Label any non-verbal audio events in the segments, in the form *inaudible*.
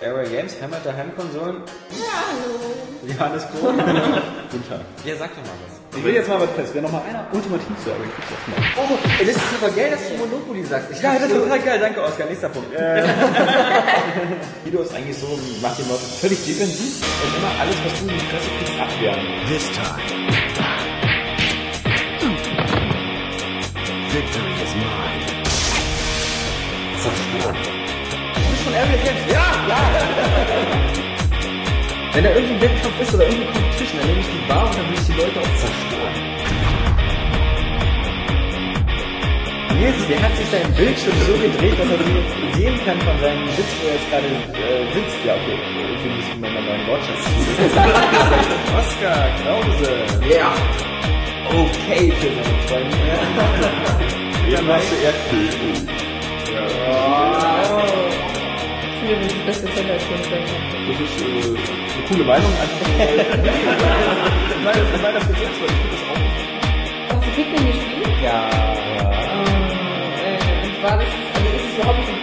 Airway Games, Heimat der Heimkonsolen. Ja, hallo. Johannes Kohl. *laughs* Guten Tag. Ja, sag doch mal was. Ich will jetzt mal was fest. Wer noch mal einer ultimativ zu Airway Games macht. Oh, ey, das ist aber geil, dass du Monopoly sagst. Ich Ja, das ist total geil. Danke, Oskar. Nächster Punkt. *laughs* Guido ist eigentlich so, macht die Leute völlig defensiv und immer alles, was du in die Fresse kriegst, abwehren. This time. Victory is mine. von Airway Games. Ja, ja. Wenn da irgendein Wettkampf ist oder irgendeine Competition, dann nehme ich die Bar und dann will ich die Leute auch zerstören. Nils, der hat sich sein Bildschirm so gedreht, dass er jetzt sehen kann von seinem Sitz, wo er jetzt gerade äh, sitzt. Ja, okay, für mich ist mein neuen Wortschatz. *laughs* Oskar Krause. Ja. Okay für seine Freunde. *laughs* Eben hast du Erdbeben. Das. Das ist äh, eine coole Meinung. Einfach weil, weil, das- weil das gesetzt wird. Ich finde das auch. Hast du Pikmin gespielt? Ja. Äh, und zwar, das ist, also ist es überhaupt nicht ein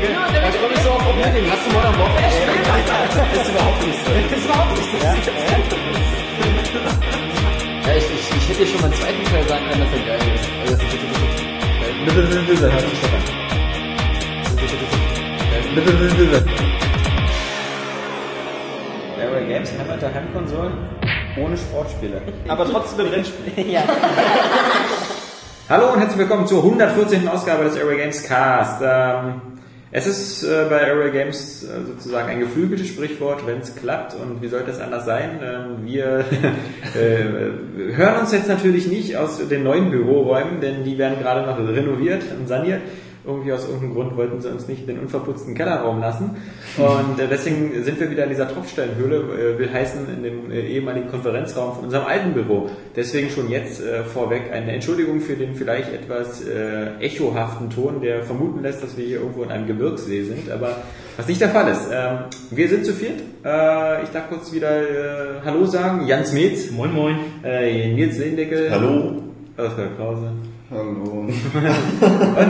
genau, *laughs* der Da komme ich so auf Problem. Hast du Modern Warfare gespielt? Das ist überhaupt nicht so. Das ist überhaupt nicht so. Ja, ich, ich, ich hätte dir schon mal einen zweiten Teil sagen können, dass er geil ist. Also, das ist Dann hört sich das an. Airway Games, Heimat der Heimkonsolen, ohne Sportspiele. Aber trotzdem ein Rennspiel. *laughs* ja. Hallo und herzlich willkommen zur 114. Ausgabe des Airway Games Cast. Ähm, es ist äh, bei Airway Games äh, sozusagen ein geflügeltes Sprichwort, wenn es klappt. Und wie sollte es anders sein? Ähm, wir *laughs* äh, hören uns jetzt natürlich nicht aus den neuen Büroräumen, denn die werden gerade noch renoviert und saniert. Irgendwie aus irgendeinem Grund wollten sie uns nicht den unverputzten Kellerraum lassen. Und äh, deswegen sind wir wieder in dieser Tropfsteinhöhle, äh, will heißen in dem äh, ehemaligen Konferenzraum von unserem alten Büro. Deswegen schon jetzt äh, vorweg eine Entschuldigung für den vielleicht etwas äh, echohaften Ton, der vermuten lässt, dass wir hier irgendwo in einem Gebirgssee sind, aber was nicht der Fall ist. Ähm, wir sind zu viert. Äh, ich darf kurz wieder äh, Hallo sagen. Jans Metz, Moin Moin. äh, Nils Lehndeckel, Hallo. Oskar Krause Hallo. *laughs* und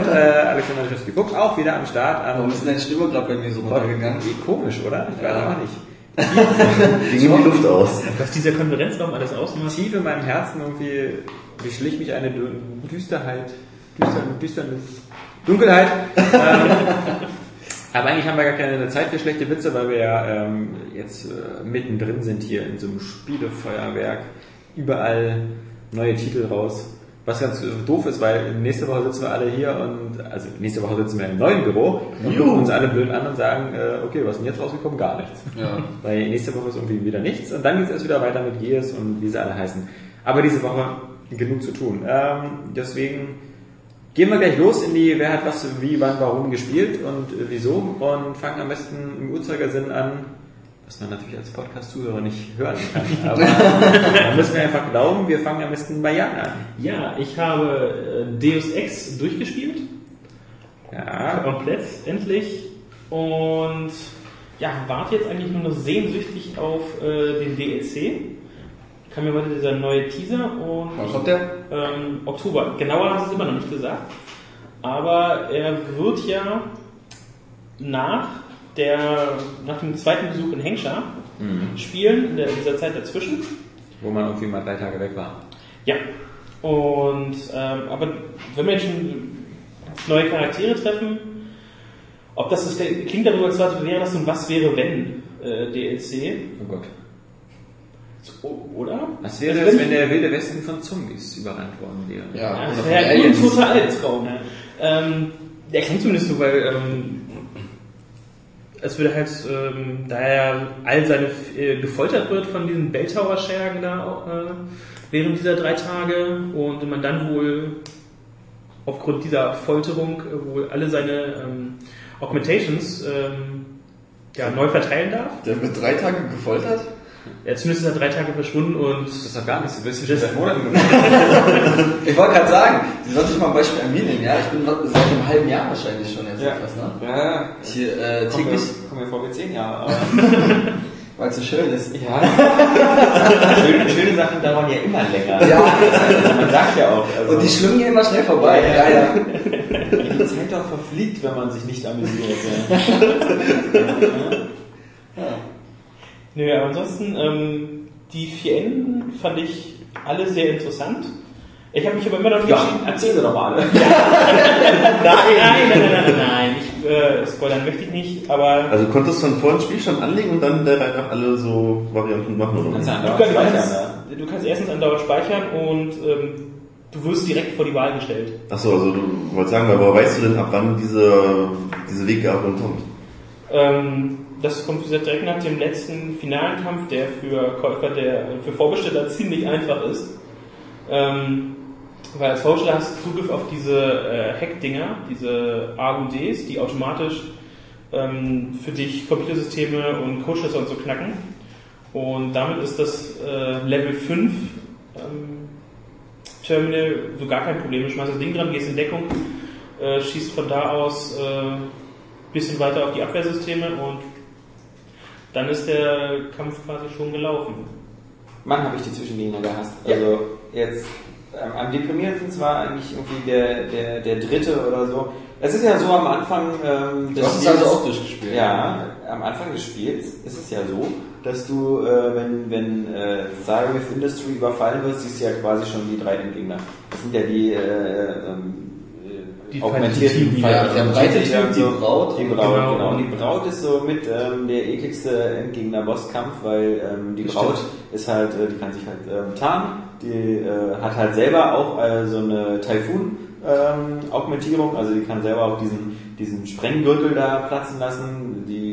äh, Alexander Schiffsky-Fuchs auch wieder am Start. Warum ist denn deine Stimme gerade bei mir so runtergegangen? Wie komisch, oder? Ich weiß auch nicht. *laughs* Ging die Luft aus. Was dieser Konferenzraum alles ausmacht. Tief in meinem Herzen irgendwie beschlich mich eine Dü- Düsterheit, Düster, Düsternis, Dunkelheit. ähm, *laughs* aber eigentlich haben wir gar keine Zeit für schlechte Witze, weil wir ja ähm, jetzt äh, mittendrin sind hier in so einem Spielefeuerwerk. Überall neue Titel raus. Was ganz äh, doof ist, weil nächste Woche sitzen wir alle hier und, also nächste Woche sitzen wir im neuen Büro und gucken uns alle blöd an und sagen, äh, okay, was ist denn jetzt rausgekommen? Gar nichts. Ja. Weil nächste Woche ist irgendwie wieder nichts und dann geht es erst wieder weiter mit Gears und wie sie alle heißen. Aber diese Woche genug zu tun. Ähm, deswegen gehen wir gleich los in die Wer hat was, wie, wann, warum gespielt und äh, wieso und fangen am besten im Uhrzeigersinn an, was man natürlich als Podcast-Zuhörer nicht hören kann. *laughs* Aber da müssen wir einfach glauben, wir fangen am besten bei Jan an. Ja, ich habe äh, Deus Ex durchgespielt. Ja, Komplett, endlich. Und ja, warte jetzt eigentlich nur noch sehnsüchtig auf äh, den DLC. Kam mir heute dieser neue Teaser und Wann kommt der? ähm, Oktober. Genauer haben sie es immer noch nicht gesagt. Aber er wird ja nach, der, nach dem zweiten Besuch in Hengscha spielen, in der, dieser Zeit dazwischen. wo man irgendwie mal drei Tage weg war. Ja. Und ähm, aber wenn schon neue Charaktere treffen, ob das, das klingt darüber zwar, als wäre das so ein Was wäre wenn äh, DLC, Oh Gott. so, oder? Was wäre Also es, wenn der wilde Westen von Zombies überrannt worden wäre? Ja, Ja, das wäre ein totaler Albtraum. Ähm, der klingt zumindest so, weil ähm, es würde halt, ähm, da er all seine äh, gefoltert wird von diesen Belltower-Schergen da äh, während dieser drei Tage und man dann wohl aufgrund dieser Folterung äh, wohl alle seine ähm, Augmentations ähm, ja, neu verteilen darf. Der wird drei Tage gefoltert? Er zumindest ist er drei Tage verschwunden und Das ist doch gar nichts, du bist Das- seit Monaten *laughs* Ich wollte gerade sagen, Sie sollte sich mal ein Beispiel an mir nehmen, ja? Ich bin seit einem halben Jahr wahrscheinlich schon jetzt Ja. etwas, ne? Ja, Hier, äh, kommen täglich, wir, kommen wir vor wie zehn Jahre. Aber *laughs* weil es so schön ist. ja. *laughs* schöne, schöne Sachen dauern ja immer länger. Ja, Man sagt ja auch. Also, und die schwimmen hier immer schnell vorbei. Ja, Ja, ja. ja. Die Zeit doch verfliegt, wenn man sich nicht amüsiert. Ja. Nö, aber ansonsten, ähm, die vier Enden fand ich alle sehr interessant. Ich habe mich aber immer dafür ja, entschieden. erzähl sie doch mal alle. *laughs* Nein, nein, nein, nein, nein. Ich, äh, spoilern möchte ich nicht, aber Also konntest du dann vor dem Spielstand anlegen und dann der Reihe nach alle so Varianten machen, oder? Kannst ja du kannst, du, speichern, kannst, du kannst erstens andauernd speichern und ähm, du wirst direkt vor die Wahl gestellt. Achso, also du wolltest sagen, aber weißt du denn, ab wann diese, diese Weggabelung kommt? Ähm, das kommt wie gesagt direkt nach dem letzten finalen Kampf, der für Käufer, der für Vorbesteller ziemlich einfach ist. Ähm, weil als Vorbesteller hast du Zugriff auf diese äh, Hack-Dinger, diese AUDs, die automatisch ähm, für dich Computersysteme und Codeschlösser und so knacken. Und damit ist das äh, Level 5 ähm, Terminal so gar kein Problem. Du schmeißt das Ding dran, gehst in Deckung, äh, schießt von da aus äh, bisschen weiter auf die Abwehrsysteme und dann ist der Kampf quasi schon gelaufen. Mann, habe ich die Zwischengegner gehasst. Also jetzt ähm, am deprimierendsten war eigentlich irgendwie der, der, der dritte oder so. Es ist ja so am Anfang ähm, Du hast es also auch durchgespielt. Ja, am Anfang des Spiels ist es ja so, dass du, äh, wenn, wenn äh, Cyrus Industry überfallen wird, siehst du ja quasi schon die drei Endgegner. Das sind ja die äh, ähm, Die augmentierten Ja, der breite die Typ, dann die Braut. Die Braut, Genau. genau. Und die Braut ist so mit ähm, der ekligste Endgegner-Bosskampf, weil ähm, die Das Braut stimmt. ist halt, äh, die kann sich halt ähm, tarnen, die äh, hat halt selber auch äh, so eine Taifun-Augmentierung, also die kann selber auch diesen, diesen Sprenggürtel da platzen lassen, die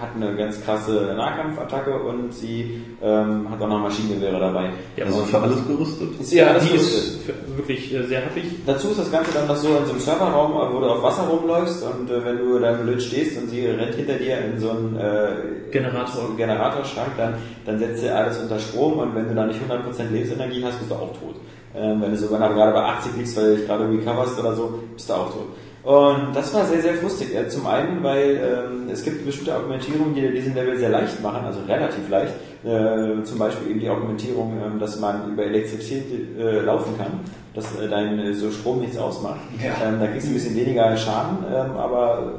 hat eine ganz krasse Nahkampfattacke und sie ähm, hat auch noch Maschinengewehre dabei. Also für alles gerüstet. Ist ja alles die gerüstet. ist wirklich äh, sehr happig. Dazu ist das Ganze dann noch so in so einem Serverraum, wo du auf Wasser rumläufst und äh, wenn du da blöd stehst und sie rennt hinter dir in so einen äh, Generator. Generatorschrank, dann, dann setzt sie alles unter Strom und wenn du da nicht 100% Lebensenergie hast, bist du auch tot. Ähm, wenn du sogar gerade bei 80 liegst, weil du dich gerade recoverst oder so, bist du auch tot. Und das war sehr, sehr frustig. Ja, zum einen, weil ähm, es gibt bestimmte Augmentierungen, die diesen Level sehr leicht machen, also relativ leicht. Äh, zum Beispiel eben die Augmentierung, ähm, dass man über Elektrizität äh, laufen kann, dass äh, dein äh, so Strom nichts ausmacht. Ja. Ähm, da kriegst du ein bisschen weniger Schaden, ähm, aber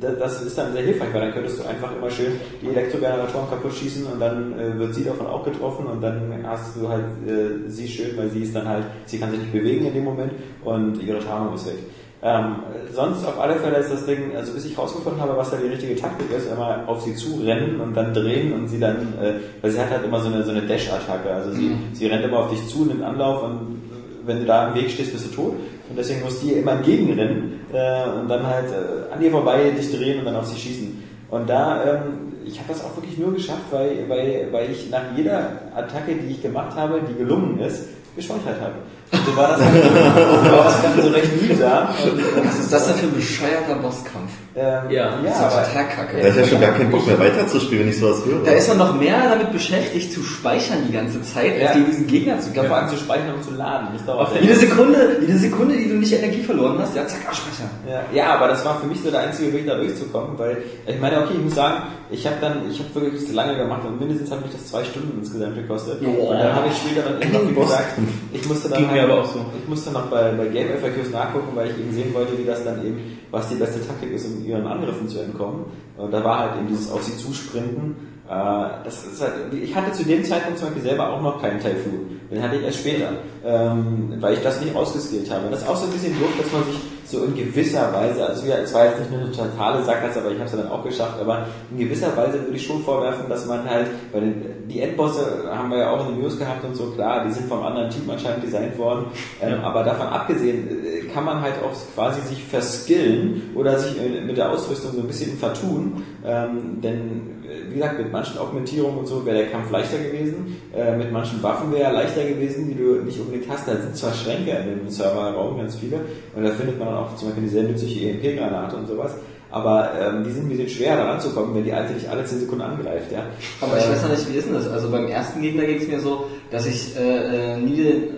da- das ist dann sehr hilfreich, weil dann könntest du einfach immer schön die Elektrogeneratoren kaputt schießen und dann äh, wird sie davon auch getroffen und dann hast du halt äh, sie schön, weil sie ist dann halt, sie kann sich nicht bewegen in dem Moment und ihre Tarnung ist weg. Ähm, sonst auf alle Fälle ist das Ding, also bis ich rausgefunden habe, was da die richtige Taktik ist, immer auf sie zurennen und dann drehen und sie dann, äh, weil sie hat halt immer so eine, so eine Dash-Attacke, also sie, sie rennt immer auf dich zu, nimmt Anlauf und wenn du da im Weg stehst, bist du tot. Und deswegen musst du ihr immer entgegenrennen äh, und dann halt äh, an ihr vorbei dich drehen und dann auf sie schießen. Und da, ähm, ich habe das auch wirklich nur geschafft, weil, weil, weil ich nach jeder Attacke, die ich gemacht habe, die gelungen ist, gespeichert habe. Und so war das dann, so, war das dann so recht und, Was ist das denn für ein bescheuerter Bosskampf? Ähm, Ja, ja, Das ist ja aber, total kacke. Da ist ja schon gar kein Bock mehr weiterzuspielen, wenn ich sowas höre. Da ist man noch mehr damit beschäftigt zu speichern die ganze Zeit, als Ja. gegen diesen Gegner zu ja, vor allem kämpfen. zu speichern und zu laden. Das dauert Jede Sekunde, jede Sekunde, die du nicht Energie verloren hast, ja zack, abspeichern. Ja, ja, aber das war für mich so der einzige Weg, da durchzukommen, weil ich meine, okay, ich muss sagen, ich habe dann, ich habe wirklich so lange gemacht und mindestens hat mich das zwei Stunden insgesamt gekostet. Joa. Und dann habe ich später dann irgendwann gesagt, ich musste dann Ging mir aber auch so. ich musste noch bei, bei Game FAQs nachgucken, weil ich eben sehen wollte, wie das dann eben, was die beste Taktik ist, um ihren Angriffen zu entkommen. Und da war halt eben dieses auf sie zusprinten. Äh, das ist halt, ich hatte zu dem Zeitpunkt zum Beispiel selber auch noch keinen Taifun. Den hatte ich erst später, ähm, weil ich das nicht ausgeskillt habe. Das ist auch so ein bisschen doof, dass man sich so in gewisser Weise, also ja, es war jetzt nicht nur eine totale Sackgasse, aber ich habe es dann auch geschafft, aber in gewisser Weise würde ich schon vorwerfen, dass man halt, den, die Endbosse haben wir ja auch in den News gehabt und so, klar, die sind vom anderen Team anscheinend designt worden, ähm, aber davon abgesehen äh, kann man halt auch quasi sich verskillen oder sich äh, mit der Ausrüstung so ein bisschen vertun, ähm, denn wie gesagt, mit manchen Augmentierungen und so wäre der Kampf leichter gewesen, äh, mit manchen Waffen wäre er leichter gewesen, die du nicht unbedingt hast, da sind zwar Schränke in dem Serverraum, ganz viele, und da findet man dann auch zum Beispiel eine sehr nützliche EMP-Granate und sowas, aber ähm, die sind ein bisschen schwer da ranzukommen, wenn die alte dich alle 10 Sekunden angreift, ja. Aber ich Ähm, weiß noch nicht, wie ist denn das? Also beim ersten Gegner ging es mir so, dass ich äh, äh, nie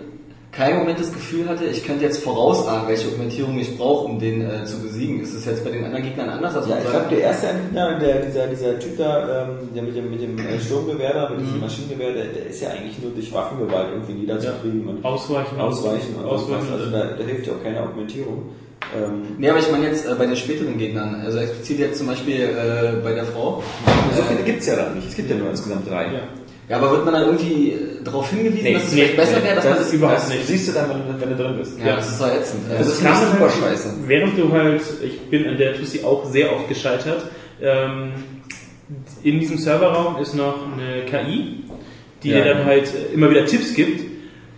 keinen Moment das Gefühl hatte, ich könnte jetzt vorausahnen, welche Augmentierung ich brauche, um den äh, zu besiegen. Ist das jetzt bei den anderen Gegnern anders? Als Ja, ich glaube, der erste Entwickler, der, dieser, dieser Typ da, ähm, der mit dem, mit dem äh, Sturmgewehr da, mit diesem Maschinengewehr, der, der ist ja eigentlich nur durch Waffengewalt irgendwie niederzukriegen und Ausweichen. ausweichen und Ausweichen. sowas. Also da, da hilft ja auch keine Augmentierung. Ähm, Nee, aber ich meine jetzt äh, bei den späteren Gegnern, also explizit jetzt zum Beispiel äh, bei der Frau. so viele gibt's ja dann nicht. Es gibt ja nur insgesamt drei. Ja. Ja, aber wird man dann irgendwie darauf hingewiesen, Nee, dass es nee, vielleicht besser nee, wäre, dass das man ist das überhaupt Das nicht. siehst du dann, wenn, du- wenn du drin bist. Ja, das ist doch ätzend. Das Also, ist nicht dann super halt, scheiße. Während du halt, ich bin an der Tussi auch sehr oft gescheitert, ähm, in diesem Serverraum ist noch eine KI, die Ja. dir dann halt äh, immer wieder Tipps gibt.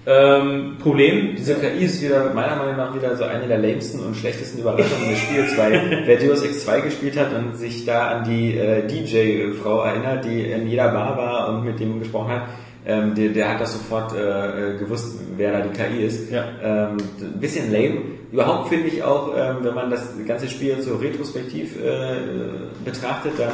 Ähm, Problem, Diese KI ist wieder meiner Meinung nach wieder so eine der lamesten und schlechtesten Überraschungen des Spiels, weil *laughs* wer Deus Ex 2 gespielt hat und sich da an die äh, DJ-Frau erinnert, die in jeder Bar war und mit dem gesprochen hat, ähm, der, der hat das sofort äh, gewusst, wer da die KI ist. Ja. Ähm, ein bisschen lame. Überhaupt finde ich auch, ähm, wenn man das ganze Spiel so retrospektiv äh, betrachtet, dann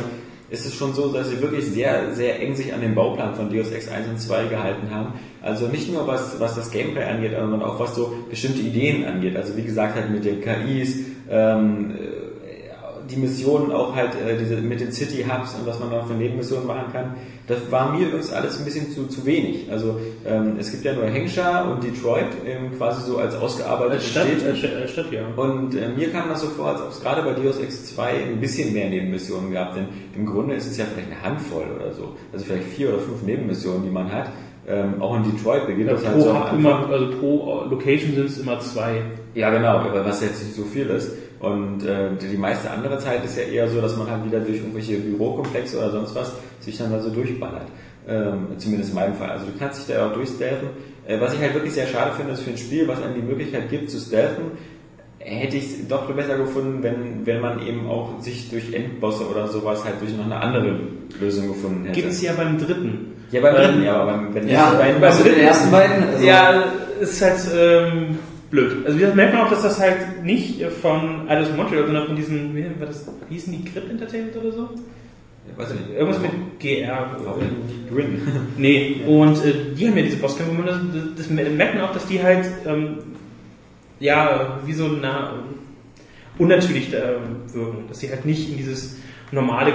ist es schon so, dass sie wirklich sehr, sehr eng sich an den Bauplan von Deus Ex 1 und 2 gehalten haben. Also nicht nur was, was das Gameplay angeht, sondern auch was so bestimmte Ideen angeht. Also wie gesagt halt mit den KIs, ähm, die Missionen auch halt äh, diese, mit den City Hubs und was man da für Nebenmissionen machen kann, das war mir übrigens alles ein bisschen zu, zu wenig. Also ähm, es gibt ja nur Hampshire und Detroit ähm, quasi so als ausgearbeitete als Stadt, Städte. als Stadt, als Stadt, ja. Und äh, mir kam das so vor, als ob es gerade bei Deus Ex 2 ein bisschen mehr Nebenmissionen gab, denn im Grunde ist es ja vielleicht eine Handvoll oder so. Also vielleicht vier oder fünf Nebenmissionen, die man hat. Ähm, auch in Detroit beginnt Ja, das halt so immer, also pro Location sind es immer zwei. Ja, genau, aber was jetzt nicht so viel ist. Und äh, die, meiste andere Zeit ist ja eher so, dass man halt wieder durch irgendwelche Bürokomplexe oder sonst was sich dann da so durchballert. Ähm, zumindest in meinem Fall. Also du kannst dich da auch durchstealthen. Äh, was ich halt wirklich sehr schade finde, ist für ein Spiel, was einem die Möglichkeit gibt zu stealthen, hätte ich es doch besser gefunden, wenn, wenn man eben auch sich durch Endbosse oder sowas halt durch noch eine andere Lösung gefunden hätte. Gibt es ja beim dritten. ja, beim dritten, ja, aber beim, wenn ja, beim, beim also den ersten beiden. Also, ja, ist halt ähm, blöd. Also wie gesagt, merkt man auch, dass das halt nicht von Alice Montreal, sondern von diesen, wie war das, hießen die Grip Entertainment oder so? weiß ich nicht. Irgendwas mit GR. Grin. *laughs* Nee, und äh, die haben ja diese Bosskämpfe und das, das merkt man auch, dass die halt ähm, ja wie so na, unnatürlich da wirken, dass sie halt nicht in dieses normale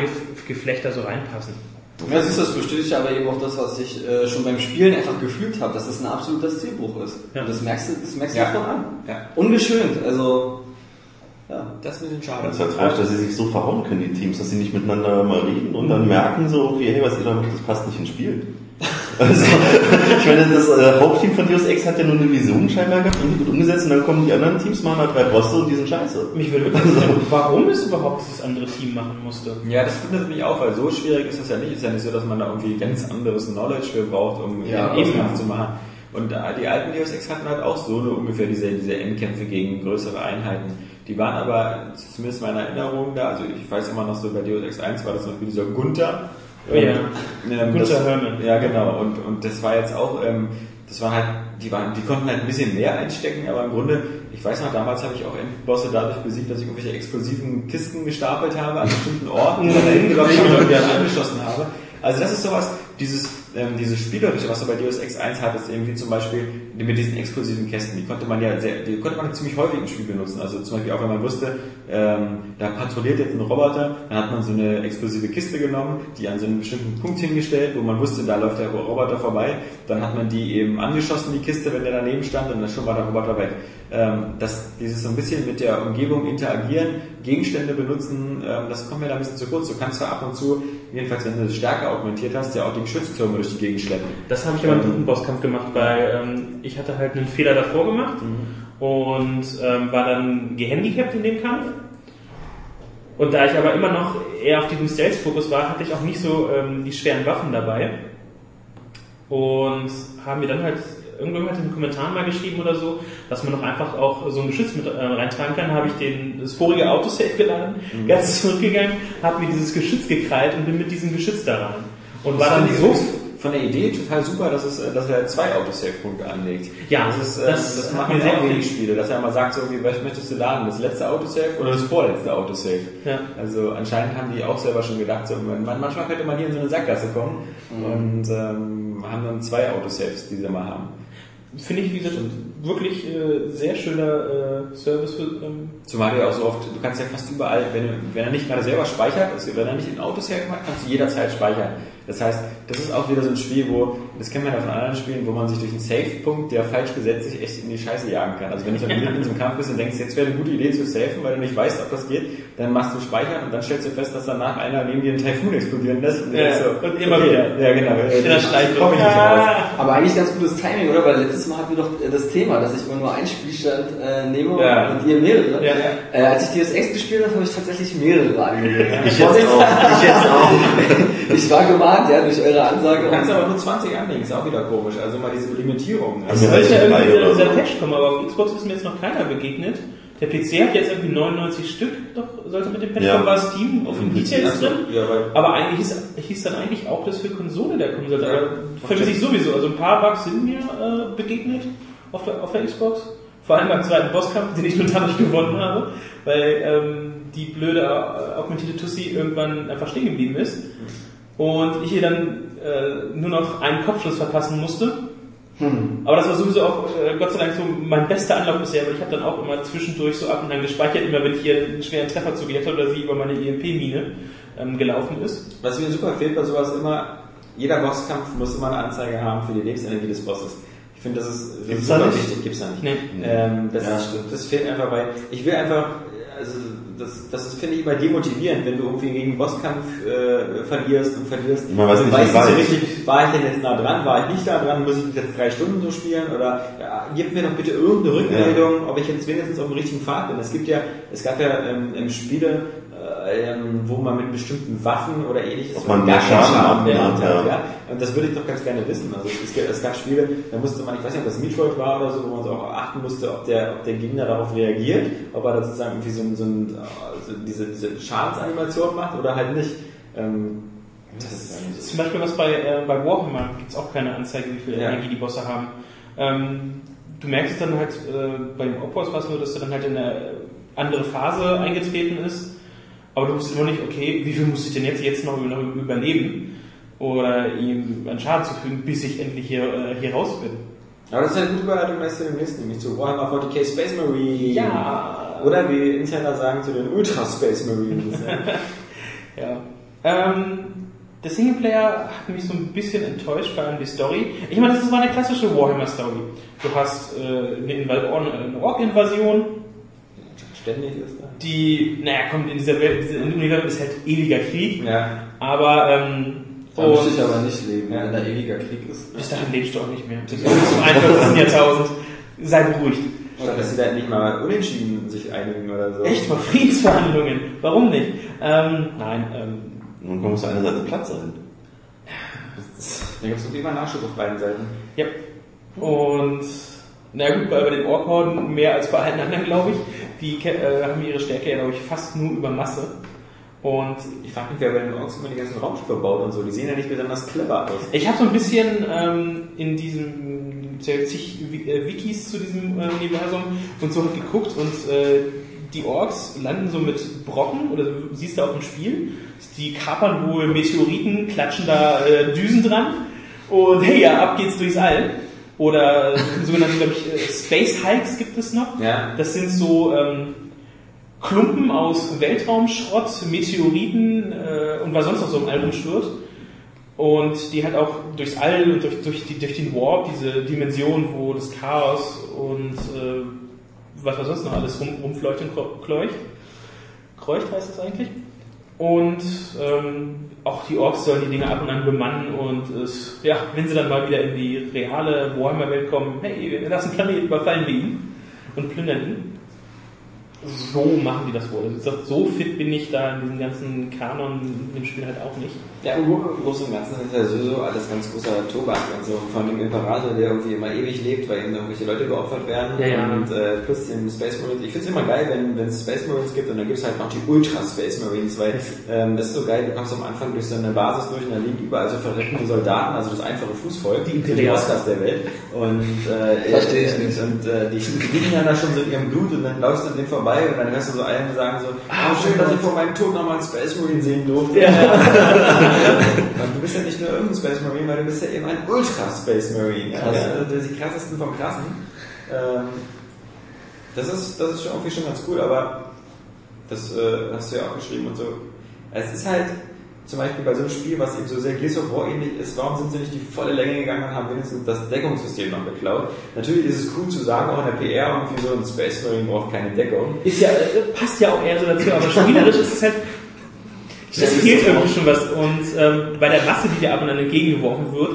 Geflecht da so reinpassen. Ja, siehst du, das bestätigt aber eben auch das, was ich äh, schon beim Spielen einfach gefühlt habe, dass es ein absoluter Stilbruch ist. Ja. Und das merkst du, das merkst Ja. du davon an. Ja. Ungeschönt, also ja. Das ist ein bisschen schade. Ganz traurig, dass sie sich so verhauen können, die Teams, dass sie nicht miteinander mal reden und dann merken so, okay, hey, was ihr da macht, das passt nicht ins Spiel. Also, ich meine, das äh, Hauptteam von Deus Ex hat ja nur eine Vision scheinbar gehabt und die gut umgesetzt und dann kommen die anderen Teams, machen da drei Bosse und die sind scheiße. Mich würde *laughs* wirklich interessieren, warum es überhaupt dieses andere Team machen musste. Ja, das findet mich auch, weil so schwierig ist das ja nicht. Ist ja nicht so, dass man da irgendwie ganz anderes Knowledge für braucht, um Ja, eben eben. nachzumachen. Und äh, die alten Deus Ex hatten halt auch so eine, ungefähr diese, diese Endkämpfe gegen größere Einheiten. Die waren aber, zumindest meiner Erinnerung da, also ich weiß immer noch so, bei Deus Ex 1 war das zum Beispiel dieser Gunther. Ja. Ähm, Gunther das, Hermann. Ja, genau. Und, und das war jetzt auch, ähm, das waren halt, die waren, die konnten halt ein bisschen mehr einstecken, aber im Grunde, ich weiß noch, damals habe ich auch Endbosse dadurch besiegt, dass ich irgendwelche explosiven Kisten gestapelt habe an bestimmten Orten, die dann habe und die dann angeschossen habe. Also das ist sowas, dieses, ähm, dieses Spielerische, was du bei Deus Ex 1 hattest, irgendwie zum Beispiel mit diesen explosiven Kästen, die konnte man ja sehr, die konnte man ziemlich häufig im Spiel benutzen. Also zum Beispiel auch wenn man wusste, ähm, da patrouilliert jetzt ein Roboter, dann hat man so eine explosive Kiste genommen, die an so einen bestimmten Punkt hingestellt, wo man wusste, da läuft der Roboter vorbei, dann hat man die eben angeschossen, die Kiste, wenn der daneben stand, und dann schon war der Roboter weg. Ähm, das, dieses so ein bisschen mit der Umgebung interagieren, Gegenstände benutzen, ähm, das kommt mir da ein bisschen zu kurz. Du kannst zwar ab und zu, jedenfalls wenn du das stärker augmentiert hast, ja auch die Geschütztürme durch die Gegend schleppen. Das habe ich aber im dritten Bosskampf gemacht, weil ähm, ich hatte halt einen Fehler davor gemacht und ähm, war dann gehandicapt in dem Kampf. Und da ich aber immer noch eher auf diesem Stealth-Fokus war, hatte ich auch nicht so ähm, die schweren Waffen dabei. Und haben mir dann halt, irgendjemand hat in den Kommentaren mal geschrieben oder so, dass man doch einfach auch so ein Geschütz mit äh, reintragen kann. habe ich den, das vorige Autosave geladen, ganz *laughs* zurückgegangen, habe mir dieses Geschütz gekrallt und bin mit diesem Geschütz da rein. Und war dann so von der Idee total super, dass, es, äh, dass er zwei Autosave-Punkte anlegt. Ja, das, ist, das das, hat machen mir sehr sehr wenig Spiele, dass er mal sagt, so, irgendwie, was möchtest du laden? Das letzte Autosave oder das vorletzte Autosave? Ja. Also anscheinend haben die auch selber schon gedacht, so, man, manchmal könnte man hier in so eine Sackgasse kommen und ähm, haben dann zwei Autosaves, die sie mal haben. Finde ich, wie gesagt, wirklich äh, sehr schöner äh, Service für. Ähm, Zumal du ja auch so oft, du kannst ja fast überall, wenn, du, wenn er nicht gerade selber speichert, also wenn er nicht in Autos herkommt, kannst du jederzeit speichern. Das heißt, das ist auch wieder so ein Spiel, wo, das kennt man ja von anderen Spielen, wo man sich durch einen Safe-Punkt, der falsch gesetzt ist, echt in die Scheiße jagen kann. Also wenn du dann *laughs* mitten in so einem Kampf bist und denkst, jetzt wäre eine gute Idee zu safen, weil du nicht weißt, ob das geht, dann machst du speichern und dann stellst du fest, dass danach einer neben dir einen Taifun explodieren lässt. Und, Ja, so, und immer okay, wieder. Ja, genau. In der Schleife. Komm ich nicht raus. Aber eigentlich ganz gutes Timing, oder? Weil letztes Mal hatten wir doch äh, das Thema, dass ich immer nur einen Spielstand äh, nehme Ja. und ihr mehrere. Ja. Äh, als ich Deus Ex gespielt habe, habe ich tatsächlich mehrere angelegt. Ich jetzt auch. Ich jetzt auch. *laughs* Ich war gemahnt, ja, durch eure Ansage. Du kannst aber nur 20 anlegen, ist auch wieder komisch. Also mal diese Limitierung. Also es sollte ja drei irgendwie dieser, dieser. Patch kommen, aber auf Xbox ist mir jetzt noch keiner begegnet. Der PC hat jetzt irgendwie 99 Stück, doch sollte mit dem Patch Ja. war Steam auf dem Details Also, drin. ja, Aber eigentlich hieß, hieß dann eigentlich auch, dass für Konsole der kommen sollte. Ja. Aber vermisse ich sowieso. Also ein paar Bugs sind mir äh, begegnet auf der, auf der Xbox. Vor allem beim zweiten Bosskampf, den ich nun dadurch gewonnen habe, weil ähm, die blöde äh, augmentierte Tussi irgendwann einfach stehen geblieben ist. Und ich ihr dann äh, nur noch einen Kopfschuss verpassen musste. Aber das war sowieso auch äh, Gott sei Dank so mein bester Anlauf bisher, weil ich habe dann auch immer zwischendurch so ab und an gespeichert, immer wenn ich hier einen schweren Treffer zugejagt habe oder sie über meine EMP-Mine ähm, gelaufen ist. Was mir super fehlt bei sowas immer, jeder Bosskampf muss immer eine Anzeige haben für die Lebensenergie des Bosses. Ich finde, das ist, das Gibt's ist da super nicht? wichtig. Gibt's da nicht. Nee. Ähm, das, Ja. ist, das fehlt einfach bei, ich will einfach, also das, das ist, finde ich, immer demotivierend, wenn du irgendwie gegen einen Bosskampf äh, verlierst und verlierst. Man weiß nicht, weißt nicht so richtig, war ich denn jetzt nah dran, war ich nicht da dran, muss ich jetzt drei Stunden so spielen oder ja, gib mir doch bitte irgendeine Rückmeldung, ob ich jetzt wenigstens auf dem richtigen Pfad bin. Es gibt ja, es gab ja ähm, ähm, Spiele, ähm, wo man mit bestimmten Waffen oder ähnliches Ob man gar mehr Schaden macht, gemacht ja. hat, ja. Und das würde ich doch ganz gerne wissen. Also es, gab- es gab Spiele, da musste man, ich weiß nicht, ob das Metroid war oder so, wo man so auch achten musste, ob der, ob der Gegner darauf reagiert, ob er da sozusagen irgendwie so, ein- so, ein, so diese, diese Schadensanimation macht oder halt nicht. Ähm, das ist Zum Beispiel was bei, äh, bei Warhammer gibt es auch keine Anzeige, wie viel Ja. Energie die Bosse haben. Ähm, du merkst es dann halt, äh, beim Opus war es nur, dass er dann halt in eine andere Phase eingetreten ist, aber du wusstest immer nicht, okay, wie viel muss ich denn jetzt, jetzt noch, überleben oder ihm einen Schaden zufügen, bis ich endlich hier, äh, hier raus bin. Aber das ist eine gute Überleitung meist zu dem nächsten, nämlich zu Warhammer 40k Space Marine. Ja. Oder wie Insider sagen zu den Ultra Space Marines. *laughs* Ja. Ähm, der Singleplayer hat mich so ein bisschen enttäuscht, vor allem die Story. Ich meine, das war eine klassische Warhammer-Story. Du hast äh, eine, eine Ork-Invasion, Ständig ist da. die, naja, kommt in dieser Welt, in diesem Universum ist halt ewiger Krieg, Ja. aber ähm, Da möchte und ich aber nicht leben, Ja. wenn da ewiger Krieg ist. bis dahin lebst du auch nicht mehr. Bis zum 21. Jahrtausend. Sei beruhigt. Statt dass sie da nicht mal unentschieden sich einigen oder so. Echt mal Friedensverhandlungen. Warum nicht? Ähm, nein, ähm, Und man muss auf einer Seite platt sein. Da gibt es immer Nachschub auf beiden Seiten. Ja. Und na gut, bei, bei den Orkhorden mehr als bei allen anderen, glaube ich. Die äh, haben ihre Stärke ja, glaube ich, fast nur über Masse. Und Ich frage mich, wer bei den Orks immer die ganzen Raumschiffe baut und so. Die sehen ja nicht besonders clever aus. ich habe so ein bisschen ähm, in diesem zig äh, Wikis zu diesem äh, Universum und so geguckt und äh, die Orks landen so mit Brocken, oder siehst du auch im Spiel, die kapern wohl Meteoriten, klatschen da äh, Düsen dran und hey, *laughs* ja, ab geht's durchs All. Oder äh, sogenannte, glaube ich, äh, Space Hikes gibt es noch. Ja. Das sind so ähm, Klumpen aus Weltraumschrott, Meteoriten äh, und was sonst noch so im All rumschwirrt. Und die halt auch durchs All und durch, durch, die, durch den Warp, diese Dimension, wo das Chaos und äh, was was sonst noch alles rum, rumfleucht und kleucht. Kreucht heißt das eigentlich. Und ähm, auch die Orks sollen die Dinge ab und an bemannen und es, ja, wenn sie dann mal wieder in die reale Warhammer-Welt kommen, hey, wir lassen Planeten, überfallen wir ihn und plündern ihn. So machen die das wohl. Also, wie so fit bin ich da in diesem ganzen Kanon dem Spiel halt auch nicht. Ja, im Großen und Ganzen ist ja sowieso alles ganz großer Tobak. Also von dem Imperator, der irgendwie immer ewig lebt, weil ihm da irgendwelche Leute geopfert werden. Ja, ja. Und äh, plus den Space Marines. Ich finde es immer geil, wenn wenn es Space Marines gibt und dann gibt es halt noch die Ultra Space Marines, weil ähm, das ist so geil, du kommst am Anfang durch so eine Basis durch und da liegen überall so verreckende Soldaten, also das einfache Fußvolk, die, die. Oscars der Welt. Und äh, Versteh ich nicht. Und äh, die liegen dann da schon so in ihrem Blut und dann läufst du an denen vorbei und dann hörst du so einen sagen so, ah, schön, dass ich vor meinem Tod nochmal einen Space Marine sehen durfte. Und *laughs* du bist ja nicht nur irgendein Space Marine, weil du bist ja eben ein Ultra Space Marine. Ja? Also die krassesten vom Krassen. Ähm, das, ist, das ist schon irgendwie schon ganz cool, aber das äh, hast du ja auch geschrieben und so. Es ist halt zum Beispiel bei so einem Spiel, was eben so sehr Gears of War ähnlich ist, warum sind sie nicht die volle Länge gegangen und haben wenigstens das Deckungssystem noch geklaut? Natürlich ist es cool zu sagen, auch in der PR irgendwie so ein Space Marine braucht keine Deckung. Ist ja, äh, passt ja auch eher so dazu, aber spielerisch *laughs* ist es halt, es fehlt irgendwie schon was. Und ähm, bei der Masse, die dir ab und an entgegengeworfen wird,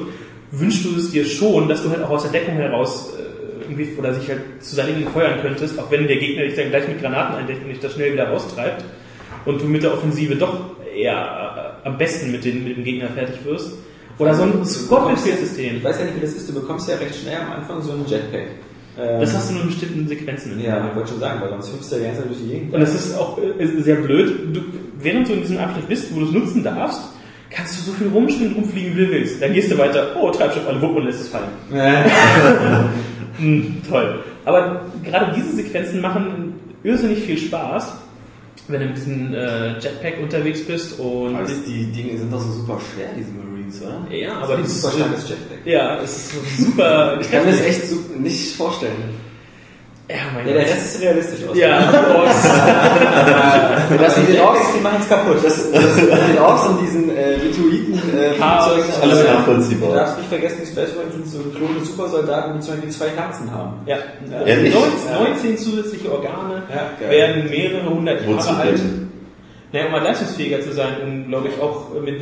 wünschst du es dir schon, dass du halt auch aus der Deckung heraus äh, irgendwie oder sich halt zu seinem feuern könntest, auch wenn der Gegner dich dann gleich mit Granaten eindeckt und dich das schnell wieder raustreibt und du mit der Offensive doch eher äh, am besten mit, den, mit dem Gegner fertig wirst. Oder so ein Squad-System. Ich weiß ja nicht, wie das ist, du bekommst ja recht schnell am Anfang so einen Jetpack. Ähm, Das hast du nur in bestimmten Sequenzen. ja, ich wollte schon sagen, weil sonst hüpfst du ja die ganze Zeit durch die Gegend. Und das ist auch äh, sehr blöd. Du, während du in diesem Abschnitt bist, wo du es nutzen darfst, kannst du so viel rumspielen, rumfliegen, wie du willst. Dann gehst du weiter, oh, Treibstoff alle wupp und lässt es fallen. *laughs* Hm, toll. Aber gerade diese Sequenzen machen irrsinnig viel Spaß, wenn du mit diesem äh, Jetpack unterwegs bist und Also die Dinge sind doch so super schwer, diese Marines, oder? ja, aber aber ein das super ist starkes Jetpack. ja, es ist super. Ich kann mir das *laughs* echt so nicht vorstellen. Ja, mein Ja, der Gott. Rest ist realistisch aus. Ja, Orks. Das mit den Orks, die machen es kaputt. das, das den Orks und diesen äh, Rituiten äh, Flugzeugen, Alles äh, Du nachvollziehbar. darfst nicht vergessen, die Space Marines sind so klone Supersoldaten, die zum Beispiel zwei Herzen haben. Ja, Ehrlich? 19, 19 zusätzliche Organe Ja, werden mehrere hundert Wozu Jahre alt. denn? Naja, um mal leistungsfähiger zu sein, um, glaube ich, auch mit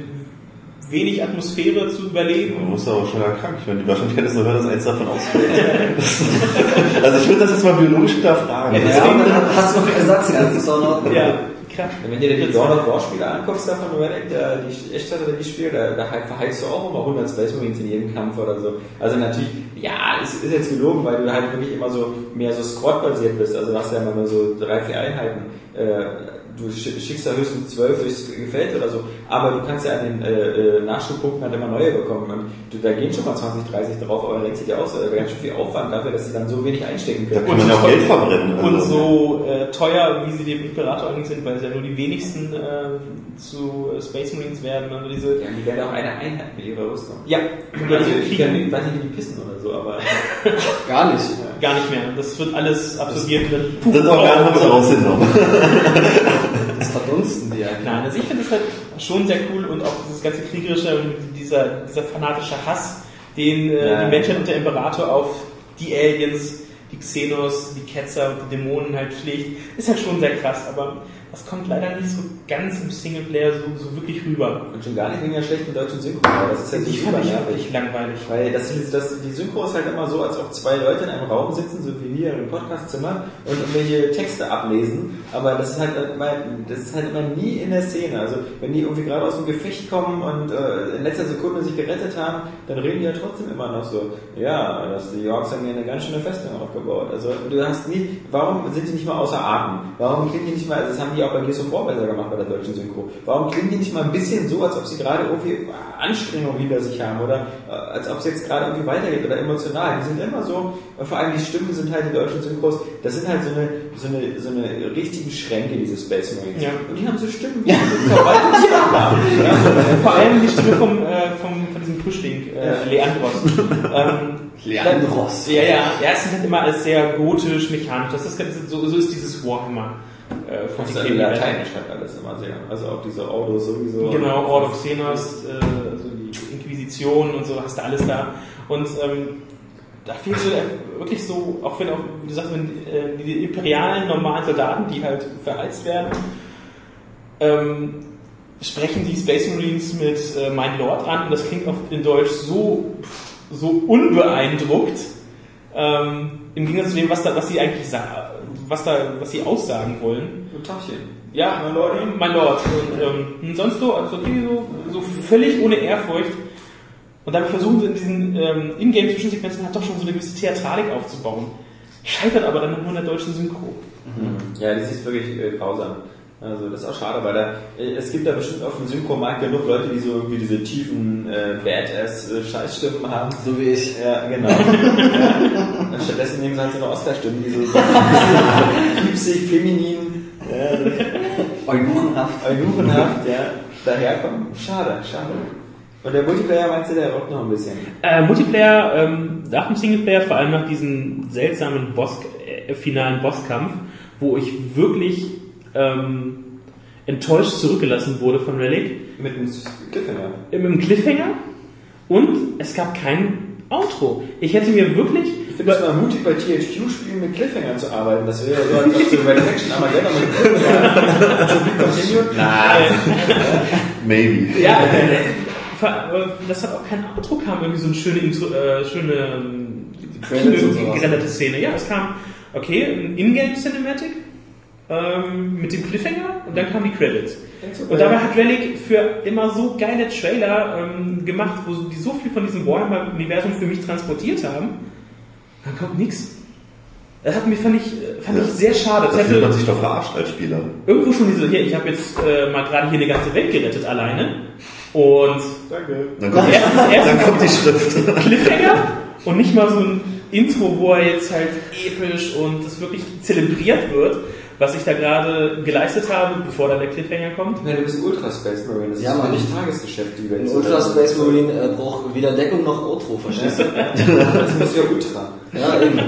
wenig Atmosphäre zu Man überleben. muss aber schon krank. Ich meine, die Wahrscheinlichkeit ist so höher, dass eins davon ausfällt. *laughs* also ich würde das jetzt mal biologisch hinterfragen. Ja, Ja, dann hast du noch Ersatz, ist auch noch. Ja, krass. Wenn du dir die Dawn of War Spiele anguckst, da von Red Egg, der, die Echtzeit oder die Spiele, da, da verheizt du auch immer 100 Space Marines in jedem Kampf oder so. Also natürlich, ja, es ist jetzt gelogen, weil du halt wirklich immer so mehr so Squad-basiert bist. Also du hast ja immer nur so drei, vier Einheiten. Äh, du schi- schickst da höchstens zwölf durchs Gefällt oder so. Aber du kannst ja an den äh, äh, Nachschubpunkten halt immer neue bekommen. Und du, da gehen schon mal 20, 30 drauf, aber da denkst du dir auch so, da ganz schön viel Aufwand dafür, dass sie dann so wenig einstecken Da können. kann man ja auch Geld verbrennen. Und also. so äh, teuer, wie sie dem Imperator eigentlich sind, weil es ja nur die wenigsten äh, zu Space Marines werden. Also diese, Ja, die werden auch eine Einheit mit ihrer Rüstung. ja, Also ich *laughs* ich weiß nicht, wie die pissen oder so, aber Gar nicht. Gar nicht mehr. Das wird alles absorbiert. und Das Organ haben sie rausgenommen. *laughs* Das verdunsten die ja. Nein, also ich finde das halt schon sehr cool und auch dieses ganze kriegerische und dieser, dieser fanatische Hass, den äh, Ja. die Menschheit und der Imperator auf die Aliens, die Xenos, die Ketzer und die Dämonen halt schlägt, ist halt schon sehr krass, aber das kommt leider nicht so ganz im Singleplayer so, so wirklich rüber. und schon gar nicht wegen der schlechten deutschen Synchro. aber Das ist ja Ich fand ich wirklich langweilig. Weil das, das, die Synchro ist halt immer so, als ob zwei Leute in einem Raum sitzen, so wie wir im Podcastzimmer, und irgendwelche Texte ablesen. Aber das ist halt immer, das ist halt immer nie in der Szene. Also wenn die irgendwie gerade aus dem Gefecht kommen und äh, in letzter Sekunde sich gerettet haben, dann reden die ja trotzdem immer noch so, ja, dass die Yorks haben hier eine ganz schöne Festung aufgebaut. Also du hast nie, warum sind die nicht mal außer Atem? Warum klingen die nicht mal, also das haben die auch bei Gears of War besser gemacht bei der deutschen Synchro. Warum klingen die nicht mal ein bisschen so, als ob sie gerade irgendwie Anstrengung hinter sich haben oder äh, als ob es jetzt gerade irgendwie weitergeht oder emotional. Die sind immer so, äh, vor allem die Stimmen sind halt die deutschen Synchros, das sind halt so eine, so eine, so eine richtigen Schränke, diese Space Marines. Ja. Und die haben so Stimmen, die so Verwaltungsstimmen *laughs* haben. Ja. Vor allem die Stimme vom, äh, vom, von diesem Frischling, äh, Ja. Leandros. ähm, Leandros. Ja, ja, ja, es ist halt immer alles sehr gotisch, mechanisch. Das ist, so, so ist dieses Warhammer. Äh, von Das ist in Lateinisch halt alles immer sehr. Also auch diese Autos sowieso. Genau, Order of Xenos, äh, also die Inquisition und so, hast du alles da. Und ähm, da fehlt so der- wirklich so, auch wenn auch, wie du sagst, wenn äh, die imperialen normalen Soldaten, die halt verheizt werden, ähm, sprechen die Space Marines mit äh, Mein Lord an und das klingt auch in Deutsch so, so unbeeindruckt. Ähm, Im Gegensatz zu dem, was, da, was sie eigentlich sagen, was da, was sie aussagen wollen. Ein Tachchen. Ja, mein Lord. Mein Lord. Und ähm, sonst so, also okay, so, so völlig ohne Ehrfurcht. Und damit versuchen sie in diesen ähm, Ingame-Zwischensequenzen halt doch schon so eine gewisse Theatralik aufzubauen. Scheitert aber dann nur in der deutschen Synchro. Ja, das ist wirklich äh, grausam. Also das ist auch schade, weil da, äh, es gibt da bestimmt auf dem Synchromarkt genug Leute, die so irgendwie diese tiefen äh, Badass-Scheißstimmen haben. So wie ich. Ja, genau. *laughs* ja. Und stattdessen nehmen sie halt so eine Oscar-Stimmen, die so piepsig, *laughs* feminin, ja, Eunuchenhaft. eunuchenhaft, ja, daherkommen. Schade, schade. Und der Multiplayer meinst du, der rockt noch ein bisschen? Äh, Multiplayer, ähm, nach dem Singleplayer, vor allem nach diesem seltsamen Boss, äh, finalen Bosskampf, wo ich wirklich ähm, enttäuscht zurückgelassen wurde von Relic, Mit einem Cliffhanger. mit einem Cliffhanger und es gab kein Outro. Ich hätte mir wirklich... Ich finde es mal mutig, bei THQ-Spielen mit Cliffhanger zu arbeiten. Das wäre so, als ob du bei der Section Armageddon mit continued. *laughs* Maybe. Ja, das hat auch kein Outro kam, irgendwie so eine schöne, äh, schöne ähm, Credits sowas. gerenderte Szene. Ja, es kam, okay, ein Ingame-Cinematic ähm, mit dem Cliffhanger und dann kamen die Credits. Und dabei hat Relic für immer so geile Trailer ähm, gemacht, wo die so viel von diesem Warhammer-Universum für mich transportiert haben. Dann kommt nichts. Das hat mir, fand ich, äh, fand ich sehr schade. Das Da fühlt man sich doch verarscht als Spieler. irgendwo schon diese, hier, ich habe jetzt äh, mal gerade hier eine ganze Welt gerettet alleine. Und Danke. Dann kommt, erst, erst dann kommt die Schrift. Cliffhanger und nicht mal so ein Intro, wo er jetzt halt episch und das wirklich zelebriert wird, was ich da gerade geleistet habe, bevor dann der Cliffhanger kommt. Ja, du bist Ultra Space Marine. Das Ja, ist Mann. nicht Tagesgeschäft, die Ein Ultra Space Marine äh, braucht weder Deckung noch Outro, verstehst du? *laughs* Das bist ja Ultra. Ja, eben.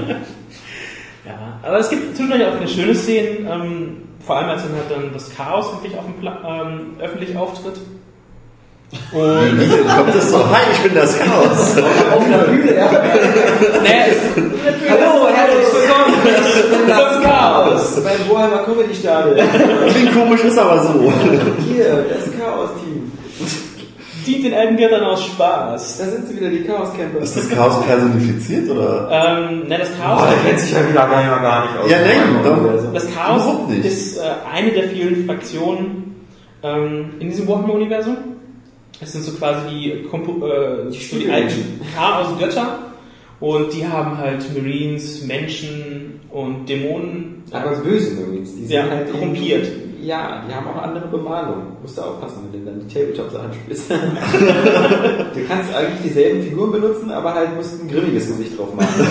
Ja, aber es gibt zwischendurch auch viele schöne Szenen, ähm, vor allem als dann halt dann das Chaos wirklich auf dem Pla ähm, öffentlich auftritt. Und Kommt das so, hi, ich bin das Chaos. Auf einer Bühne, ja. es, Hallo, herzlich willkommen. Ich bin Das Chaos. Beim Warhammer Comedy Stadion. Klingt komisch, ist aber so. Hier, das Chaos-Team. dient den alten Göttern aus Spaß. Da sind sie wieder, die Chaos-Camper. Ist das Chaos personifiziert oder? Ähm, na, das Chaos, Oh, der kennt sich ja wieder gar nicht, gar nicht aus. Ja, nein, doch. Das Chaos ist äh, eine der vielen Fraktionen ähm, in diesem Warhammer-Universum. Es sind so quasi die, Kompo äh, so die alten Chaos-Götter und die haben halt Marines, Menschen und Dämonen. Aber böse Marines, die sind Ja, halt korrumpiert. Ja, die haben auch eine andere Bemalung. Musst du aufpassen, wenn du dann die Tabletop-Sachen spielst. *laughs* du kannst eigentlich dieselben Figuren benutzen, aber halt musst ein grimmiges Gesicht drauf machen. *laughs*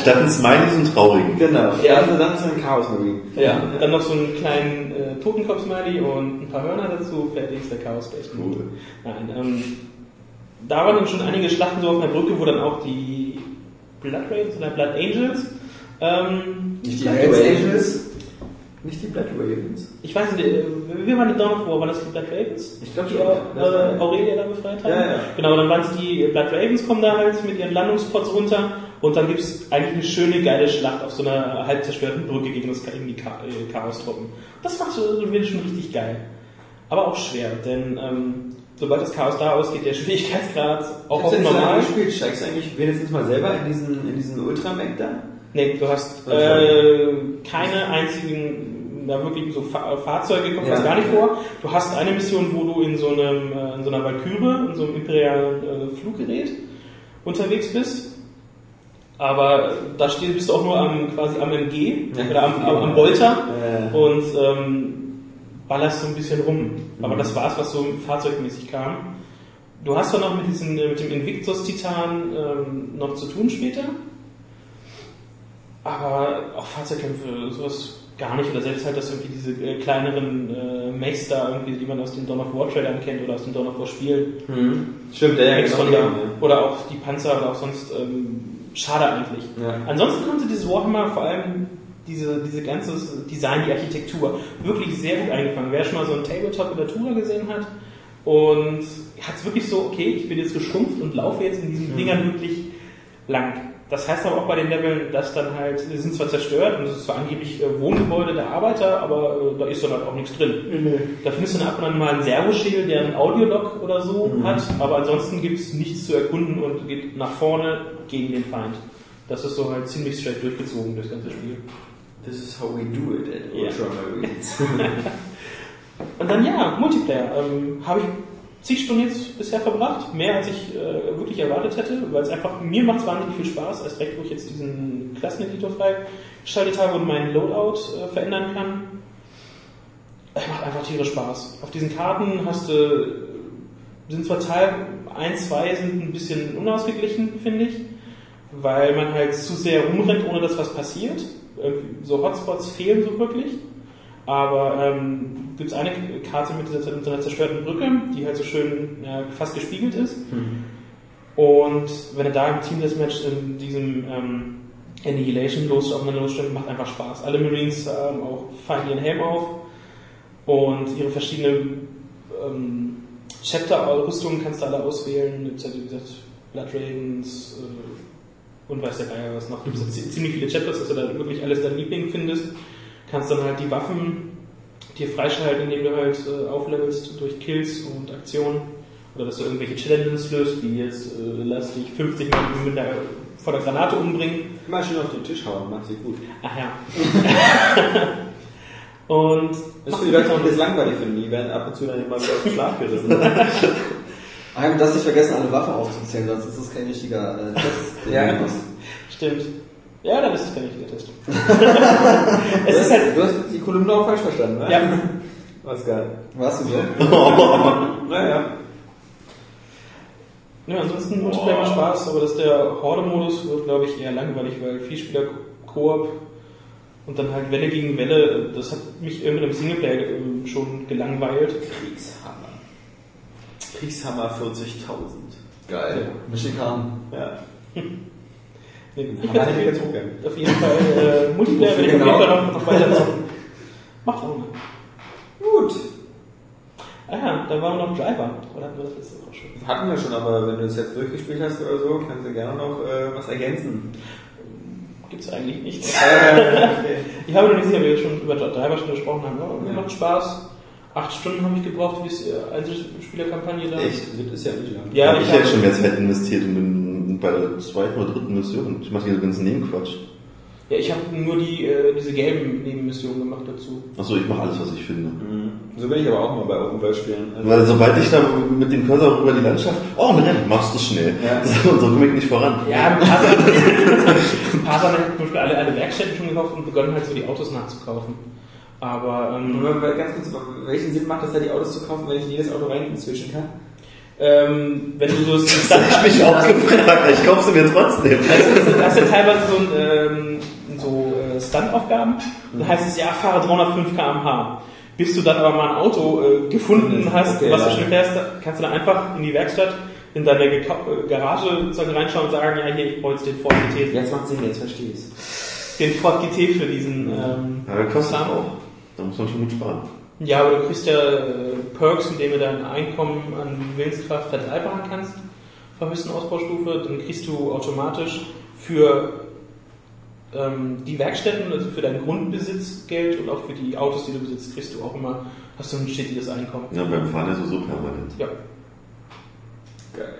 Statt ein Smiley so ein traurigen. genau. Ja. Also dann ist ein Chaos Marine. Ja, dann noch so einen kleinen äh, Totenkopf-Smiley und ein paar Hörner dazu, fertig ist der Chaos Space Cool. Nein, ähm, da waren dann schon einige Schlachten so auf einer Brücke, wo dann auch die Blood Ravens oder Blood Angels, ähm, Nicht die Blood Hells. Angels. Nicht die Blood Ravens. ich weiß nicht, äh, wir waren in Dawn of War, waren das die Blood Ravens? Ich glaub die schon, ja. äh, Aurelia da befreit haben. Ja, ja. Genau, dann waren es die Blood Ravens, kommen da halt mit ihren Landungspots runter und dann gibt es eigentlich eine schöne, geile Schlacht auf so einer halb zerstörten Brücke gegen, das, gegen die äh, Chaos-Truppen. Das war so, so schon richtig geil. Aber auch schwer, denn ähm, sobald das Chaos da ausgeht, der *laughs* Schwierigkeitsgrad auch Auch auf normal normal. gespielt. Steigst du eigentlich wenigstens mal selber in diesen, in diesen Ultramech da? Nee, du hast Okay. äh, keine einzigen, da wirklich so Fa Fahrzeuge kommt Ja. das gar nicht vor. Du hast eine Mission, wo du in so einem, äh, in so einer Valkyrie, in so einem imperialen äh, Fluggerät unterwegs bist. Aber da stehst, bist du auch nur am, quasi am MG Ja. oder am, am, am Bolter Äh, und ähm, ballerst so ein bisschen rum. Aber Mhm. das war's, was so fahrzeugmäßig kam. Du hast dann noch mit, diesen, mit dem Invictus-Titan ähm, noch zu tun später. Aber auch Fahrzeugkämpfe, sowas gar nicht. Oder selbst halt, dass irgendwie diese äh, kleineren äh, Mechs da irgendwie, die man aus den Dawn of War Trailern kennt oder aus den Dawn of War Spielen. hm. Stimmt, der ja, genau. Ja. Oder auch die Panzer oder auch sonst, ähm, schade eigentlich. Ja. Ansonsten konnte dieses Warhammer vor allem diese, diese ganze Design, die Architektur wirklich sehr gut eingefangen. Wer schon mal so ein Tabletop oder Tour gesehen hat und hat es wirklich so, okay, ich bin jetzt geschrumpft und laufe jetzt in diesen Dingern wirklich lang. Das heißt aber auch bei den Leveln, dass dann halt, die sind zwar zerstört und es ist zwar angeblich äh, Wohngebäude der Arbeiter, aber äh, da ist dann halt auch nichts drin. Da findest du dann ab und an mal einen Servoschädel, der einen Audiolog oder so hat, aber ansonsten gibt es nichts zu erkunden und geht nach vorne gegen den Feind. Das ist so halt ziemlich straight durchgezogen, das ganze Spiel. This is how we do it at Ja. Ultramarines. *laughs* *laughs* Und dann ja, Multiplayer. Ähm, Habe ich zig Stunden jetzt bisher verbracht, mehr als ich äh, wirklich erwartet hätte, weil es einfach, mir macht es wahnsinnig viel Spaß, erst recht, wo ich jetzt diesen Klasseneditor freigeschaltet habe und meinen Loadout äh, verändern kann. Es macht einfach tierisch Spaß. Auf diesen Karten hast du, sind zwar Teil 1, 2 sind ein bisschen unausgeglichen, finde ich, weil man halt zu sehr rumrennt, ohne dass was passiert. So Hotspots fehlen so wirklich. Aber ähm, gibt es eine Karte mit, dieser, mit einer zerstörten Brücke, die halt so schön ja, fast gespiegelt ist. Und wenn er da im Team Deathmatch in diesem ähm, Annihilation los, aufeinander macht einfach Spaß. Alle Marines ähm, auch fallen ihren Helm auf und ihre verschiedenen ähm, Chapter-Rüstungen kannst du alle auswählen. Gibt halt, wie gesagt, Blood Ravens äh, und weiß der Geier was noch. Gibt es zi- ziemlich viele Chapters, dass du da wirklich alles dein Liebling findest. Kannst dann halt die Waffen dir freischalten, indem du halt äh, auflevelst durch Kills und Aktionen. Oder dass du irgendwelche Challenges löst, wie jetzt äh, lass dich 50 Mal mit der, vor der Granate umbringen. Mal schön auf den Tisch hauen, macht sie gut. Ach ja. *laughs* und Das ist für die Leute, die das langweilig finden, die werden ab und zu dann immer wieder auf den Schlaf gerissen. *laughs* Ah, das nicht vergessen, alle Waffen aufzuzählen, sonst ist das kein richtiger äh, Test. Ja, stimmt. Ja, dann ist es kein richtiger Test. Du *laughs* es ist halt. du hast die Kolumne auch falsch verstanden, ne? Ja. Was geil. Warst du so? *laughs* Naja. Ja, ansonsten Multiplayer macht Spaß, aber dass der Horde-Modus wird, glaube ich, eher langweilig, weil Vielspieler-Koop und dann halt Welle gegen Welle, das hat mich irgendwann im Singleplayer ähm, schon gelangweilt. Kriegshammer. Kriegshammer 40.000. Geil. Michigan. Ja. *laughs* Nee, Ich hätte gezogen. auf jeden Fall äh, Multiplayer werde ich auf Genau. jeden Fall noch, noch weiter zocken. Macht Laune. Gut. Ah ja, da war noch Driver. Oder hatten wir das letzte Woche schon? Hatten wir schon, aber wenn du es jetzt durchgespielt hast oder so, kannst du gerne noch äh, was ergänzen. Gibt's eigentlich nichts. *laughs* okay. Ich habe noch nicht sicher, ob wir jetzt schon über Driver schon gesprochen haben. Ja, mir Ja. macht Spaß. Acht Stunden habe ich gebraucht, bis die Einzelspielerkampagne da. Echt? Das ist ja nicht lang. Ja, ich ich jetzt schon mehr Zeit investiert und bin bei der zweiten oder dritten Mission. Ich mache diese ganzen Nebenquatsch. ja, ich habe nur die, äh, diese gelben Nebenmissionen gemacht dazu. Achso, ich mache alles, was ich finde. Mhm. So bin ich aber auch mal bei Open World Spielen. Also, Weil sobald ich da mit dem Cursor über die Landschaft, oh, ein Rennen, machst du schnell. Ja. So, und so komme ich nicht voran. Ja, ein paar Sachen, *laughs* ein paar Sachen habe ich zum Beispiel alle, alle Werkstätten schon gekauft und begonnen halt so die Autos nachzukaufen. Aber ähm, ganz kurz, welchen Sinn macht das da, die Autos zu kaufen, wenn ich in jedes Auto rein switchen kann? Ähm, wenn du so *laughs* Das habe ich mich auch gefragt, ich kaufe sie mir trotzdem. Du hast ja teilweise so, ein, ähm, so äh, Stunt-Aufgaben. Da heißt es, ja, fahre 305 km/h. Bis du dann aber mal ein Auto äh, gefunden hast, Okay, was du schnell fährst, kannst du dann einfach in die Werkstatt, in deine Geka- äh, Garage sozusagen reinschauen und sagen, ja, hier, ich brauche jetzt den Ford GT. Jetzt macht Sinn, jetzt verstehe ich es. Den Ford GT für diesen ähm, Ja, das kostet auch. Da muss man schon gut sparen. Ja, aber du kriegst ja äh, Perks, mit denen du dein Einkommen an Willenskraft verdreifachen kannst, auf höchsten Ausbaustufe. Dann kriegst du automatisch für ähm, die Werkstätten, also für deinen Grundbesitz Geld und auch für die Autos, die du besitzt, kriegst du auch immer, hast du ein stetiges Einkommen. Ja, beim Fahren ist es so permanent. Ja. Geil.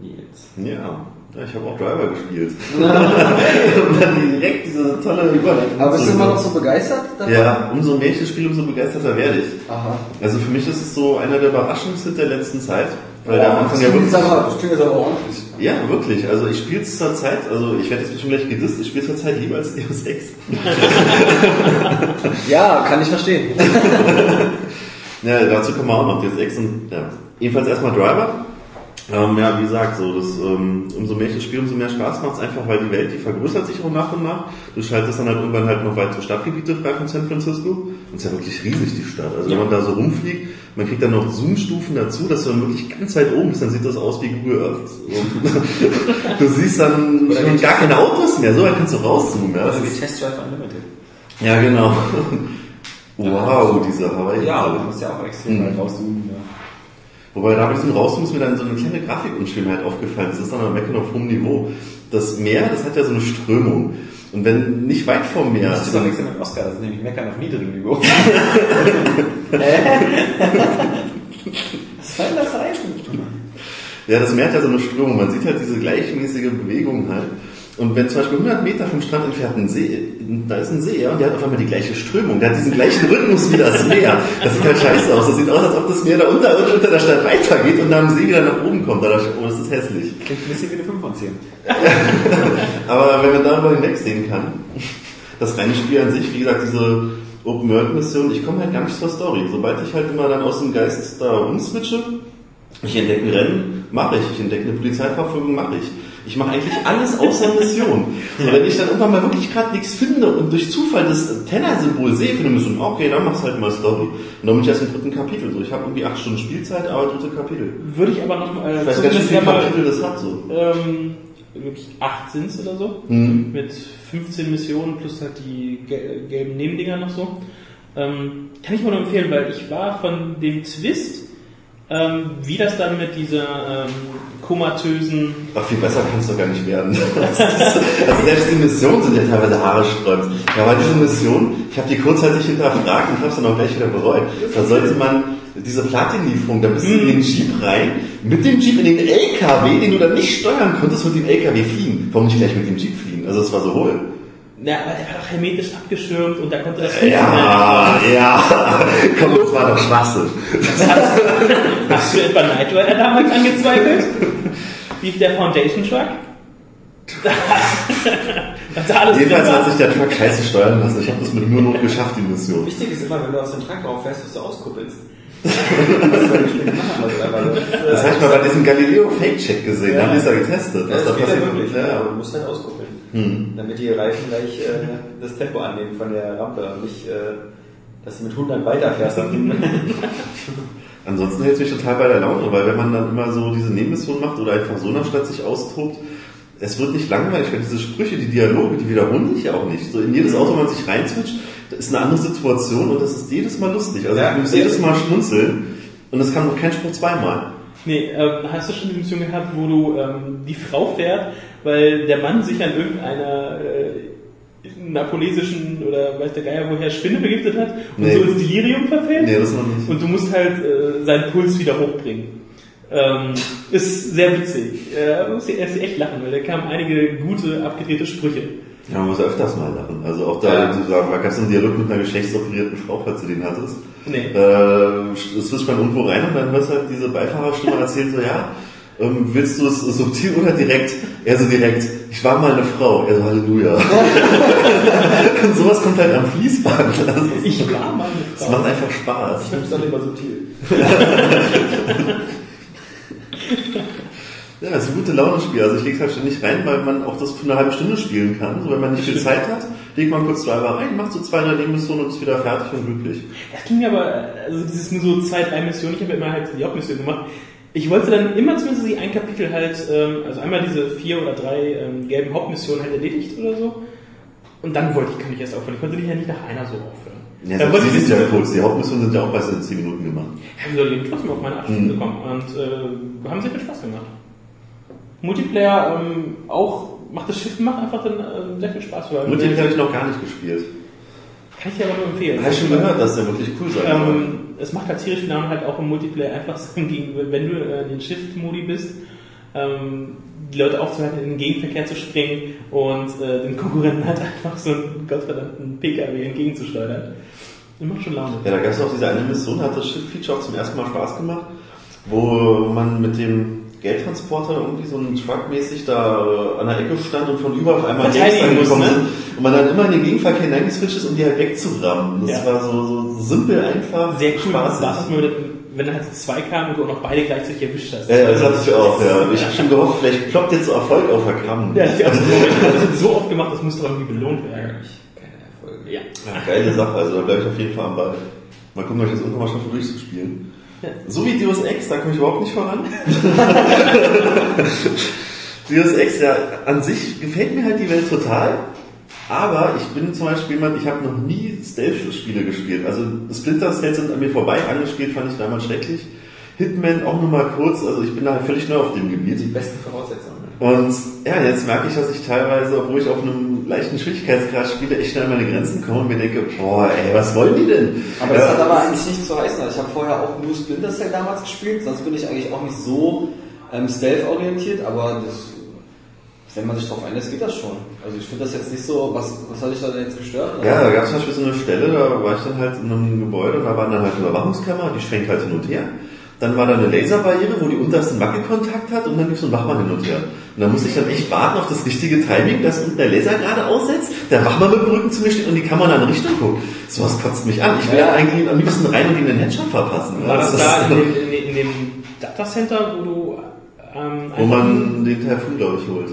Jetzt. Ja, ja ich habe auch Driver gespielt. *laughs* und dann direkt diese tolle Überleitung. Aber bist du immer noch so begeistert davon? Ja, umso mehr ich das spiele, umso begeisterter werde ich. Aha. Also für mich ist es so einer der überraschendsten der letzten Zeit. Weil der am Anfang das ja wirklich... aber, das klingt jetzt aber ordentlich. Ja, wirklich. Also ich spiele es zur Zeit, also ich werde jetzt bestimmt gleich gedisst, ich spiele es zur Zeit lieber als Deus Ex. *laughs* Ja, kann ich verstehen. *laughs* Ja, dazu kommen wir auch noch, Deus Ex und ja. Jedenfalls erstmal Driver. Ähm, ja, wie gesagt, so das, ähm, umso mehr ich das spiele, umso mehr Spaß macht es einfach, weil die Welt, die vergrößert sich auch nach und nach. Du schaltest dann halt irgendwann halt noch weitere Stadtgebiete frei von San Francisco. Und es ist ja wirklich riesig, die Stadt. Also wenn man da so rumfliegt, man kriegt dann noch Zoom-Stufen dazu, dass du dann wirklich ganz weit oben bist, dann sieht das aus wie Google Earth. *laughs* Du siehst dann gar keine Autos mehr, so weit kannst du rauszoomen. Ja, Also wie Test Drive Unlimited. ja genau. Wow, diese Hawaii. Ja, du musst ja auch extrem Mhm. weit rauszoomen. Ja. Wobei da habe ich so raus, ist mir dann so eine kleine Grafikunschönheit aufgefallen. Das ist dann am Meckern auf hohem Niveau. Das Meer, das hat ja so eine Strömung. Und wenn nicht weit vom Meer. Das ist doch nichts mit Oscar, das ist nämlich Meckern auf niedrigem Niveau. *laughs* Was soll das heißen? Ja, das Meer hat ja so eine Strömung. Man sieht halt diese gleichmäßige Bewegung halt. Und wenn zum Beispiel 100 Meter vom Strand entfernt ein See, da ist ein See, ja, und der hat auf einmal die gleiche Strömung. Der hat diesen gleichen Rhythmus wie das Meer. Das sieht halt scheiße aus. Das sieht aus, als ob das Meer da unter unter der Stadt weitergeht und da am See wieder nach oben kommt. Da dachte ich, oh, das ist hässlich. Klingt ein bisschen wie eine 5 von 10. Aber wenn man darüber hinwegsehen kann, das reine Spiel an sich, wie gesagt, diese Open-World-Mission, ich komme halt gar nicht zur Story. Sobald ich halt immer dann aus dem Geist da umswitche, ich entdecke ein Rennen, mache ich. Ich entdecke eine Polizeiverfolgung, mache ich. Ich mache eigentlich alles außer Mission. Und wenn ich dann irgendwann mal wirklich gerade nichts finde und durch Zufall das Tenner-Symbol sehe für eine Mission, okay, dann mach's halt mal Story. Und dann bin ich erst im dritten Kapitel. So, ich habe irgendwie acht Stunden Spielzeit, aber dritte Kapitel. Würde ich aber noch mal, Ich äh, weiß gar nicht, wie viele Kapitel das hat so. ähm, wirklich acht sind's oder so. Mhm. Mit 15 Missionen plus halt die gel- gelben Nebendinger noch so. Ähm, kann ich mal nur empfehlen, weil ich war von dem Twist, ähm, wie das dann mit dieser ähm, komatösen Ach, viel besser kann es doch gar nicht werden. *laughs* Also selbst die Missionen sind ja teilweise Haare sträubt. Ja, aber diese Mission, ich habe die kurzzeitig hinterfragt und habe es dann auch gleich wieder bereut. Da sollte man diese Platin-Lieferung, da bist du in den Jeep rein, mit dem Jeep in den LKW, den du dann nicht steuern konntest, mit dem LKW fliegen. Warum nicht gleich mit dem Jeep fliegen? Also es war so hohl. Ja, aber der war doch hermetisch abgeschirmt und da konnte das Ja, ja. *laughs* Komm, das war doch Schwachsinn. *laughs* Hast du etwa Knight Rider damals angezweifelt? Wie der Foundation Truck? *laughs* Jedenfalls hat sich der Truck scheiße steuern lassen. Ich habe das mit nur noch geschafft, die Mission. Wichtig ist immer, wenn du aus dem Truck rauffährst, dass du auskuppelst. das habe ich mal bei diesem Galileo Fake-Check gesehen. Da haben die es ja getestet. Ja, Was da das geht ja passiert. Ja, ja, ja. du musst halt auskuppeln. Hm. Damit die Reifen gleich äh, das Tempo annehmen von der Rampe und nicht, äh, dass du mit 100 weiterfährst. *laughs* Ansonsten hält mich total bei der Laune, weil wenn man dann immer so diese Nebenmission macht oder einfach so der Stadt sich austobt, es wird nicht langweilig, weil diese Sprüche, die Dialoge, die wiederholen sich ja auch nicht. So in jedes Auto, wenn man sich reinswitcht, da ist eine andere Situation und das ist jedes Mal lustig. Also Ja, ich muss ja. jedes Mal schmunzeln und es kann noch kein Spruch zweimal. Nee, ähm, hast du schon die Mission gehabt, wo du ähm, die Frau fährt, weil der Mann sich an irgendeiner äh, napolesischen oder weiß der Geier woher Spinne vergiftet hat und Nee. so ins Delirium verfällt? Nee, das noch nicht. Und du musst halt äh, seinen Puls wieder hochbringen. Ähm, ist sehr witzig. Äh, muss ich erst echt lachen, weil da kamen einige gute, abgedrehte Sprüche. Ja, man muss öfters mal lachen. Also auch da, Ja. du sagst, da gab es einen Dialog mit einer geschlechtsoperierten Frau, falls du den hattest. Nee. Äh, es switcht man irgendwo rein und dann hörst du halt diese Beifahrerstimme erzählen so, ja, ähm, willst du es subtil oder direkt? Er so direkt, ich war mal eine Frau. Er so, Halleluja. *laughs* und sowas kommt halt am Fließband. Also, Ich war mal eine das Frau. macht einfach Spaß. Ich nimm's doch lieber subtil. *laughs* Ja, das ist ein gute Laune-Spiel. Also ich leg's halt ständig rein, weil man auch das für eine halbe Stunde spielen kann. So, wenn man nicht viel Zeit hat, legt man kurz Driver rein, macht so zwei, drei Nebenmissionen und ist wieder fertig und glücklich. Das ging mir aber, also dieses nur so zwei, drei Missionen, ich habe ja immer halt die Hauptmission gemacht. Ich wollte dann immer zumindest die ein Kapitel halt, ähm, also einmal diese vier oder drei ähm, gelben Hauptmissionen halt erledigt oder so. Und dann wollte ich, kann ich erst aufhören. Ich konnte nicht ja nicht nach einer so aufhören. Ja, dann ich sind ja kurz. Die Hauptmissionen sind ja auch bei 10 Minuten gemacht. Ja, wir sollten trotzdem auf meine Stunden Mhm. kommen. Und äh, haben sehr viel Spaß gemacht. Multiplayer ähm, auch, macht das Schiff macht einfach dann ähm, sehr viel Spaß. Multiplayer habe ich noch gar nicht gespielt. Kann ich dir aber nur empfehlen. Habe ich schon gehört, dass der wirklich cool sein. Ähm, es macht halt tierisch viel Laune halt auch im Multiplayer einfach *laughs* gegen, wenn du äh, in den Shift-Modi bist, ähm, die Leute aufzuhalten, in den Gegenverkehr zu springen und äh, den Konkurrenten halt einfach so einen gottverdammten PKW entgegenzuschleudern. Das macht schon Laune. Ja, da gab es auch diese eine Mission, hat das Schiff-Feature auch zum ersten Mal Spaß gemacht, wo man mit dem Geldtransporter irgendwie so ein Truck-mäßig da äh, an der Ecke stand und von über auf einmal Verteidigen Gangs angekommen muss, ne? sind und man dann immer in den Gegenverkehr hineingeswitcht ist, um die halt wegzurammen. Das Ja. war so, so simpel einfach, Sehr cool, spaßig. war das mal, wieder, wenn dann halt so zwei kamen und du auch noch beide gleichzeitig erwischt hast. Ja, das hatte ich auch, ja. Ich habe schon gehofft, vielleicht ploppt jetzt so Erfolg auf der Kamm. Ja, die haben das so oft gemacht, das muss doch irgendwie belohnt werden. Keine Erfolge. Ja. Ja, geile Sache, also da bleibe ich auf jeden Fall am Ball. Mal gucken, ob ich das irgendwann mal schaffe durchzuspielen. So wie Deus Ex, da komme ich überhaupt nicht voran. *laughs* Deus Ex, ja, an sich gefällt mir halt die Welt total. Aber ich bin zum Beispiel jemand, ich habe noch nie Stealth-Spiele gespielt. Also Splinter Cell sind an mir vorbei angespielt, fand ich damals schrecklich. Hitman auch nur mal kurz, also ich bin da völlig neu auf dem Gebiet. Die besten Voraussetzungen. Und ja, jetzt merke ich, dass ich teilweise, obwohl ich auf einem leichten Schwierigkeitsgrad spiele, echt schnell an meine Grenzen komme und mir denke, boah, ey, was wollen die denn? Aber das Ja. hat aber eigentlich nichts zu heißen. Also ich habe vorher auch nur Splinter Cell damals gespielt, sonst bin ich eigentlich auch nicht so ähm, stealth-orientiert, aber das, wenn man sich darauf einlässt, geht das schon. Also ich finde das jetzt nicht so, was, was hat dich da denn jetzt gestört? Ja, da gab es zum Beispiel so eine Stelle, da war ich dann halt in einem Gebäude und da waren dann halt Überwachungskamera, die schwenkt halt hin und her. Dann war da eine Laserbarriere, wo die untersten Wackelkontakt hat und dann lief so ein Wachmann hin und her. Und da musste ich dann echt warten auf das richtige Timing, dass unten der Laser gerade aussetzt, der Wachmann mit dem Rücken zu mir steht und die Kamera in eine Richtung guckt. Sowas kotzt mich an. Ich will Ja. eigentlich am liebsten rein und ihnen den Headshot verpassen. War das ist- da in dem, in, in dem Datacenter, wo du ähm, Wo man den Taifun, glaube ich, holt.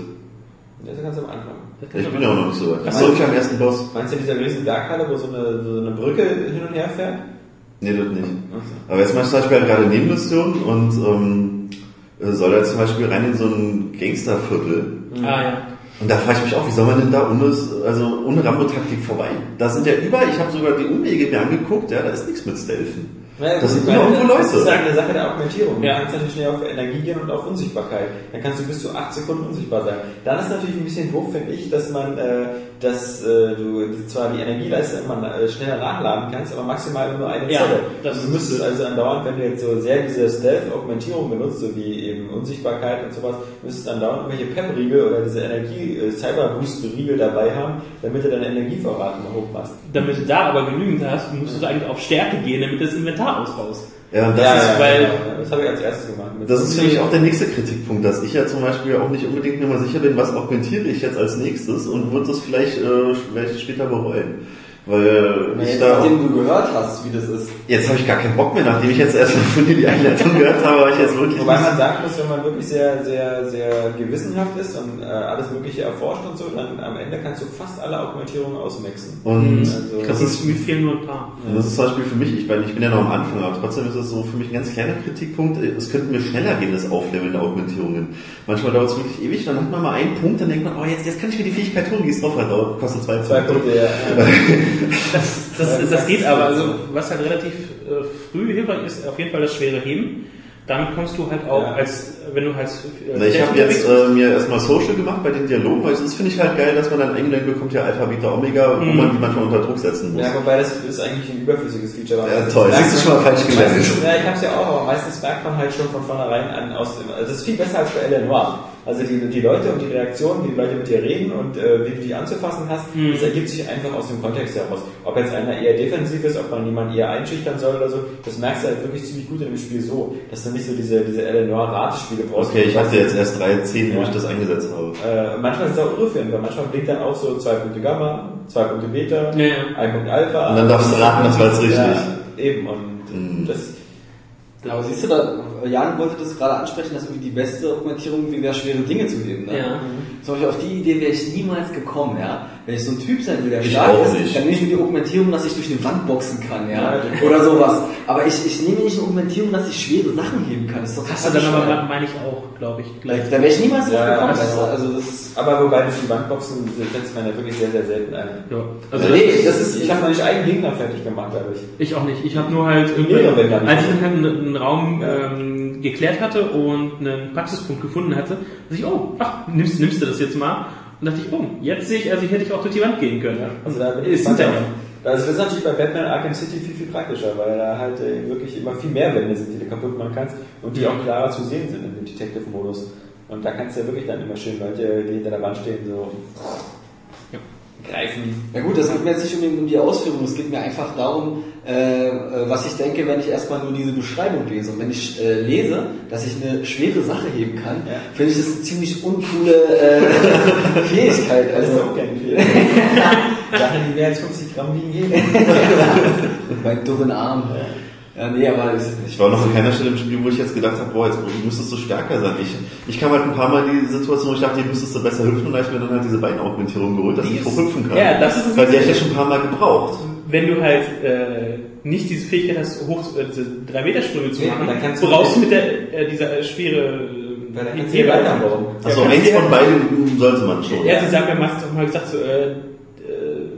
Das ist ganz am Anfang. Ich bin ja auch noch nicht so weit. Achso, ich am ersten Boss. Meinst du in dieser riesigen Berghalle, wo so eine, so eine Brücke hin und her fährt? Nee, das nicht. Aber jetzt mache ich zum Beispiel halt gerade Nebenmissionen und ähm, äh, soll da zum Beispiel rein in so ein Gangsterviertel. Ah ja. Und da frage ich mich auch, wie soll man denn da ohne, also ohne Rambo-Taktik vorbei? Da sind ja überall, ich habe sogar die Umwege mir angeguckt, ja, da ist nichts mit Stealthen. Ja, Das sind immer irgendwo Das Leute. ist eine Sache der Augmentierung. Ja. Du kannst natürlich schnell auf Energie gehen und auf Unsichtbarkeit. Dann kannst du bis zu 8 Sekunden unsichtbar sein. Dann ist natürlich ein bisschen doof, finde ich, dass man, äh, dass äh, du zwar die Energieleiste immer äh, schneller nachladen kannst, aber maximal nur eine Ja, Zelle. das du müsstest also andauernd, wenn du jetzt so sehr diese Stealth-Augmentierung benutzt, so wie eben Unsichtbarkeit und sowas, müsstest du andauernd irgendwelche PEP-Riegel oder diese Energie-Cyber-Boost-Riegel dabei haben, damit du deine Energievorrat immer hochmachst. Damit du da aber genügend hast, musst du eigentlich auf Stärke gehen, damit du das Inventar ausbaust. Ja, und das ist, weil- das habe ich als erstes gemacht. Mit das ist für mich auch der nächste Kritikpunkt, dass ich ja zum Beispiel auch nicht unbedingt mir mal sicher bin, was augmentiere ich jetzt als nächstes und wird das vielleicht, äh, vielleicht später bereuen. Weil Na, ich jetzt, da nachdem du gehört hast, wie das ist. jetzt habe ich gar keinen Bock mehr, nachdem ich jetzt erstmal von dir die Einleitung gehört habe, ich jetzt wirklich Wobei man sagen muss, wenn man wirklich sehr, sehr, sehr gewissenhaft ist und äh, alles Mögliche erforscht und so, dann am Ende kannst du fast alle Augmentierungen ausmaxen. und Also- das ist Mir fehlen nur ein paar. Und das ist zum Beispiel für mich, ich meine, ich bin ja noch am Anfang, aber trotzdem ist es so für mich ein ganz kleiner Kritikpunkt. Es könnte mir schneller gehen, das Aufleveln der Augmentierungen. Manchmal dauert es wirklich ewig, dann hat man mal einen Punkt, dann denkt man, oh, jetzt, jetzt kann ich mir die Fähigkeit holen, die es drauf hat, dauert, kostet zwei, Zwei Punkte, ja. *laughs* Das, das, das geht aber, also was halt relativ äh, früh hilfreich ist, auf jeden Fall das schwere Heben. Damit kommst du halt auch Ja. als, wenn du halt äh, Na, ich habe jetzt äh, mir erstmal Social gemacht bei den Dialogen, weil das finde ich halt geil, dass man dann eingelenkt bekommt, ja Alpha, Beta, Omega, wo Mhm. man die manchmal unter Druck setzen muss. Ja, wobei das ist eigentlich ein überflüssiges Feature. Ja, Das toll. du man- schon mal falsch gelernt. Meistens- Ja, ich hab's ja auch, aber meistens merkt man halt schon von vornherein an aus dem, also das ist viel besser als bei Eleanor. Also die, die Leute und die Reaktionen, wie die Leute mit dir reden und äh, wie du die anzufassen hast, Mhm. das ergibt sich einfach aus dem Kontext heraus. Ob jetzt einer eher defensiv ist, ob man jemanden eher einschüchtern soll oder so, das merkst du halt wirklich ziemlich gut in dem Spiel so, dass du nicht so diese, diese Eleanor-Ratespiele brauchst. Okay, ich hatte jetzt erst drei Zehn, wo Ja. ich das eingesetzt habe. Äh, manchmal ist es auch irreführend, weil manchmal blinkt dann auch so zwei Punkte Gamma, zwei Punkte Beta, Ja, ja. ein Punkt Alpha. Und dann darfst du raten, das war jetzt richtig. Ja, eben, und Mhm. das. Aber siehst du, da, Jan wollte das gerade ansprechen, dass irgendwie die beste Augmentierung wäre, schwere Dinge zu heben. Ne? Ja. Zum Beispiel auf die Idee wäre ich niemals gekommen, ja. Wenn ich so ein Typ sein will, der Ich stark ist, nicht. dann nehme ich mir die Augmentierung, dass ich durch eine Wand boxen kann, ja. Ja, Oder sowas. Aber ich, ich nehme nicht eine Augmentierung, dass ich schwere Sachen heben kann. Das ist doch Hast du dann aber, bescheuert. meine ich auch, glaube ich, Da, gleich. da wäre ich niemals drauf Ja, gekommen. auch. also das, aber wobei durch die Wandboxen setzt man ja wirklich sehr, sehr selten ein. Ja. Also nee, das ist, ich habe noch nicht einen Gegner fertig gemacht dadurch. Ich auch nicht. Ich habe nur halt Wände als ich ich dann halt einen, einen Raum Ja. Ähm, geklärt hatte und einen Praxispunkt gefunden hatte, dachte ich, oh, ach, nimmst, nimmst du das jetzt mal? Und dachte ich, oh, jetzt sehe ich, also hätte ich auch durch die Wand gehen können. Also da ich ist drauf. Also das ist natürlich bei Batman Arkham City viel, viel praktischer, weil da halt äh, wirklich immer viel mehr Wände sind, die du kaputt machen kannst und die auch klarer zu sehen sind im Detective-Modus. Und da kannst du ja wirklich dann immer schön Leute, die hinter der Wand stehen, so greifen. Ja gut, das geht mir jetzt nicht um die, um die Ausführung, es geht mir einfach darum, äh, äh, was ich denke, wenn ich erstmal nur diese Beschreibung lese. Und wenn ich äh, lese, dass ich eine schwere Sache heben kann, Ja. finde ich das eine ziemlich uncoole äh, *laughs* Fähigkeit. Das ist Also auch keine viel. *laughs* Sachen, die mehr als 50 Gramm wiegen, *laughs* mein dürren Arm. Ja, nee, aber es- Ich war noch an keiner Stelle im Spiel, wo ich jetzt gedacht habe, boah, jetzt müsstest du stärker sein. Ich, ich kam halt ein paar Mal in die Situation, wo ich dachte, hier müsstest du besser hüpfen und da hab ich mir dann halt diese Beinaugmentierung geholt, dass Die ich hochhüpfen kann. Ja, das ist Weil die habe ich ja schon ein paar Mal gebraucht. Wenn du halt äh, nicht diese Fähigkeit hast, hoch äh, diese 3 Meter Sprünge zu machen, dann kannst du- brauchst du mit der, äh, dieser äh, schwere Weil da äh, kannst du die Leiter bauen. Also Ja, eins du- von beiden sollte man schon. Ja, sie sagen, wir haben doch mal gesagt, so, äh, äh,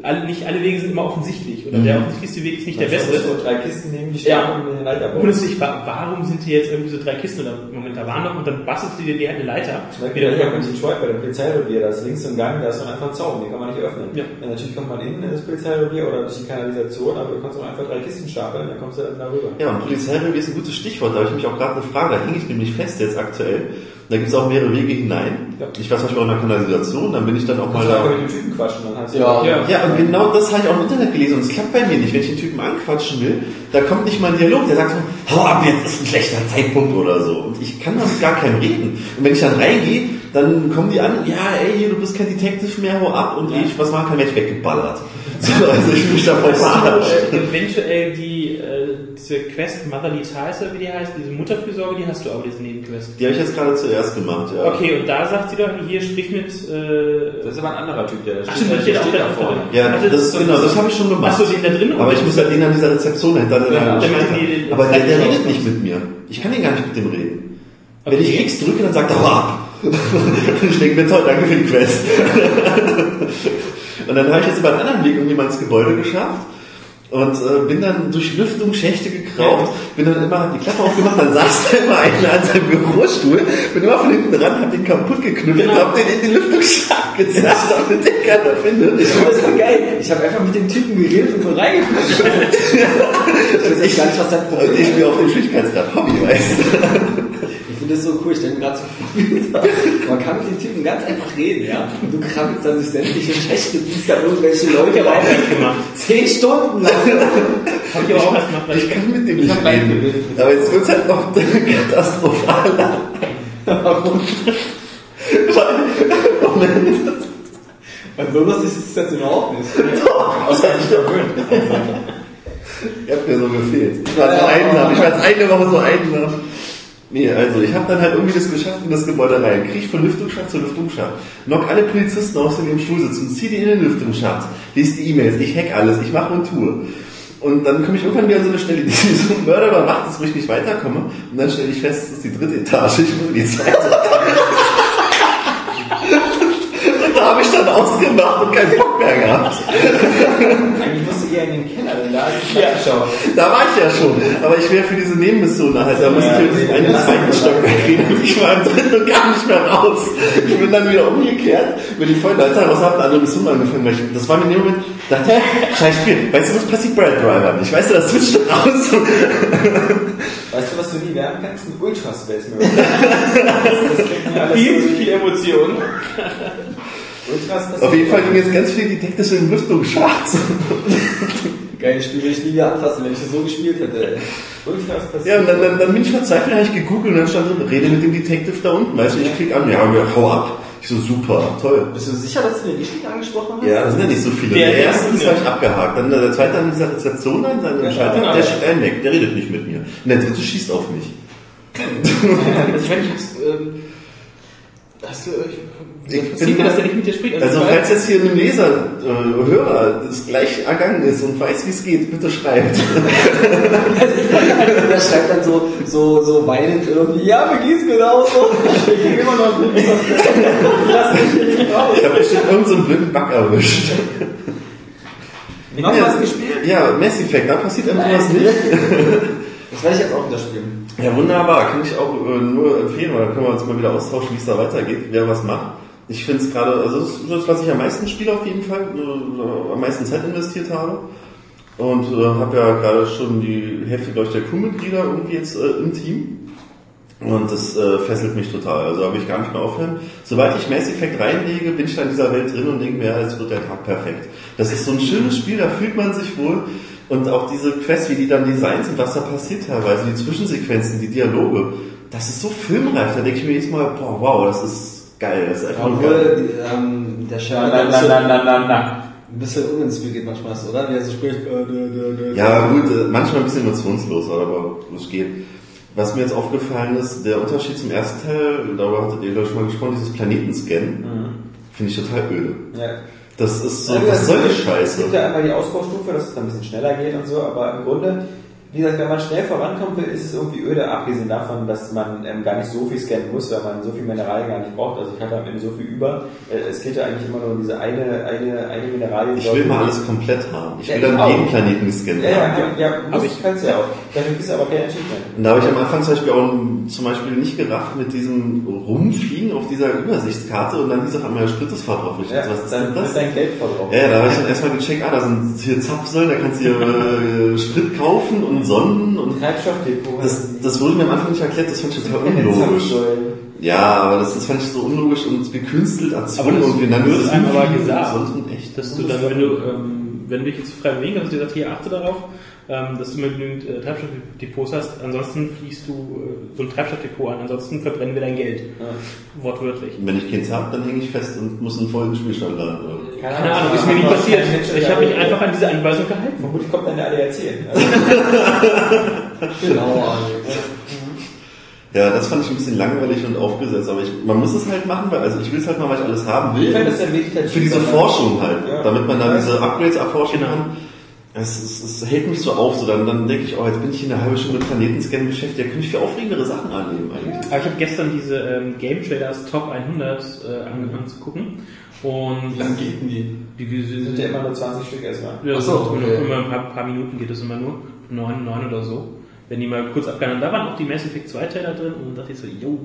alle, nicht alle Wege sind immer offensichtlich. Oder Mhm. der offensichtlichste Weg ist nicht der Dann beste. musst du drei Kisten nehmen, die Ja. und den Leiter bauen. Und es nicht, warum sind hier jetzt irgendwie so drei Kisten oder im Moment da waren noch und dann bastelst du dir die eine Leiter. Zum Beispiel wieder rüber. in Detroit bei dem Polizeirevier, da ist links im Gang, da ist dann einfach ein Zaun, den kann man nicht öffnen. Ja. Ja, natürlich kommt man innen in das Polizeirevier oder durch die Kanalisation, aber du kannst auch einfach drei Kisten stapeln, dann kommst du dann da rüber. Ja, und Polizeirevier ist ein gutes Stichwort. Da habe ich mich auch gerade eine Frage, da hänge ich nämlich fest jetzt aktuell. Da gibt es auch mehrere Wege hinein. Ja. Ich war zum Beispiel auch in der Kanalisation, dann bin ich dann auch mal da. mit dem Typen quatschen, dann hast du Ja. Ja. Ja, und genau das habe ich auch im Internet gelesen und es klappt bei mir nicht. Wenn ich den Typen anquatschen will, da kommt nicht mal ein Dialog, der sagt so, hau ab, jetzt ist ein schlechter Zeitpunkt oder so. Und ich kann da mit gar keinem reden. Und wenn ich dann reingehe, dann kommen die an, ja, ey, du bist kein Detective mehr, hau ab. Und ich, was machen kann, werde ich weggeballert. *laughs* Also ich fühle mich da voll verarscht. Äh, eventuell die, diese Quest Motherly Ties, oder wie die heißt, diese Mutterfürsorge, die hast du auch, diese Nebenquest. Die habe ich jetzt gerade zuerst gemacht, ja. Okay, und da sagt sie doch, hier sprich mit, äh, Das ist aber ein anderer Typ, der Ach, stimmt, der steht da drin. Ja, Also das, so- genau, das habe ich schon gemacht. Achso, den da drin? Aber ich muss halt den an dieser Rezeption hinter der Ja, die- Aber der, der redet nicht mit mir. Ich kann den gar nicht mit dem reden. Wenn Okay. ich X drücke, dann sagt er, ab. Und *laughs* ich denke mir, toll, danke für die Quest. *laughs* Und dann habe ich jetzt über einen anderen Weg irgendwie mal ins Gebäude geschafft. Und äh, bin dann durch Lüftung, Schächte gekraucht, bin dann immer, hab die Klappe aufgemacht, dann saß da immer einer an seinem Bürostuhl, bin immer von hinten ran, hab den kaputt geknüppelt, hab den in die Lüftungsschacht gezerrt, damit den keiner findet. Ich finde das voll geil. Ich habe einfach mit dem Typen geredet und so reingeguckt. Ich weiß gar nicht, was sein Und Problem ich ist. bin auf den Schwierigkeitsgrad Hobby, weißt du. Ich finde das so cool. Ich denke gerade so Man kann mit den Typen ganz einfach reden, ja. Und du krabbelst dann durch sämtliche Schächte, ziehst da irgendwelche Leute rein. gemacht. Zehn Stunden lang. Hab ich aber auch erst gemacht, weil Ich ich kann mit dem nicht reden. Aber jetzt wird's halt noch katastrophaler. Warum? Moment. Weil so lustig ist es jetzt überhaupt nicht. Außer dich verwöhnt. Ihr habt mir so gefehlt. Ich war so einsam. Ich war jetzt eine Woche so einsam. Nee, also ich habe dann halt irgendwie das geschafft in das Gebäude rein. Krieg von Lüftungsschacht zu Lüftungsschacht. Knock alle Polizisten aus, die im Stuhl sitzen. Zieh die in den Lüftungsschacht. Lies die E-Mails. Ich hack alles. Ich mache und tue. Und dann komme ich irgendwann wieder an so eine Stelle, die *laughs* so ein Mörder überwacht, dass ich nicht weiterkomme. Und dann stelle ich fest, es ist die dritte Etage. Ich muss in die zweite. *laughs* Und da habe ich dann ausgemacht und keinen Bock mehr gehabt. Eigentlich musst du eher in den Keller, da ist die Schau. Da war ich ja schon. Aber ich wäre für diese Nebenmission halt, da musste ich jetzt einen zweiten Stockwerk gehen und ich war im dritten und gar nicht mehr raus. Ich bin dann wieder umgekehrt, bin ich voll Leute raus, hab eine andere Mission angefangen. Weil ich, das war mir in dem Moment, dachte ich, scheiß Spiel, weißt du, was passiert Brad Driver nicht? Weißt du, das switcht raus. Weißt du, was du nie werden kannst? Ein Ultra Space Mirror. Das klingt mir alles viel so zu viel Emotionen. Auf jeden Fall ging jetzt ganz viel in den Lüftungsschacht. Geil, das Spiel ich nie wieder anfassen, wenn ich das so gespielt hätte. *laughs* Ja, und dann, dann, dann bin ich verzweifelt, habe ich gegoogelt und dann stand drin, rede mit dem Detective da unten. Weißt du, ich klick an, ja, hau ab. Ich so, super, toll. Bist du sicher, dass du den richtig angesprochen hast? Ja, das sind ja nicht so viele. Der- Der, erste ist ich abgehakt. Dann der zweite an dieser Rezeption, dann seine Schalter, genau. der schickt einen weg. Der redet nicht mit mir. Und der dritte schießt auf mich. *laughs* Also ich meine, ich hab's, ähm, hast du, ich, Ich bin- dass der nicht mit dir spricht. Also ich falls jetzt hier ein Leser, äh, Hörer das gleich ergangen ist und weiß, wie es geht, bitte schreibt. *laughs* Der schreibt dann so, so, so weinend irgendwie, ja, mir geht's genauso. Ich krieg immer noch Lass mich nicht raus. Ich habe bestimmt irgendeinen so einen blinden Bug erwischt. Noch Ja. was gespielt? Ja, Mass Effect, da passiert sowas nicht. *laughs* Das werde ich jetzt auch wieder spielen. Ja, wunderbar. Kann ich auch äh, nur empfehlen, weil dann können wir uns mal wieder austauschen, wie es da weitergeht, wer was macht. Ich finde es gerade, also das ist das, was ich am meisten spiele auf jeden Fall, äh, am meisten Zeit investiert habe. Und äh, habe ja gerade schon die Hälfte, glaube ich, der Crewmitglieder irgendwie jetzt äh, im Team. Und das äh, fesselt mich total. Also will ich gar nicht mehr aufhören. Sobald ich Mass Effect reinlege, bin ich da in dieser Welt drin und denke mir, ja, jetzt wird der Tag perfekt. Das ist so ein schönes Spiel, da fühlt man sich wohl. Und auch diese Quests, wie die dann designt sind, was da passiert teilweise, die Zwischensequenzen, die Dialoge, das ist so filmreif. Da denke ich mir jedes Mal, boah, wow, das ist geil. Das ist einfach. Obwohl, die, ähm, der Scherl na, ein na, bisschen, na, na, na, na. ein bisschen uninspiriert manchmal ist, oder? Wie er so spricht. Äh, dö, dö, dö, Ja, gut, äh, manchmal ein bisschen emotionslos, aber es geht. Was mir jetzt aufgefallen ist, der Unterschied zum ersten Teil, darüber hattet ihr glaube ich schon mal gesprochen, dieses Planetenscan, finde ich total öde. Ja. Das ist so, Ja, was soll die Es Scheiße? gibt ja einmal die Ausbaustufe, dass es dann ein bisschen schneller geht und so, aber im Grunde, wie gesagt, wenn man schnell vorankommen will, ist es irgendwie öde, abgesehen davon, dass man ähm, gar nicht so viel scannen muss, weil man so viel Mineralien gar nicht braucht. Also ich hatte am Ende so viel über. Äh, es geht ja eigentlich immer nur um diese eine, eine, eine Mineralien. Ich will mal alles komplett haben. Ich will Ja, dann jeden Planeten gescannt Ja, ja, haben. ja, ja Aber musst, ich- kannst du ja auch. Dafür kriegst du aber kein Achievement. Und da habe ich am Anfang zum Beispiel auch zum Beispiel nicht gerafft mit diesem Rumfliegen auf dieser Übersichtskarte und dann diese auf einmal Spritesfahrt drauf. Ich Ja, was ist denn das? dein Geld drauf. Ja, ja, da habe ich dann erstmal gecheckt, ah, da sind hier Zapfsäulen, da kannst du hier äh, Sprit kaufen und Sonden und Treibstoffdepot. das, das wurde mir am Anfang nicht erklärt, das fand ich total unlogisch. Ja, aber das, das fand ich so unlogisch und gekünstelt erzwungen Aber das und wir nennen wird einem aber gesagt, echt. dass du dann, wenn du, ähm, wenn du dich jetzt frei bewegen kannst, dir sagt, hier achte darauf, ähm, dass du immer genügend äh, Treibstoffdepots hast, ansonsten fließt du äh, so ein Treibstoffdepot an, ansonsten verbrennen wir dein Geld. Wortwörtlich. Wenn ich keins habe, dann hänge ich fest und muss einen vollen Spielstand laden. Keine Ahnung, ist mir nie passiert. Ich habe mich einfach an diese Anweisung gehalten. Vermutlich kommt dann der ADAC. Also, *laughs* Genau, also. Ja, das fand ich ein bisschen langweilig und aufgesetzt, aber ich, man muss es halt machen, weil also ich will es halt mal, weil ich alles haben will. ich fände das ja. Für diese Forschung halt, Ja. damit man dann diese Upgrades erforschen Genau. kann. Es, es, es hält mich so auf, so dann, dann denke ich, oh, jetzt bin ich hier eine halbe Stunde mit Planetenscannen beschäftigt, da könnte ich viel aufregendere Sachen annehmen eigentlich. Aber ich habe gestern diese ähm, Game Trailers Top 100 äh, angefangen zu gucken. Und Wie lange geht denn die? die, die sind sind ja immer nur 20 Stück erstmal. Ja, Ach so, so, okay. immer ein paar, paar Minuten geht es immer nur. Neun, neun oder so. Wenn die mal kurz abgegangen. Und da waren auch die Mass Effect 2 Trailer drin und dann dachte ich so, yo,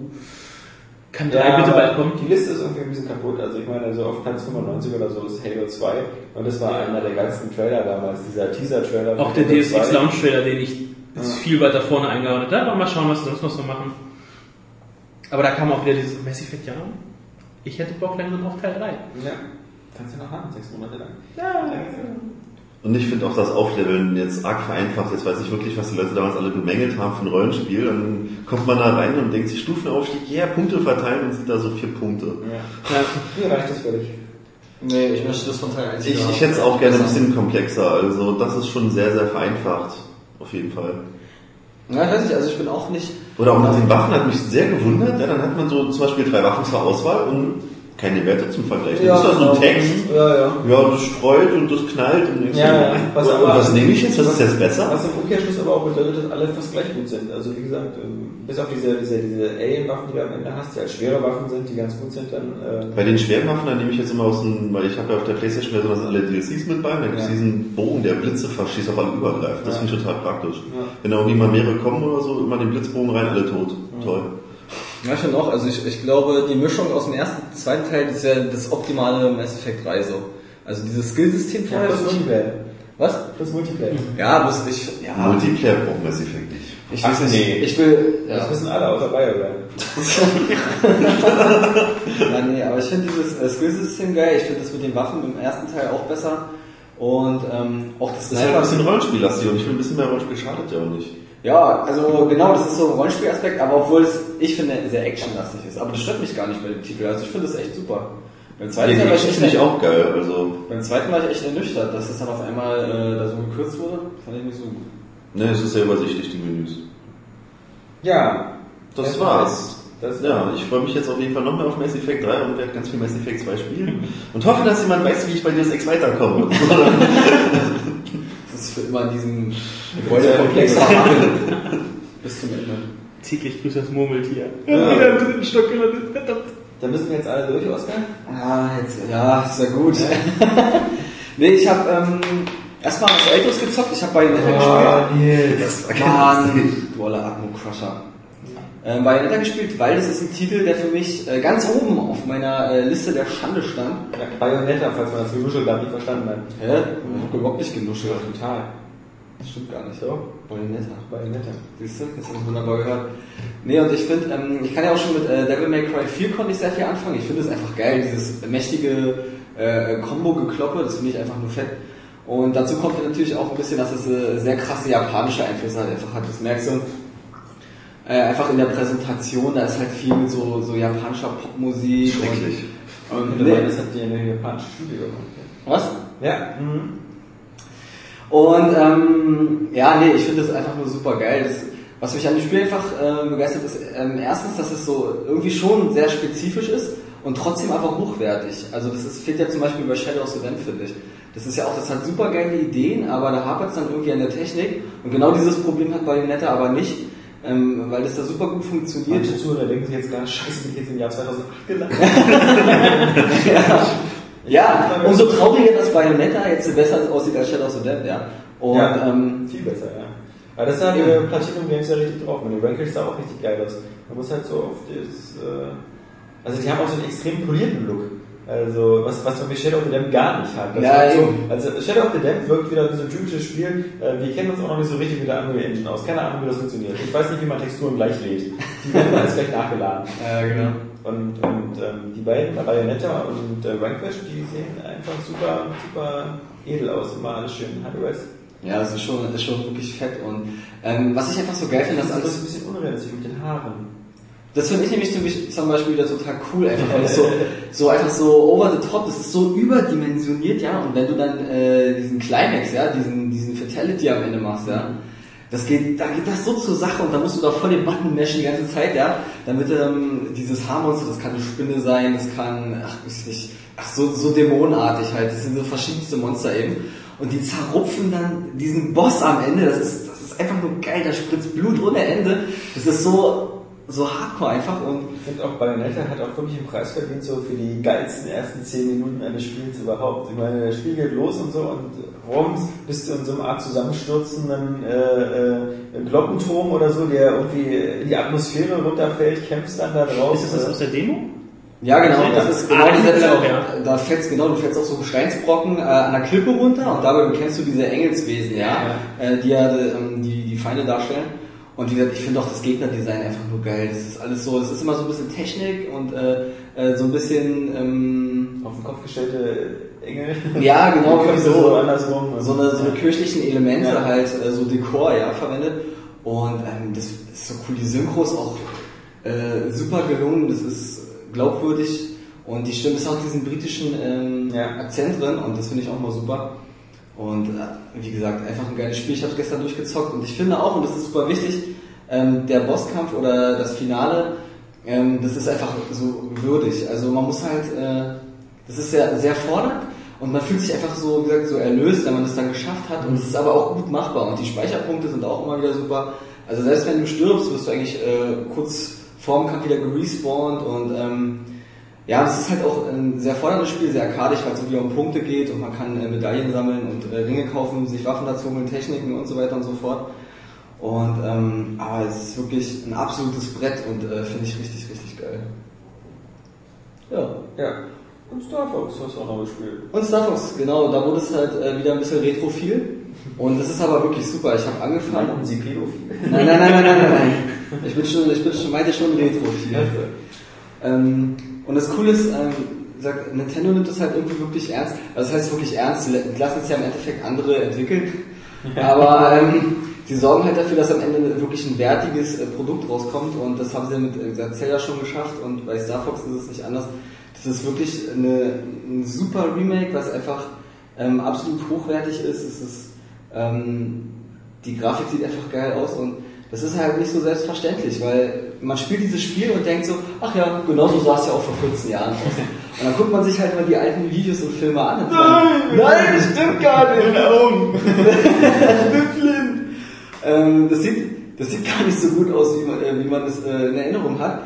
kann drei bitte aber bald kommen? Die Liste ist irgendwie ein bisschen kaputt. Also ich meine, so auf Platz 95 oder so ist Halo 2 und das war einer der geilsten Trailer damals, dieser Teaser-Trailer. Auch der DSX 2. Launch Trailer, den ich ist viel weiter vorne eingeordnet habe. Mal schauen, was sie sonst noch so machen. Aber da kam auch wieder dieses Mass Effect, ja. Ich hätte Bock langsam auf Teil 3. Ja, kannst du noch haben, sechs Monate lang. Und ich finde auch das Aufleveln jetzt arg vereinfacht. Jetzt weiß ich wirklich, was die Leute damals alle bemängelt haben für ein Rollenspiel. Dann kommt man da rein und denkt sich Stufenaufstieg, ja, Punkte verteilen und sieht da so vier Punkte. Ja. Mir reicht das völlig. Nee, ich möchte das von Teil 1 Ich, ich hätte es auch gerne ein bisschen komplexer. Also das ist schon sehr, sehr vereinfacht. Auf jeden Fall. Ja, ich weiß nicht, also ich bin auch nicht. Oder auch mit den Waffen hat mich sehr gewundert. Ja, dann hat man so zum Beispiel drei Waffen zur Auswahl und keine Werte zum Vergleich. Dann ist da so ein Text. Ja, ja. Ja, das streut und das knallt und, Ja, ja. was, und aber- was nehme ich jetzt? Was ist jetzt besser? Was im Umkehrschluss aber auch bedeutet, dass alle fast gleich gut sind. Also wie gesagt, ähm, bis auf diese, diese, diese Alien-Waffen, die du am Ende hast, die als schwere Waffen sind, die ganz gut sind, dann äh, Bei den schweren Waffen, da nehme ich jetzt immer aus dem, weil ich habe ja auf der Playstation Version sind alle DLCs mit bei, da gibt es Ja. diesen Bogen, der Blitze verschießt, auf alle übergreift. Das Ja. finde ich total praktisch. Ja. Wenn da irgendwie mal mehrere kommen oder so, immer den Blitzbogen rein, alle tot. Toll. Ja, ich finde auch, also ich, ich glaube, die Mischung aus dem ersten und zweiten Teil ist ja das optimale Mass Effect 3 so. Also dieses Skillsystem ja, vorher. das das Multiplayer. was? Das Multiplayer. Ja, das, ich, ja, Multiplayer braucht Mass Effect nicht. ich Ach, weiß nicht. nee. Ich will, ja. Das wissen alle außer BioWare. *laughs* Ja, nee, aber ich finde dieses äh, Skillsystem geil. Ich finde das mit den Waffen im ersten Teil auch besser. Und ähm, auch das Das ist halt ein bisschen Sniper. Rollenspiellastig und ich finde ein bisschen mehr Rollenspiel schadet ja auch nicht. Ja, also genau, das ist so ein Rollenspielaspekt, aber obwohl es, ich finde, sehr actionlastig ist. Aber das stört mich gar nicht bei dem Titel. Also ich finde das echt super. Beim zweiten, Teil war ich echt ich auch geil. Also, beim zweiten war ich echt ernüchtert, dass es dann auf einmal äh, da so gekürzt wurde. Fand ich nicht so gut. ne, es ist sehr übersichtlich, die Menüs. Ja, Das war's. Das Ja, ich freue mich jetzt auf jeden Fall noch mehr auf Mass Effect 3 und werde ganz viel Mass Effect 2 spielen. *laughs* Und hoffe, dass jemand weiß, wie ich bei Deus Ex weiterkomme. *laughs* Das ist für immer in diesem Gebäudekomplex. *laughs* Bis zum Ende. Täglich grüßt das Murmeltier. Ja. Wieder im dritten Stock gelandet. Verdammt. Da müssen wir jetzt alle durch, Oskar. Ah, jetzt, ja, ist ja gut. *laughs* nee, ich habe ähm, erstmal was Älteres gezockt. Ich habe Bayonetta gespielt. das Mann, du oller Atmo-Crusher. Ähm, Bayonetta gespielt, weil das ist ein Titel, der für mich äh, ganz oben auf meiner äh, Liste der Schande stand. Ja, Bayonetta, falls man das Genuschel gerade nicht verstanden hat. Hä? Ich hab überhaupt nicht genuschelt. Total. Das stimmt gar nicht. So, Bayonetta. Bayonetta. Siehst du, jetzt haben wir wunderbar gehört. Nee, und ich finde, ähm, ich kann ja auch schon mit äh, Devil May Cry 4 konnte ich sehr viel anfangen. Ich finde es einfach geil, dieses mächtige äh, Combo-Gekloppe, das finde ich einfach nur fett. Und dazu kommt ja natürlich auch ein bisschen, dass es äh, sehr krasse japanische Einflüsse halt einfach hat. Das merkst du äh, einfach in der Präsentation, da ist halt viel mit so, so japanischer Popmusik. Schrecklich. Und, und, Nee. nee, Das hat die in der japanischen Studie gemacht. was? Ja. Mhm. Und ähm, ja, nee, ich finde das einfach nur super geil. Das, was mich an dem Spiel einfach äh, begeistert ist, ähm, erstens, dass es so irgendwie schon sehr spezifisch ist und trotzdem aber hochwertig. Also das ist, fehlt ja zum Beispiel bei Shadow of the Vent, finde ich. Das ist ja auch, das hat super geile Ideen, aber da hapert es dann irgendwie an der Technik. Und genau dieses Problem hat Bayonetta aber nicht, ähm, weil das da super gut funktioniert. Manche Zuhörer denken sich jetzt gar nicht, scheiße, bin ich jetzt im Jahr 2008 gelandet. *laughs* *laughs* Ja, *laughs* umso trauriger, dass Bayonetta jetzt besser aussieht als Shadow of the Vent, ja. Und ja, ähm, viel besser, ja. Aber das hat äh, Platinum Games ja richtig drauf. Mit den Rankings sah auch richtig geil aus. Man muss halt so auf das, äh, also die haben auch so einen extrem polierten Look. Also, was, was man mit Shadow of the Damned gar nicht hat. Das Ja, wirkt so, eben. also Shadow of the Damned wirkt wieder wie so ein typisches Spiel. Äh, wir kennen uns auch noch nicht so richtig mit der Unreal Engine aus. Keine Ahnung, wie das funktioniert. Ich weiß nicht, wie man Texturen gleich lädt. Die werden alles gleich nachgeladen. *laughs* ja, genau. Und, und ähm, die beiden, Bayonetta und äh, Rankwash, die sehen einfach super, super edel aus. Immer alles schön High-Res. Ja, das ist schon, ist schon wirklich fett. Und ähm, was ich einfach so geil finde, Das dass ist alles alles. ein bisschen unrealistisch mit den Haaren. Das finde ich nämlich zum Beispiel- zum Beispiel wieder total cool, einfach weil es so, *laughs* so einfach so over the top, das ist so überdimensioniert, ja, und wenn du dann äh, diesen Climax, ja, diesen, diesen Fatality am Ende machst, ja, das geht, da geht das so zur Sache und da musst du da voll den Button meshen die ganze Zeit, ja, damit ähm, dieses Haarmonster, das kann eine Spinne sein, das kann, ach, weiß ich nicht, ach, so, so dämonenartig halt, das sind so verschiedenste Monster eben und die zerrupfen dann diesen Boss am Ende, das ist, das ist einfach nur geil, da spritzt Blut ohne Ende, das ist so, so hardcore einfach und Ich finde auch Bayonetta hat auch wirklich einen Preis verdient, so für die geilsten ersten 10 Minuten eines Spiels überhaupt. Ich meine, das Spiel geht los und so und rums bist du in so einer Art zusammenstürzenden äh, äh, Glockenturm oder so, der irgendwie in die Atmosphäre runterfällt, kämpfst dann da drauf. Ist das das aus der Demo? Ja, genau, Ja, das ist ah, genau das diese, ist auch, ja. da fällst genau, du fällst auch so Gesteinsbrocken äh, an der Klippe runter und dabei bekämpfst du diese Engelswesen, ja, Äh, die ja ähm, die, die Feinde darstellen. Und wie gesagt, ich finde auch das Gegnerdesign einfach nur geil. Das ist alles so, es ist immer so ein bisschen Technik und äh, äh, so ein bisschen ähm, auf den Kopf gestellte Engel. ja, genau, so, so andersrum. so eine, so eine kirchlichen Elemente Ja. halt, äh, so Dekor, ja, verwendet. Und ähm, das ist so cool, die Synchros auch äh, super gelungen, das ist glaubwürdig und die Stimme ist auch diesen britischen ähm, Ja. Akzent drin und das finde ich auch mal super. Und äh, wie gesagt, einfach ein geiles Spiel. Ich habe es gestern durchgezockt und ich finde auch, und das ist super wichtig, ähm, der Bosskampf oder das Finale, ähm, das ist einfach so würdig. Also man muss halt, äh, das ist sehr, sehr fordernd und man fühlt sich einfach so, wie gesagt, so erlöst, wenn man das dann geschafft hat. Und es ist aber auch gut machbar und die Speicherpunkte sind auch immer wieder super. Also selbst wenn du stirbst, wirst du eigentlich äh, kurz vorm Kampf wieder gerespawnt und ähm, ja, das ist halt auch ein sehr forderndes Spiel, sehr arkadisch, weil es wieder um Punkte geht und man kann äh, Medaillen sammeln und äh, Ringe kaufen, sich Waffen dazu holen, Techniken und so weiter und so fort. Und ähm, aber es ist wirklich ein absolutes Brett und äh, finde ich richtig, richtig geil. Ja. Ja. Und Star Fox hast du auch noch gespielt. Und Star Fox, genau, da wurde es halt äh, wieder ein bisschen retrophil. Und das ist aber wirklich super. Ich habe angefangen. Fanden Sie pädophil? Nein, nein, nein, nein, nein, nein, nein. Ich bin schon, ich bin schon, meinte schon retrophil. Ähm, und das Coole ist, ähm, gesagt, Nintendo nimmt das halt irgendwie wirklich ernst. Also das heißt wirklich ernst, sie lassen es ja im Endeffekt andere entwickeln. Aber ähm, sie sorgen halt dafür, dass am Ende wirklich ein wertiges äh, Produkt rauskommt und das haben sie mit äh, gesagt, Zelda schon geschafft und bei Star Fox ist es nicht anders. Das ist wirklich eine, ein super Remake, was einfach ähm, absolut hochwertig ist. Es ist ähm, die Grafik sieht einfach geil aus und das ist halt nicht so selbstverständlich, weil man spielt dieses Spiel und denkt so, ach ja, genauso sah es ja auch vor 14 Jahren aus. Und dann guckt man sich halt mal die alten Videos und Filme an. Und sagt, nein, das stimmt gar nicht. Augen. ich bin blind. Ähm, das, sieht, das sieht gar nicht so gut aus, wie man, äh, wie man das äh, in Erinnerung hat.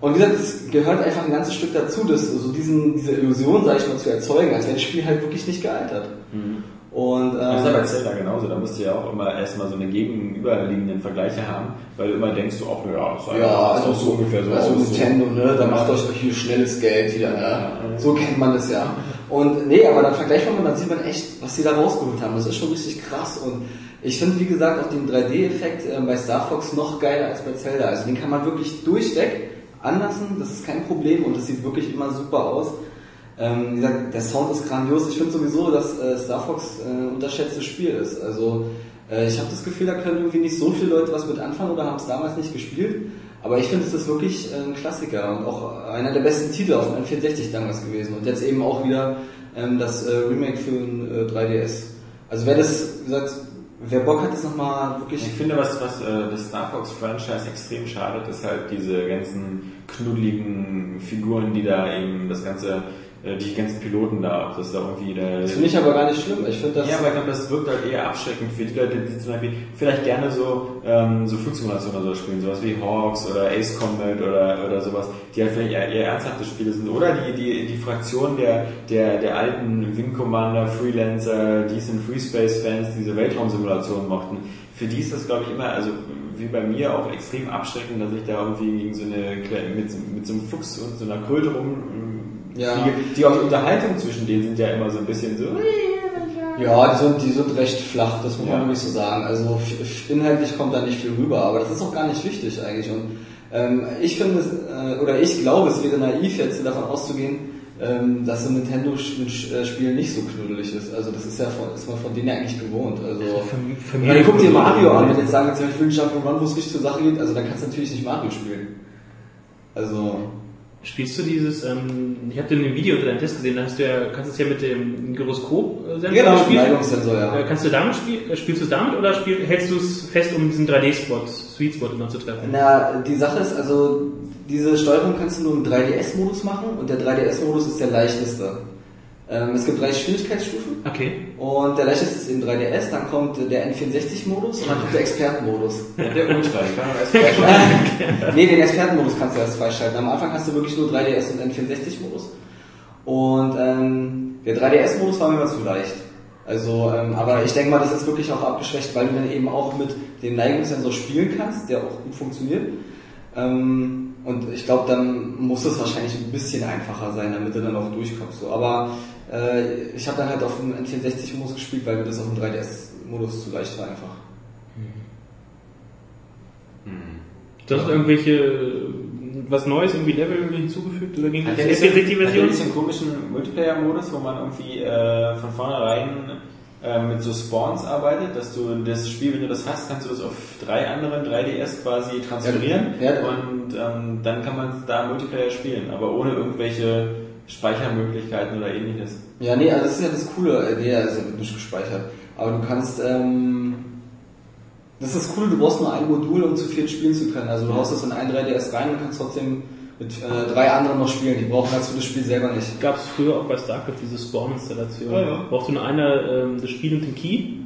Und wie gesagt, es gehört einfach ein ganzes Stück dazu, das, so diesen, diese Illusion, sag ich mal, zu erzeugen, als wäre das Spiel halt wirklich nicht gealtert. Und, ähm, Das ist ja bei Zelda genauso, da musst du ja auch immer erstmal so eine gegenüberliegenden Vergleiche haben, weil du immer denkst, du auch, ja, das sah Ja, ja, also so ungefähr so also. Nintendo, ne, da macht euch hier schnelles Geld wieder, ne? So kennt man das ja. Und nee, aber dann vergleicht man, dann sieht man echt, was sie da rausgeholt haben. Das ist schon richtig krass und ich finde, wie gesagt, auch den 3D-Effekt äh, bei Star Fox noch geiler als bei Zelda. Also den kann man wirklich durchweg anlassen, das ist kein Problem und das sieht wirklich immer super aus. Ähm, wie gesagt, der Sound ist grandios. Ich finde sowieso, dass äh, Star Fox äh, ein unterschätztes Spiel ist. Also äh, ich habe das Gefühl, da können irgendwie nicht so viele Leute was mit anfangen oder haben es damals nicht gespielt. Aber ich finde, es ist wirklich äh, ein Klassiker und auch einer der besten Titel auf dem N64 damals gewesen. Und jetzt eben auch wieder ähm, das äh, Remake für ein äh, 3DS. Also wer das, wie gesagt, wer Bock hat, das nochmal wirklich... Ich finde, was, was äh, das Star Fox Franchise extrem schadet, ist halt diese ganzen knuddeligen Figuren, die da eben das ganze, die ganzen Piloten da, ob das da irgendwie der. Das finde ich aber gar nicht schlimm. Ich finde das... ja, aber ich glaube, das wirkt halt eher abschreckend für die Leute, die zum Beispiel vielleicht gerne so, ähm, so Flugsimulationen oder so spielen, sowas wie Hawks oder Ace Combat oder, oder sowas, die halt vielleicht eher, eher ernsthafte Spiele sind. Oder die, die, die Fraktion der, der, der alten Wing Commander, Freelancer, Decent Free Space Fans, die diese Weltraumsimulationen mochten. Für die ist das, glaube ich, immer, also wie bei mir auch extrem abschreckend, dass ich da irgendwie gegen so eine, mit, mit so einem Fuchs und so einer Kröte rum Ja. fliege. Die auch die Unterhaltung zwischen denen sind ja immer so ein bisschen so. Ja, die sind, die sind recht flach, das muss man Ja. wirklich so sagen. Also inhaltlich kommt da nicht viel rüber, aber das ist auch gar nicht wichtig eigentlich. Und ähm, ich finde es, äh, oder ich glaube, es wäre naiv jetzt davon auszugehen, ähm, dass so ein Nintendo-Spiel nicht so knuddelig ist. Also das ist ja von, ist man von denen ja eigentlich gewohnt. Also Für, für ich meine, guck dir Mario an, wenn jetzt sagen, jetzt, ich will einen Jump'n'Run, wo es richtig zur Sache geht, also dann kannst du natürlich nicht Mario spielen. Also, Spielst du dieses, ähm, ich habe in dem Video unter deinem Test gesehen, da hast du ja, kannst du es ja mit dem Gyroskop-Sensor genau, spielen. Neigungssensor, ja. Äh, Kannst du damit spielen? Spielst du es damit oder spiel, hältst du es fest, um diesen 3D-Spot, Sweet Spot immer zu treffen? Na, die Sache ist also, diese Steuerung kannst du nur im 3DS-Modus machen und der 3DS-Modus ist der leichteste. Ähm, es gibt drei Schwierigkeitsstufen Okay. und der leichteste ist im 3DS, dann kommt der N64-Modus und dann kommt der Expertenmodus. Der Ultra, ich kann auch *laughs* erst freischalten. nee, den Expertenmodus kannst du erst freischalten. Am Anfang hast du wirklich nur 3DS und N64-Modus. Und ähm, der 3DS-Modus war mir immer zu leicht. Also, ähm, aber ich denke mal, das ist wirklich auch abgeschwächt, weil du dann eben auch mit dem Neigungssensor spielen kannst, der auch gut funktioniert. Ähm, und ich glaube, dann muss es wahrscheinlich ein bisschen einfacher sein, damit du dann auch durchkommst. So. Aber äh, ich habe dann halt auf dem N64-Modus gespielt, weil mir das auf dem 3DS-Modus zu leicht war einfach. Du hast irgendwelche, was Neues, irgendwie Level hinzugefügt oder ging Hat das nicht die hat Version? so einen komischen Multiplayer-Modus, wo man irgendwie äh, von vornherein äh, mit so Spawns arbeitet, dass du das Spiel, wenn du das hast, kannst du das auf drei anderen 3DS quasi transferieren Ja, ja. und ähm, dann kann man da Multiplayer spielen, aber ohne irgendwelche Speichermöglichkeiten oder ähnliches. Ja, nee, also das ist ja das Coole, äh, nee, also wird nicht gespeichert. Aber du kannst, ähm, das ist das Coole, du brauchst nur ein Modul, um zu viel spielen zu können. Also du haust das in ein 3DS rein und kannst trotzdem mit äh, drei anderen noch spielen. Die brauchen dazu das Spiel selber nicht. Gab es früher auch bei StarCraft diese Spawn-Installation. Ja, ja. Brauchte nur einer ähm, das Spiel und den Key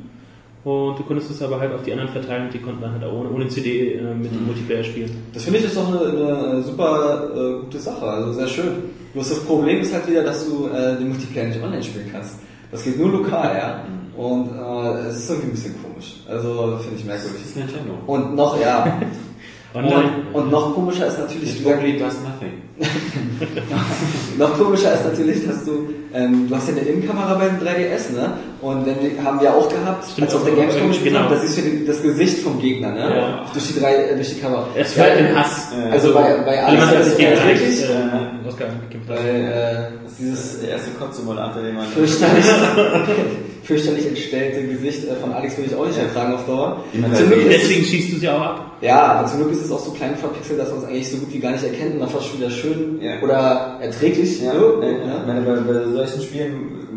und du konntest es aber halt auf die anderen verteilen und die konnten dann halt auch ohne, ohne CD äh, mit dem Multiplayer spielen. Das finde ich ist doch eine, eine super äh, gute Sache, also sehr schön. Bloß das Problem ist halt wieder, dass du äh, den Multiplayer nicht online spielen kannst. Das geht nur lokal, ja. Und äh, es ist irgendwie ein bisschen komisch. Also finde ich merkwürdig. Das ist Nintendo. Und noch, ja. *laughs* Online. Und, und noch komischer ist natürlich, It only does nothing. *laughs* Noch komischer ist natürlich, dass du, ähm, du hast ja eine Innenkamera beim 3DS, ne? Und wenn wir, haben wir auch gehabt, Stimmt, als auf der Gamescom gespielt genau. haben, das ist für die, das Gesicht vom Gegner, ne? Ja. Durch die drei, äh, durch die Kamera. Es fällt den Hass. Also bei, bei Alex ist sich erträglich, äh, hat. weil äh, Das ist dieses der erste Kotzsimulator, den man... fürchterlich, *laughs* fürchterlich entstellte Gesicht äh, von Alex will ich auch nicht ertragen auf Dauer. Immer Zum Glück ist, Deswegen schießt du es ja auch ab. ja, aber zum Glück ist es auch so klein verpixelt, dass man es eigentlich so gut wie gar nicht erkennt und dann fast schon wieder schön Ja. oder erträglich. Ja, so, ja, ne? Ich meine, bei, bei solchen Spielen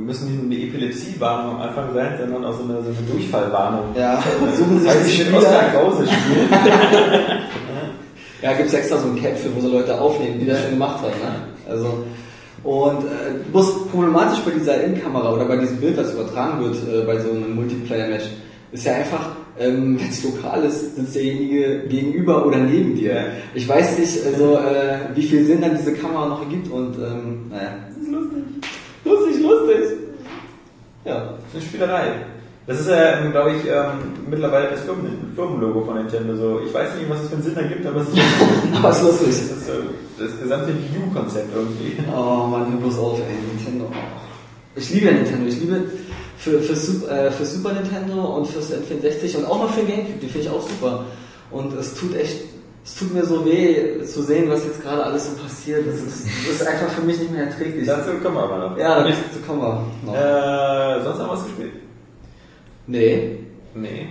müssen nicht nur eine Epilepsiewarnung am Anfang sein, sondern auch so eine, so eine Durchfallwarnung. Ja, suchen sich Falls die ich mit Spieler. Oskar Krause spiele. Ja, gibt's extra so ein Cap für, wo so Leute aufnehmen, die das schon gemacht haben. Ne? Also, und äh, bloß problematisch bei dieser Innenkamera oder bei diesem Bild, das übertragen wird äh, bei so einem Multiplayer-Match, ist ja einfach, ähm, wenn es lokal ist, sitzt derjenige gegenüber oder neben dir. Ich weiß nicht, also, äh, wie viel Sinn dann diese Kamera noch ergibt und ähm, naja. Das ist lustig. Lustig, lustig. Ja. Das ist eine Spielerei. Das ist ja, ähm, glaube ich, ähm, mittlerweile das Firmen Firmenlogo von Nintendo. So, ich weiß nicht, was es für einen Sinn ergibt, aber es ist, *laughs* Aber es ist lustig. das, ist so das gesamte View-Konzept irgendwie. Oh Mann, hör bloß auf, ey, Nintendo. Ich liebe ja Nintendo. Ich liebe für, für, äh, für Super Nintendo und fürs N64 und auch noch für Gamecube, die finde ich auch super. Und es tut echt, es tut mir so weh zu sehen, was jetzt gerade alles so passiert. Das ist, das ist einfach für mich nicht mehr erträglich. Dazu kommen wir aber noch. Ja, dazu kommen wir noch. Äh, sonst noch was gespielt? Nee. Nee.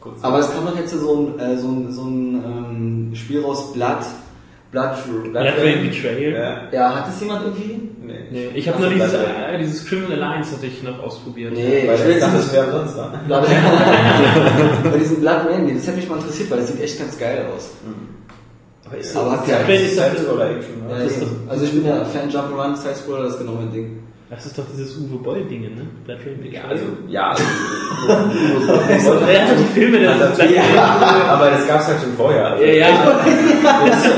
Kurz. Aber es kam doch jetzt so ein, äh, so ein, so ein ähm, Spiel raus, Blood, Blood, Blood Rain Betrayal. Ja. Ja, hat das jemand irgendwie? Nee. Ich habe nur dieses, äh, dieses Criminal Alliance hatte ich noch ausprobiert. Nee, Weil ich will das wäre sonst da. *laughs* Blood Bei diesem *laughs* Blood Rain, das hätte mich mal interessiert, weil das sieht echt ganz geil aus. Aber ist Aber das, hat ja- das ist eben. also ich bin ja Fan Jump'n'Run, Side-Scroller, das ist genau mein Ding. Das ist doch dieses Uwe Boll-Ding, ne? Blood Rain Ja, also, ja, also, *laughs* Wer hat die Filme denn? Also, ja, aber das gab's halt schon vorher. Also, Ja, ja.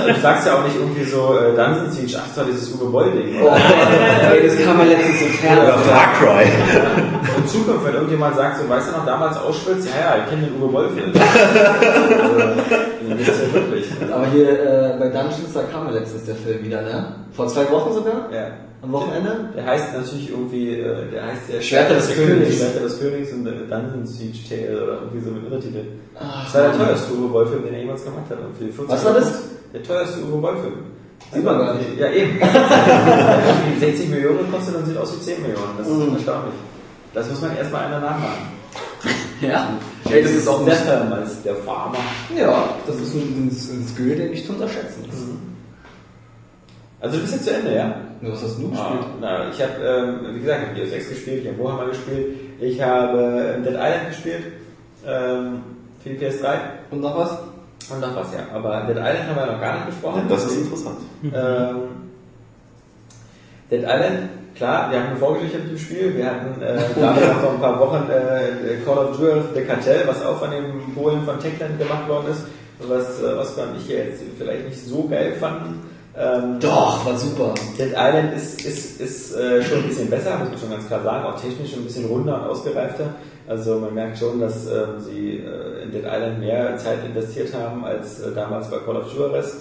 Du, sagst ja auch nicht irgendwie so äh, Dungeon Siege, ach, das war dieses Uwe Boll-Ding. Oh, *laughs* das kam ja letztens im Oder Fernsehen. Far Cry. *laughs* In Zukunft, wenn irgendjemand sagt, so, weißt du noch damals Auschwitz? Ja, ja, ich kenne den Uwe Boll-Film. *laughs* also, das ist ja wirklich. Aber hier äh, bei Dungeons, da kam ja letztens der Film wieder, ne? Vor zwei Wochen sogar? Ja. Am Wochenende? Der heißt natürlich irgendwie, äh, der heißt ja Schwerter des Königs. Schwerter des Königs und äh, Dungeon Siege Tale oder irgendwie so mit Untertitel. Ach, Das war der teuerste Uwe Boll-Film, den er jemals gemacht hat. Irgendwie 50 Was war das? Der teuerste Uwe Boll-Film. Sieht man gar nicht. Ja, eben. *laughs* Irgendwie 60 Millionen kostet und sieht aus wie 10 Millionen. Das ist Mhm. erstaunlich. Das muss man erstmal einer nachmachen. *laughs* Ja. Ey, das ist auch der ein, Term als der Farmer. Ja, das ist ein, ein, ein Skill, den nicht zu unterschätzen ist. Also du bist jetzt zu Ende, ja? Ja, Was hast du Ah, gespielt? na, ich habe, ähm, wie gesagt, ich habe Deus Ex gespielt, ich habe Warhammer gespielt, ich habe Dead Island gespielt, ähm, für die PS3 Und noch was? und noch was, ja. Aber Dead Island haben wir noch gar nicht besprochen. Das ist interessant. Ähm, Dead Island, klar, wir haben eine Vorgeschichte mit dem Spiel. Wir hatten äh, noch vor ein paar Wochen äh, Call of Duty The Cartel, was auch von den Polen von Techland gemacht worden ist, was äh, Oskar und ich hier jetzt vielleicht nicht so geil fanden. Ähm, Doch, war super. Dead Island ist, ist, ist äh, schon ein bisschen besser, muss man schon ganz klar sagen, auch technisch ein bisschen runder und ausgereifter. Also man merkt schon, dass ähm, sie äh, in Dead Island mehr Zeit investiert haben als äh, damals bei Call of Juarez.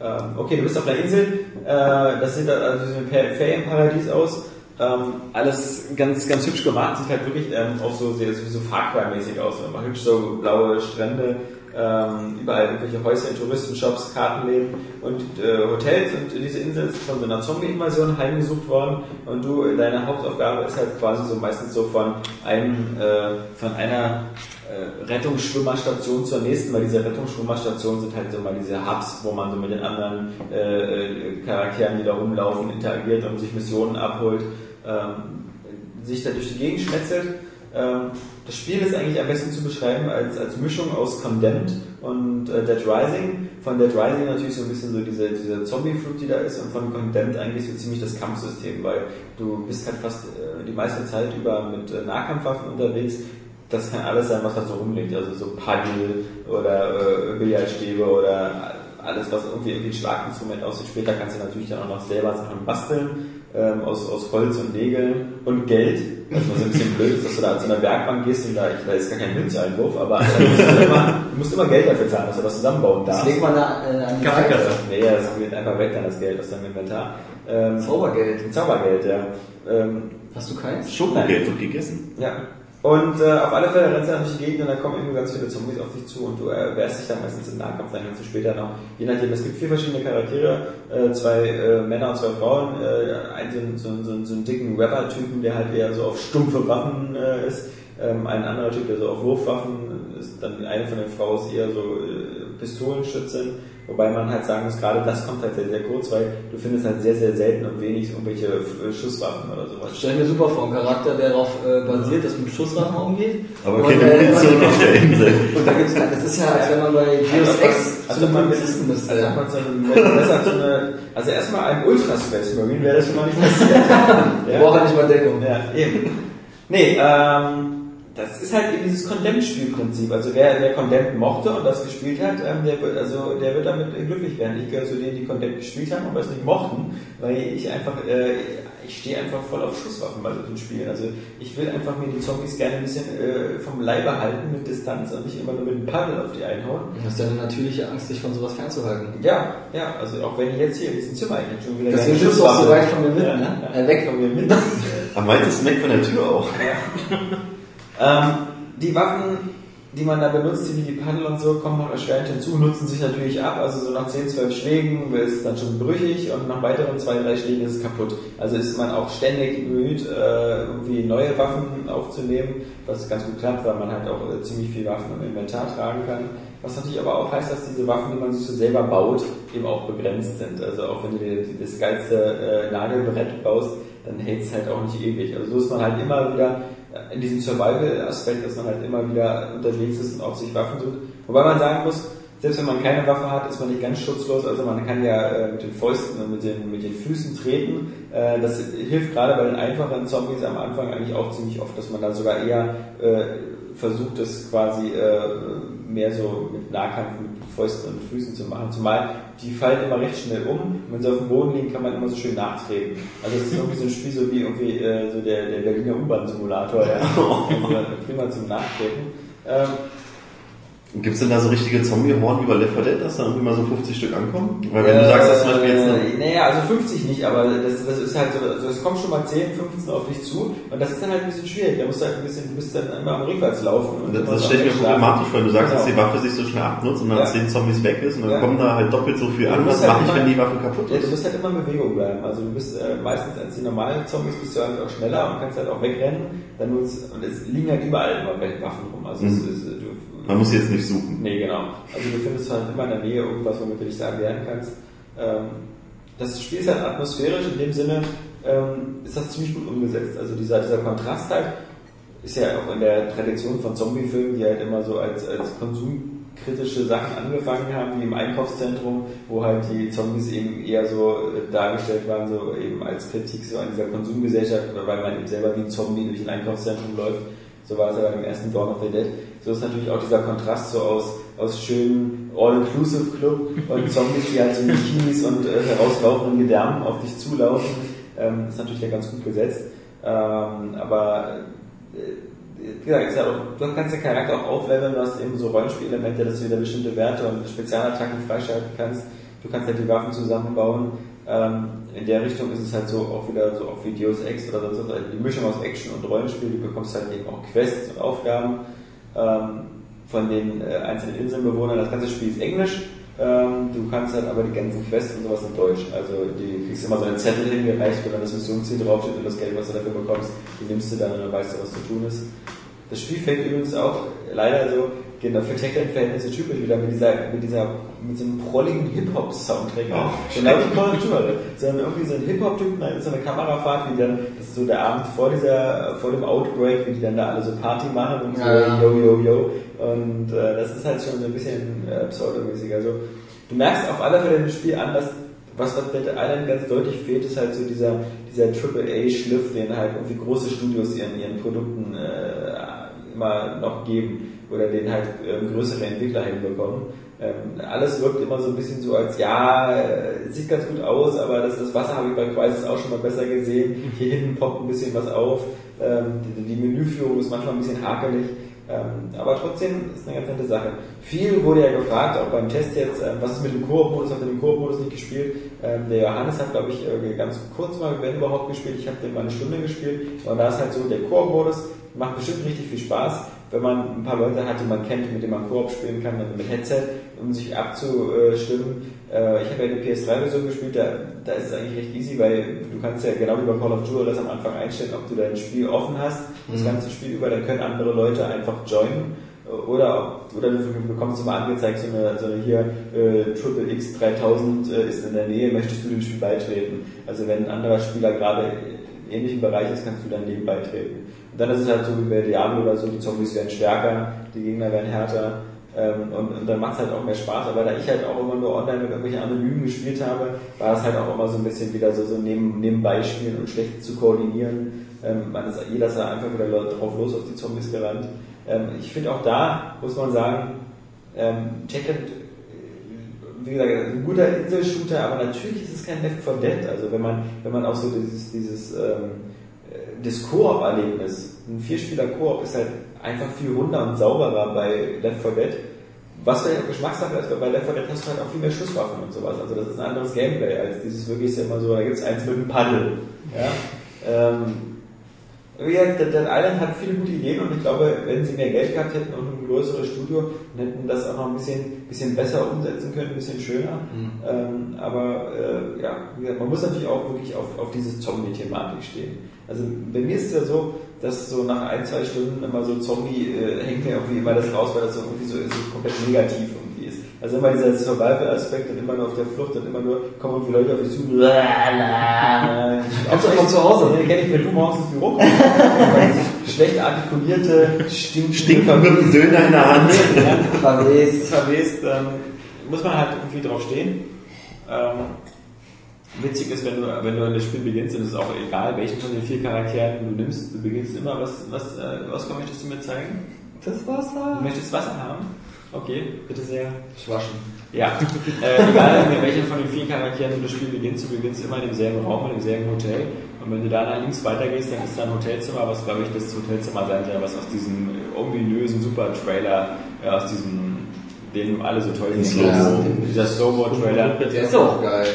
Ähm, okay, du bist auf einer Insel, äh, das sieht also so ein Ferienparadies aus. Ähm, alles ganz, ganz hübsch gemacht, sieht halt wirklich ähm, auch so sehr so Far Cry-mäßig aus. Hübsch so blaue Strände, ähm, überall irgendwelche Häuser, Touristenshops, Kartenläden und äh, Hotels und diese Insel ist von so einer Zombie-Invasion heimgesucht worden und du, deine Hauptaufgabe ist halt quasi so meistens so von einem, äh, von einer äh, Rettungsschwimmerstation zur nächsten, weil diese Rettungsschwimmerstationen sind halt so mal diese Hubs, wo man so mit den anderen äh, äh, Charakteren, die da rumlaufen, interagiert und sich Missionen abholt, ähm, sich da durch die Gegend schmetzelt. Ähm, das Spiel ist eigentlich am besten zu beschreiben als, als Mischung aus Condemned und äh, Dead Rising. Von Dead Rising natürlich so ein bisschen so diese, diese Zombie-Flut, die da ist, und von Condemned eigentlich so ziemlich das Kampfsystem, weil du bist halt fast äh, die meiste Zeit über mit äh, Nahkampfwaffen unterwegs. Das kann alles sein, was da so rumliegt, also so Paddel oder äh, Billardstäbe oder alles, was irgendwie, irgendwie ein Schlaginstrument aussieht. Später kannst du natürlich dann auch noch selber Sachen basteln ähm, aus, aus Holz und Nägeln und Geld. Was mal so ein bisschen blöd ist, dass du da zu einer Werkbank gehst und da, da ist gar kein Münzeinwurf, aber musst du, immer, du musst immer Geld dafür zahlen, dass du das zusammenbauen Das darfst. legt man da äh, an die Kaffeekasse. Seite. Nee, das geht einfach weg dann das Geld aus deinem Inventar. Ähm, Zaubergeld. ein Zaubergeld, ja. Ähm, Hast du keins? Schokogeld wird gegessen. ja. Und äh, auf alle Fälle rennst du dann durch die Gegend und dann kommen irgendwie ganz viele Zombies auf dich zu und du äh, wehrst dich dann meistens im Nahkampf, dann kannst du später noch, je nachdem, es gibt vier verschiedene Charaktere, äh, zwei äh, Männer und zwei Frauen, äh, einen so, so, so, so einen dicken Rapper-Typen, der halt eher so auf stumpfe Waffen äh, ist, ähm, ein anderer Typ, der so auf Wurfwaffen ist, dann eine von den Frauen ist eher so äh, Pistolenschützin, wobei man halt sagen muss, gerade das kommt halt sehr, sehr kurz, weil du findest halt sehr, sehr selten und wenig irgendwelche Schusswaffen oder sowas. Stell ich mir super vor, ein Charakter, der darauf äh, basiert, dass mit Schusswaffen umgeht. Aber keine äh, Munition auf der Insel. *laughs* Und da gibt's das ist ja, als wenn man bei Deus Ex als zu einem man Polizisten müsste. als ob man so eine, so eine, also erstmal ein Ultra Space Marine wäre das schon mal nicht passiert. Der *laughs* braucht ja nicht mal Deckung. Ja, eben. Nee, ähm, das ist halt eben dieses Condemned-Spielprinzip. Also wer, wer Condemned mochte und das gespielt hat, ähm, der, wird, also, der wird damit glücklich werden. Ich gehöre zu denen, die Condemned gespielt haben, aber es nicht mochten, weil ich einfach, äh, ich stehe einfach voll auf Schusswaffen bei solchen Spielen. Also ich will einfach mir die Zombies gerne ein bisschen äh, vom Leibe halten mit Distanz und nicht immer nur mit dem Paddel auf die einhauen. Du hast ja eine natürliche Angst, dich von sowas fernzuhalten. Ja, ja, also auch wenn ich jetzt hier in diesem Zimmer eigentlich schon wieder Deswegen sitzt du auch so weit von mir mit, ja, ne? Ja, Äh, weg. von mir mit. *laughs* Am weitesten weg von der Tür auch. Ähm, die Waffen, die man da benutzt, wie die Paddel und so, kommen noch erschwerend hinzu, nutzen sich natürlich ab. Also so nach 10, 12 Schlägen ist es dann schon brüchig und nach weiteren 2, 3 Schlägen ist es kaputt. Also ist man auch ständig bemüht, äh, irgendwie neue Waffen aufzunehmen, was ganz gut klappt, weil man halt auch äh, ziemlich viel Waffen im Inventar tragen kann. Was natürlich aber auch heißt, dass diese Waffen, die man sich so selber baut, eben auch begrenzt sind. Also auch wenn du dir das geilste äh, Nagelbrett baust, dann hält es halt auch nicht ewig. Also so ist man halt immer wieder in diesem Survival-Aspekt, dass man halt immer wieder unterwegs ist und auch sich Waffen sucht. Wobei man sagen muss, selbst wenn man keine Waffe hat, ist man nicht ganz schutzlos. Also man kann ja äh, mit den Fäusten und mit den, mit den Füßen treten. Äh, das hilft gerade bei den einfachen Zombies am Anfang eigentlich auch ziemlich oft, dass man da sogar eher äh, versucht, es quasi äh, mehr so mit Nahkampf, mit Fäusten und Füßen zu machen. Zumal die fallen immer recht schnell um. Wenn sie auf dem Boden liegen, kann man immer so schön nachtreten. Also es ist irgendwie so ein Spiel so wie irgendwie äh, so der, der Berliner U-Bahn-Simulator, ja. *laughs* Prima zum Nachtreten. Ähm, Gibt es denn da so richtige Zombie-Horn wie bei Left 4 Dead, dass da irgendwie mal so 50 Stück ankommen? Weil wenn du sagst, dass zum Beispiel jetzt Äh, Naja, also 50 nicht, aber das, das ist halt so, also es kommt schon mal 10, 15 auf dich zu und das ist dann halt ein bisschen schwierig. Da musst du halt ein bisschen, du bist dann immer am Rückwärts laufen. Und das, das stelle ich mir problematisch vor, wenn du sagst, dass Genau. die Waffe sich so schnell abnutzt und dann Ja. 10 Zombies weg ist und dann Ja. kommen da halt doppelt so viel an. Was musst halt mache ich, wenn die Waffe kaputt Ja, du ist? musst halt immer in Bewegung bleiben. Also du bist äh, meistens als die normalen Zombies bist du halt auch schneller und kannst halt auch wegrennen. Dann nutzt, und es liegen halt überall immer Waffen rum. Also es Mhm. ist, äh, du, Man muss jetzt nicht suchen. Nee, genau. Also du findest halt immer in der Nähe irgendwas, womit du dich da wehren kannst. Ähm, das Spiel ist halt atmosphärisch in dem Sinne, ähm, ist das ziemlich gut umgesetzt. Also dieser, dieser Kontrast halt ist ja auch in der Tradition von Zombie-Filmen, die halt immer so als, als konsumkritische Sachen angefangen haben, wie im Einkaufszentrum, wo halt die Zombies eben eher so äh, dargestellt waren, so eben als Kritik so an dieser Konsumgesellschaft, weil man eben selber wie ein Zombie durch ein Einkaufszentrum läuft. So war es ja beim ersten Dawn of the Dead. So ist natürlich auch dieser Kontrast so aus, aus schönen All-Inclusive-Club und Zombies, die halt so mit Kinis und äh, herauslaufenden Gedärmen auf dich zulaufen. Ähm, ist natürlich ja ganz gut gesetzt. Ähm, aber äh, wie gesagt, ist ja auch, du kannst den Charakter auch aufleveln, du hast eben so Rollenspielelemente, dass du wieder bestimmte Werte und Spezialattacken freischalten kannst. Du kannst halt die Waffen zusammenbauen. Ähm, in der Richtung ist es halt so auch wieder so auch wie Deus Ex oder sonst was, also die Mischung aus Action und Rollenspiel. Du bekommst halt eben auch Quests und Aufgaben ähm, von den äh, einzelnen Inselbewohnern. Das ganze Spiel ist Englisch. Ähm, du kannst halt aber die ganzen Quests und sowas in Deutsch. Also die kriegst immer so einen Zettel hingereicht, wo dann das Missionsziel draufsteht und das Geld, was du dafür bekommst, die nimmst du dann und dann weißt du, was zu tun ist. Das Spiel fängt übrigens auch leider so genau für Techland-Verhältnisse typisch wieder mit dieser, mit dieser, mit so einem prolligen Hip-Hop-Soundtrack. Oh, genau of Duty. Sondern irgendwie so ein Hip-Hop-Typ, dann ist so eine Kamerafahrt, wie dann, das ist so der Abend vor dieser, vor dem Outbreak, wie die dann da alle so Party machen und so, Ja. yo, yo, yo. Und äh, das ist halt schon so ein bisschen äh, pseudomäßig. Also du merkst auf alle Fälle im Spiel an, dass was, was Dead Island ganz deutlich fehlt, ist halt so dieser, dieser AAA-Schliff, den halt irgendwie große Studios ihren, ihren Produkten äh, immer noch geben oder den halt ähm, größere Entwickler hinbekommen. Ähm, alles wirkt immer so ein bisschen so als, ja, äh, sieht ganz gut aus, aber das, das Wasser habe ich bei Crisis auch schon mal besser gesehen. Hier hinten poppt ein bisschen was auf. Ähm, die, die Menüführung ist manchmal ein bisschen hakelig. Aber trotzdem ist eine ganz nette Sache. Viel wurde ja gefragt, auch beim Test jetzt, was ist mit dem Koop-Modus, habt ihr den Koop-Modus nicht gespielt? Der Johannes hat, glaube ich, äh, ganz kurz mal, wenn überhaupt, gespielt. Ich habe den mal eine Stunde gespielt. Und da ist halt so, der Koop-Modus macht bestimmt richtig viel Spaß, wenn man ein paar Leute hat, die man kennt, mit denen man Koop spielen kann, mit mit Headset, um sich abzustimmen. Äh, ich habe ja die PS3-Version gespielt, da, da ist es eigentlich recht easy, weil du kannst ja genau wie bei Call of Duty das am Anfang einstellen, ob du dein Spiel offen hast, das ganze Spiel über, dann können andere Leute einfach joinen. Oder, oder du bekommst immer angezeigt, so eine, so eine hier, äh, Triple X 3000 äh, ist in der Nähe, möchtest du dem Spiel beitreten? Also wenn ein anderer Spieler gerade im ähnlichen Bereich ist, kannst du dann dem beitreten. Und dann ist es halt so wie bei Diablo oder so, die Zombies werden stärker, die Gegner werden härter. Ähm, und, und dann macht es halt auch mehr Spaß, aber da ich halt auch immer nur online mit irgendwelchen Anonymen gespielt habe, war es halt auch immer so ein bisschen wieder so, so neben, nebenbei spielen und schlecht zu koordinieren. Ähm, man ist, jeder ist einfach wieder drauf los auf die Zombies gerannt. Ähm, ich finde auch da, muss man sagen, ähm, Techland, äh, wie gesagt, ein guter Inselshooter, aber natürlich ist es kein Left 4 Dead. Also wenn man, wenn man auch so dieses, dieses das Koop-Erlebnis, ein Vierspieler-Koop ist halt einfach viel runder und sauberer bei Left 4 Dead. Was vielleicht auch Geschmackssache ist, weil bei Left 4 Dead hast du halt auch viel mehr Schusswaffen und sowas. Also das ist ein anderes Gameplay als dieses wirklich ist ja immer so, da gibt es eins mit einem Paddel. Ja? Ähm, wie gesagt, Dead Island hat viele gute Ideen und ich glaube, wenn sie mehr Geld gehabt hätten und ein größeres Studio, dann hätten das auch noch ein bisschen, bisschen besser umsetzen können, ein bisschen schöner. Ähm, aber äh, ja, wie gesagt, man muss natürlich auch wirklich auf, auf diese Zombie-Thematik stehen. Also bei mir ist es ja so, dass so nach ein, zwei Stunden immer so Zombie äh, hängt mir irgendwie immer das raus, weil das so irgendwie so, so komplett negativ irgendwie ist. Also immer dieser Survival-Aspekt und immer nur auf der Flucht und immer nur kommen irgendwie Leute auf dich zu. Kommst du von zu Hause? Nee, kenn ich, wenn du morgens ins Büro kommst. schlecht artikulierte, stinkende Stinkende Söhne in der Hand. Verwest. verwest, ähm, muss man halt irgendwie drauf stehen. Ähm, witzig ist, wenn du, wenn du in das Spiel beginnst, und es ist auch egal, welchen von den vier Charakteren du nimmst, du beginnst immer, was, was, äh, was möchtest du mir zeigen? Das Wasser. Du möchtest Wasser haben? Okay, bitte sehr. Waschen. Ja, *laughs* äh, egal mit welchen von den vier Charakteren du das Spiel beginnst, du beginnst immer in demselben Raum, in demselben Hotel. Und wenn du da nach links weitergehst, dann ist da ein Hotelzimmer, was glaube ich das Hotelzimmer sein soll, was aus diesem ominösen Super-Trailer, äh, aus diesem, den alle so toll finden. Slow-Mo. Dieser Slow-Mo-Trailer. Der ist auch geil.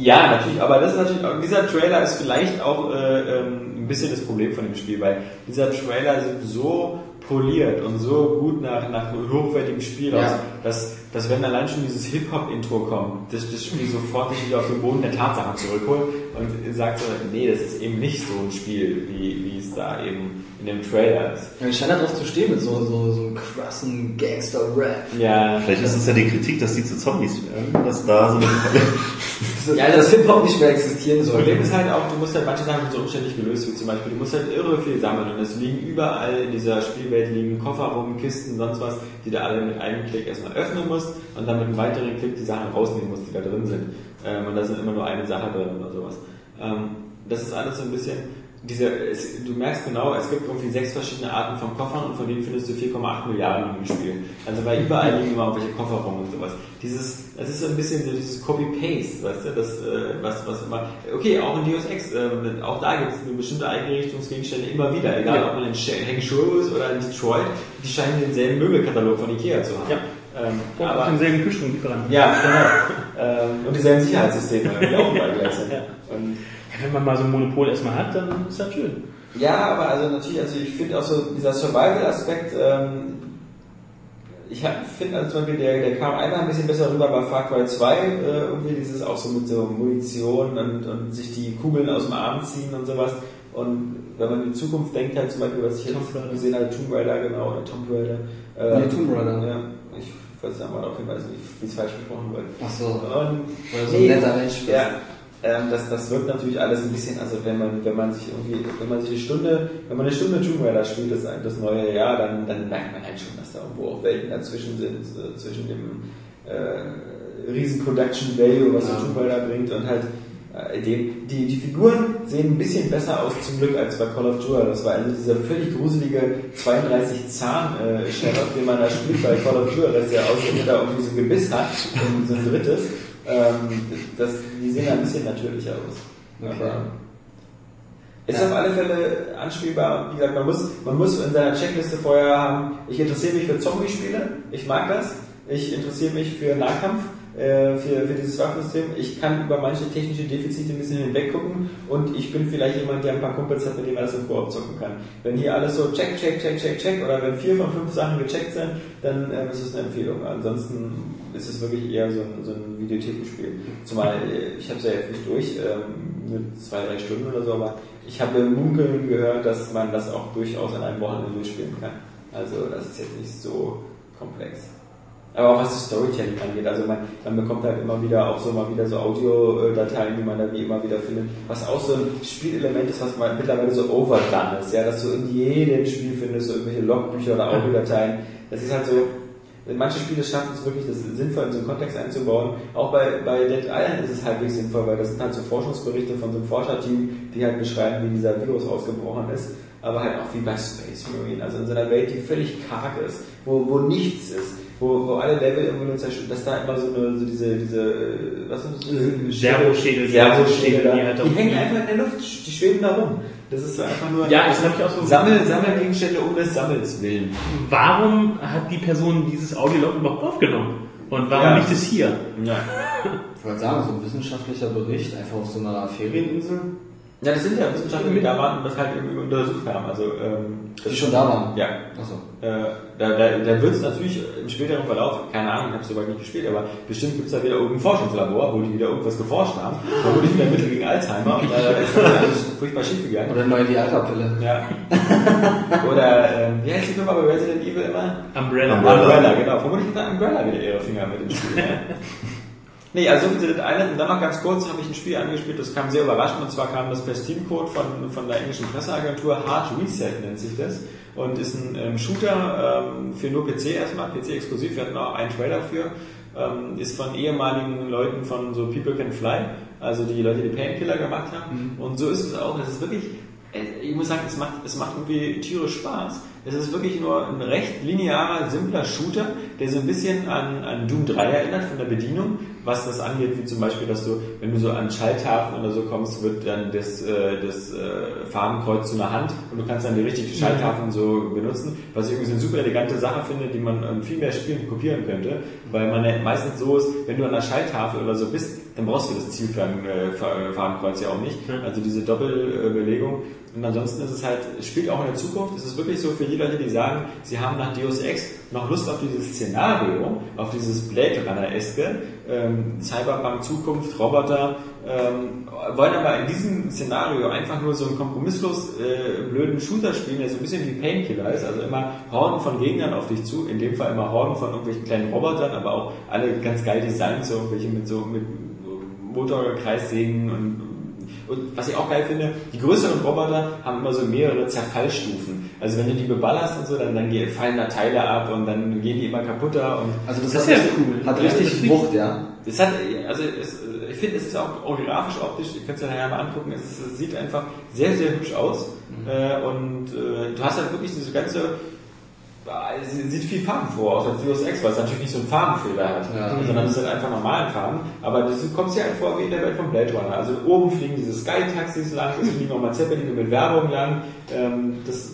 Ja, natürlich, aber das ist natürlich auch, dieser Trailer ist vielleicht auch äh, ähm, ein bisschen das Problem von dem Spiel, weil dieser Trailer sieht so poliert und so gut nach, nach hochwertigem Spiel Ja. aus, dass, dass wenn allein schon dieses Hip-Hop-Intro kommt, das, das Spiel sofort dich wieder auf den Boden der Tatsachen zurückholt und sagt so, nee, das ist eben nicht so ein Spiel, wie, wie es da eben in dem Trailer ist. Ja, ich scheine darauf zu stehen mit so, so, so einem krassen Gangster-Rap. Ja, Vielleicht ist es ja die Kritik, dass die zu Zombies werden, dass da so eine *laughs* Ja, dass Hip-Hop nicht mehr existieren Das soll. Problem ist halt auch, du musst halt manche Sachen so umständlich gelöst, wie zum Beispiel, du musst halt irre viel sammeln und es liegen überall in dieser Spielwelt liegen Koffer rum, Kisten, sonst was, die du alle mit einem Klick erstmal öffnen musst und dann mit einem weiteren Klick die Sachen rausnehmen musst, die da drin sind. Ähm, und da sind immer nur eine Sache drin oder sowas. Ähm, das ist alles so ein bisschen, diese, es, du merkst genau, es gibt irgendwie sechs verschiedene Arten von Koffern und von denen findest du 4,8 Milliarden im Spiel. Also weil überall liegen immer irgendwelche Koffer rum und sowas. Dieses, das ist so ein bisschen so dieses Copy-Paste, weißt du, das, äh, was, was immer, okay, auch in Deus Ex, äh, auch da gibt es eine bestimmte Einrichtungsgegenstände immer wieder, egal ob man in Hangshou ist oder in Detroit, die scheinen denselben Möbelkatalog von Ikea zu haben. Ja. Ähm, Und auch aber, denselben Kühlschranklieferanten. ja, genau. ähm, und dieselben Sicherheitssysteme, die auch überall gleich sind. Und, Ja, wenn man mal so ein Monopol erstmal hat, dann ist das schön. Ja, aber also natürlich, also ich finde auch so dieser Survival-Aspekt, ähm, ich finde also zum Beispiel, der, der kam einmal ein bisschen besser rüber bei Far Cry 2, äh, irgendwie dieses auch so mit so Munition und, und sich die Kugeln aus dem Arm ziehen und sowas. Und wenn man in die Zukunft denkt, halt zum Beispiel, was ich Tomb jetzt Raider. gesehen habe, Tomb Raider, genau, oder Tomb Raider. Äh, Nee, Tomb Raider. Ja, es ja mal darauf hinweisen, wie es falsch gesprochen wurde. Achso. Und Oder so ein netter Mensch bist. Ja, ähm, das, das wirkt natürlich alles ein bisschen, also wenn man, wenn man sich irgendwie, wenn man sich eine Stunde, wenn man eine Stunde Tomb Raider spielt, das, das neue Jahr, dann, dann merkt man halt schon, dass da irgendwo auch Welten dazwischen sind, äh, zwischen dem äh, riesen Production Value, was Ja. Tomb Raider bringt und halt äh, dem, die, die Figuren sehen ein bisschen besser aus zum Glück als bei Call of Duty. Das war also dieser völlig gruselige 32 Zahn äh, Sheriff, den man da spielt bei Call of Duty, dass der aussieht, er irgendwie so ein Gebiss hat und so ein drittes. Ähm, das, die sehen ein bisschen natürlicher aus. Okay. Aber ist auf alle Fälle anspielbar. Wie gesagt, man muss, man muss in seiner Checkliste vorher haben, ich interessiere mich für Zombie-Spiele, ich mag das, ich interessiere mich für Nahkampf, äh, für, für dieses Waffensystem, ich kann über manche technische Defizite ein bisschen hinweggucken und ich bin vielleicht jemand, der ein paar Kumpels hat, mit dem er das im Koop zocken kann. Wenn hier alles so check, check, check, check, check oder wenn vier von fünf Sachen gecheckt sind, dann ähm, ist es eine Empfehlung. Ansonsten ist es wirklich eher so ein, so ein Videothekenspiel. Zumal, äh, ich habe es ja jetzt nicht durch, ähm, nur zwei, drei Stunden oder so, aber ich habe munkeln gehört, dass man das auch durchaus an einem Wochenende durchspielen kann. Also das ist jetzt nicht so komplex. Aber auch was das Storytelling angeht, also man, man bekommt halt immer wieder auch so mal wieder so Audiodateien, die man da wie immer wieder findet, was auch so ein Spielelement ist, was man mittlerweile so overdone ist, ja, dass du in jedem Spiel findest, so irgendwelche Logbücher oder Audiodateien. Das ist halt so, manche Spiele schaffen es wirklich, das sinnvoll in so einen Kontext einzubauen. Auch bei, bei Dead Island ist es halbwegs sinnvoll, weil das sind halt so Forschungsberichte von so einem Forscherteam, die halt beschreiben, wie dieser Virus ausgebrochen ist. Aber halt auch wie bei Space Marine, also in so einer Welt, die völlig karg ist, wo, wo nichts ist, wo, wo alle Level irgendwie nur zerstört, dass da immer so eine, so diese, diese, äh, was sind das? Servoschädel, Servoschädel, die halt die hängen einfach in der Luft, die schweben da rum. Das ist einfach nur Ja, das habe ich auch so. Sammel, Sammelgegenstände um des Sammels willen. Warum hat die Person dieses Audiolog überhaupt aufgenommen? Und warum Ja. liegt es hier? Ja. Ich wollte sagen, so ein wissenschaftlicher Bericht, einfach auf so einer Ferieninsel, Ja, das sind ja Wissenschaftler, die da waren und das halt irgendwie untersucht haben. Also, ähm, die schon da waren. Ja. Achso. Äh, da da, da wird es natürlich im späteren Verlauf, keine Ahnung, ich habe es soweit nicht gespielt, aber bestimmt gibt es da wieder irgendein Forschungslabor, wo die wieder irgendwas geforscht haben. Vermutlich wieder Mittel gegen Alzheimer und da *laughs* ist alles furchtbar schief gegangen. Oder neu die Alpha-Pille. Ja. *laughs* Oder, ähm, wie heißt die Firma bei Resident Evil immer? Umbrella. Umbrella. Umbrella, genau. Vermutlich hat Umbrella wieder ihre Finger mit dem Spiel. *laughs* Nee, also so viel zu Dead Island. Und dann noch ganz kurz habe ich ein Spiel angespielt, das kam sehr überraschend. Und zwar kam das per Steam-Code von, von der englischen Presseagentur. Hard Reset nennt sich das. Und ist ein ähm, Shooter ähm, für nur PC erstmal, PC-exklusiv. Wir hatten auch einen Trailer für. Ähm, ist von ehemaligen Leuten von so People Can Fly, also die Leute, die Painkiller gemacht haben. Und so ist es auch. Es ist wirklich äh, ich muss sagen, es macht, es macht irgendwie tierisch Spaß. Es ist wirklich nur ein recht linearer, simpler Shooter, der so ein bisschen an, an Doom 3 erinnert von der Bedienung, was das angeht, wie zum Beispiel, dass du, wenn du so an Schalltafeln oder so kommst, wird dann das, äh, das äh, Farbenkreuz zu einer Hand und du kannst dann die richtigen Schalltafeln so benutzen, was ich irgendwie so eine super elegante Sache finde, die man an viel mehr Spielen kopieren könnte, weil man ja meistens so ist, wenn du an der Schalltafel oder so bist, dann brauchst du das Zielfarbenkreuz ja auch nicht. Also diese Doppelbelegung. Und ansonsten ist es halt, es spielt auch in der Zukunft. Es ist wirklich so für die Leute, die sagen, sie haben nach Deus Ex noch Lust auf dieses Szenario, auf dieses Blade Runner-eske, ähm, Cyberpunk, Zukunft, Roboter, ähm, wollen aber in diesem Szenario einfach nur so einen kompromisslos äh, blöden Shooter spielen, der so ein bisschen wie Painkiller ist, also immer Horden von Gegnern auf dich zu, in dem Fall immer Horden von irgendwelchen kleinen Robotern, aber auch alle ganz geil designt, so irgendwelche mit so mit Motorkreissägen und und was ich auch geil finde, die größeren Roboter haben immer so mehrere Zerfallsstufen. Also wenn du die beballerst und so, dann, dann fallen da Teile ab und dann gehen die immer kaputter und Also das, Das ist ja richtig- cool. hat richtig das Wucht, ja. es hat, also es, ich finde, es ist auch, auch grafisch, optisch, ihr könnt es ja nachher mal angucken, es, es sieht einfach sehr, sehr hübsch aus. Äh, und äh, du hast halt wirklich diese ganze, es sieht viel farbenfroh aus als Deus Ex, weil es natürlich nicht so einen Farbenfehler hat, Ja. sondern es sind einfach normalen Farben. Aber das kommt ja halt vor wie in der Welt von Blade Runner. Also oben fliegen diese Sky-Taxis lang, es fliegen nochmal Zeppeline mit Werbung lang. Ähm, das,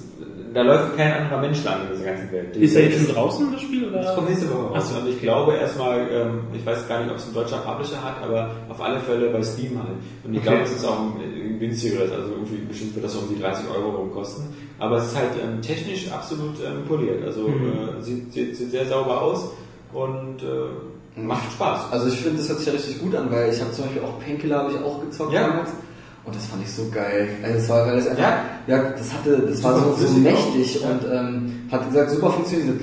da läuft kein anderer Mensch lang in dieser ganzen Welt. Ist er jetzt schon draußen, das Spiel? Oder? Das kommt nächste Woche raus. So, Und ich glaube erstmal, ähm, ich weiß gar nicht, ob es ein deutscher Publisher hat, aber auf alle Fälle bei Steam halt. Und ich Okay. glaube, es ist auch ein, ein günstigeres, also irgendwie bestimmt wird das um die 30 Euro rum kosten. Aber es ist halt ähm, technisch absolut ähm, poliert. Also Mhm. äh, sieht, sieht, sieht sehr sauber aus und äh, macht Spaß. Also ich finde, das hört sich ja richtig gut an, weil ich habe zum Beispiel auch Painkiller habe ich auch gezockt Ja. damals. Und das fand ich so geil. Also das war, weil das einfach, Ja. ja, das hatte, das war Super so, so flüssig mächtig auch. Und ähm, hat gesagt, super funktioniert.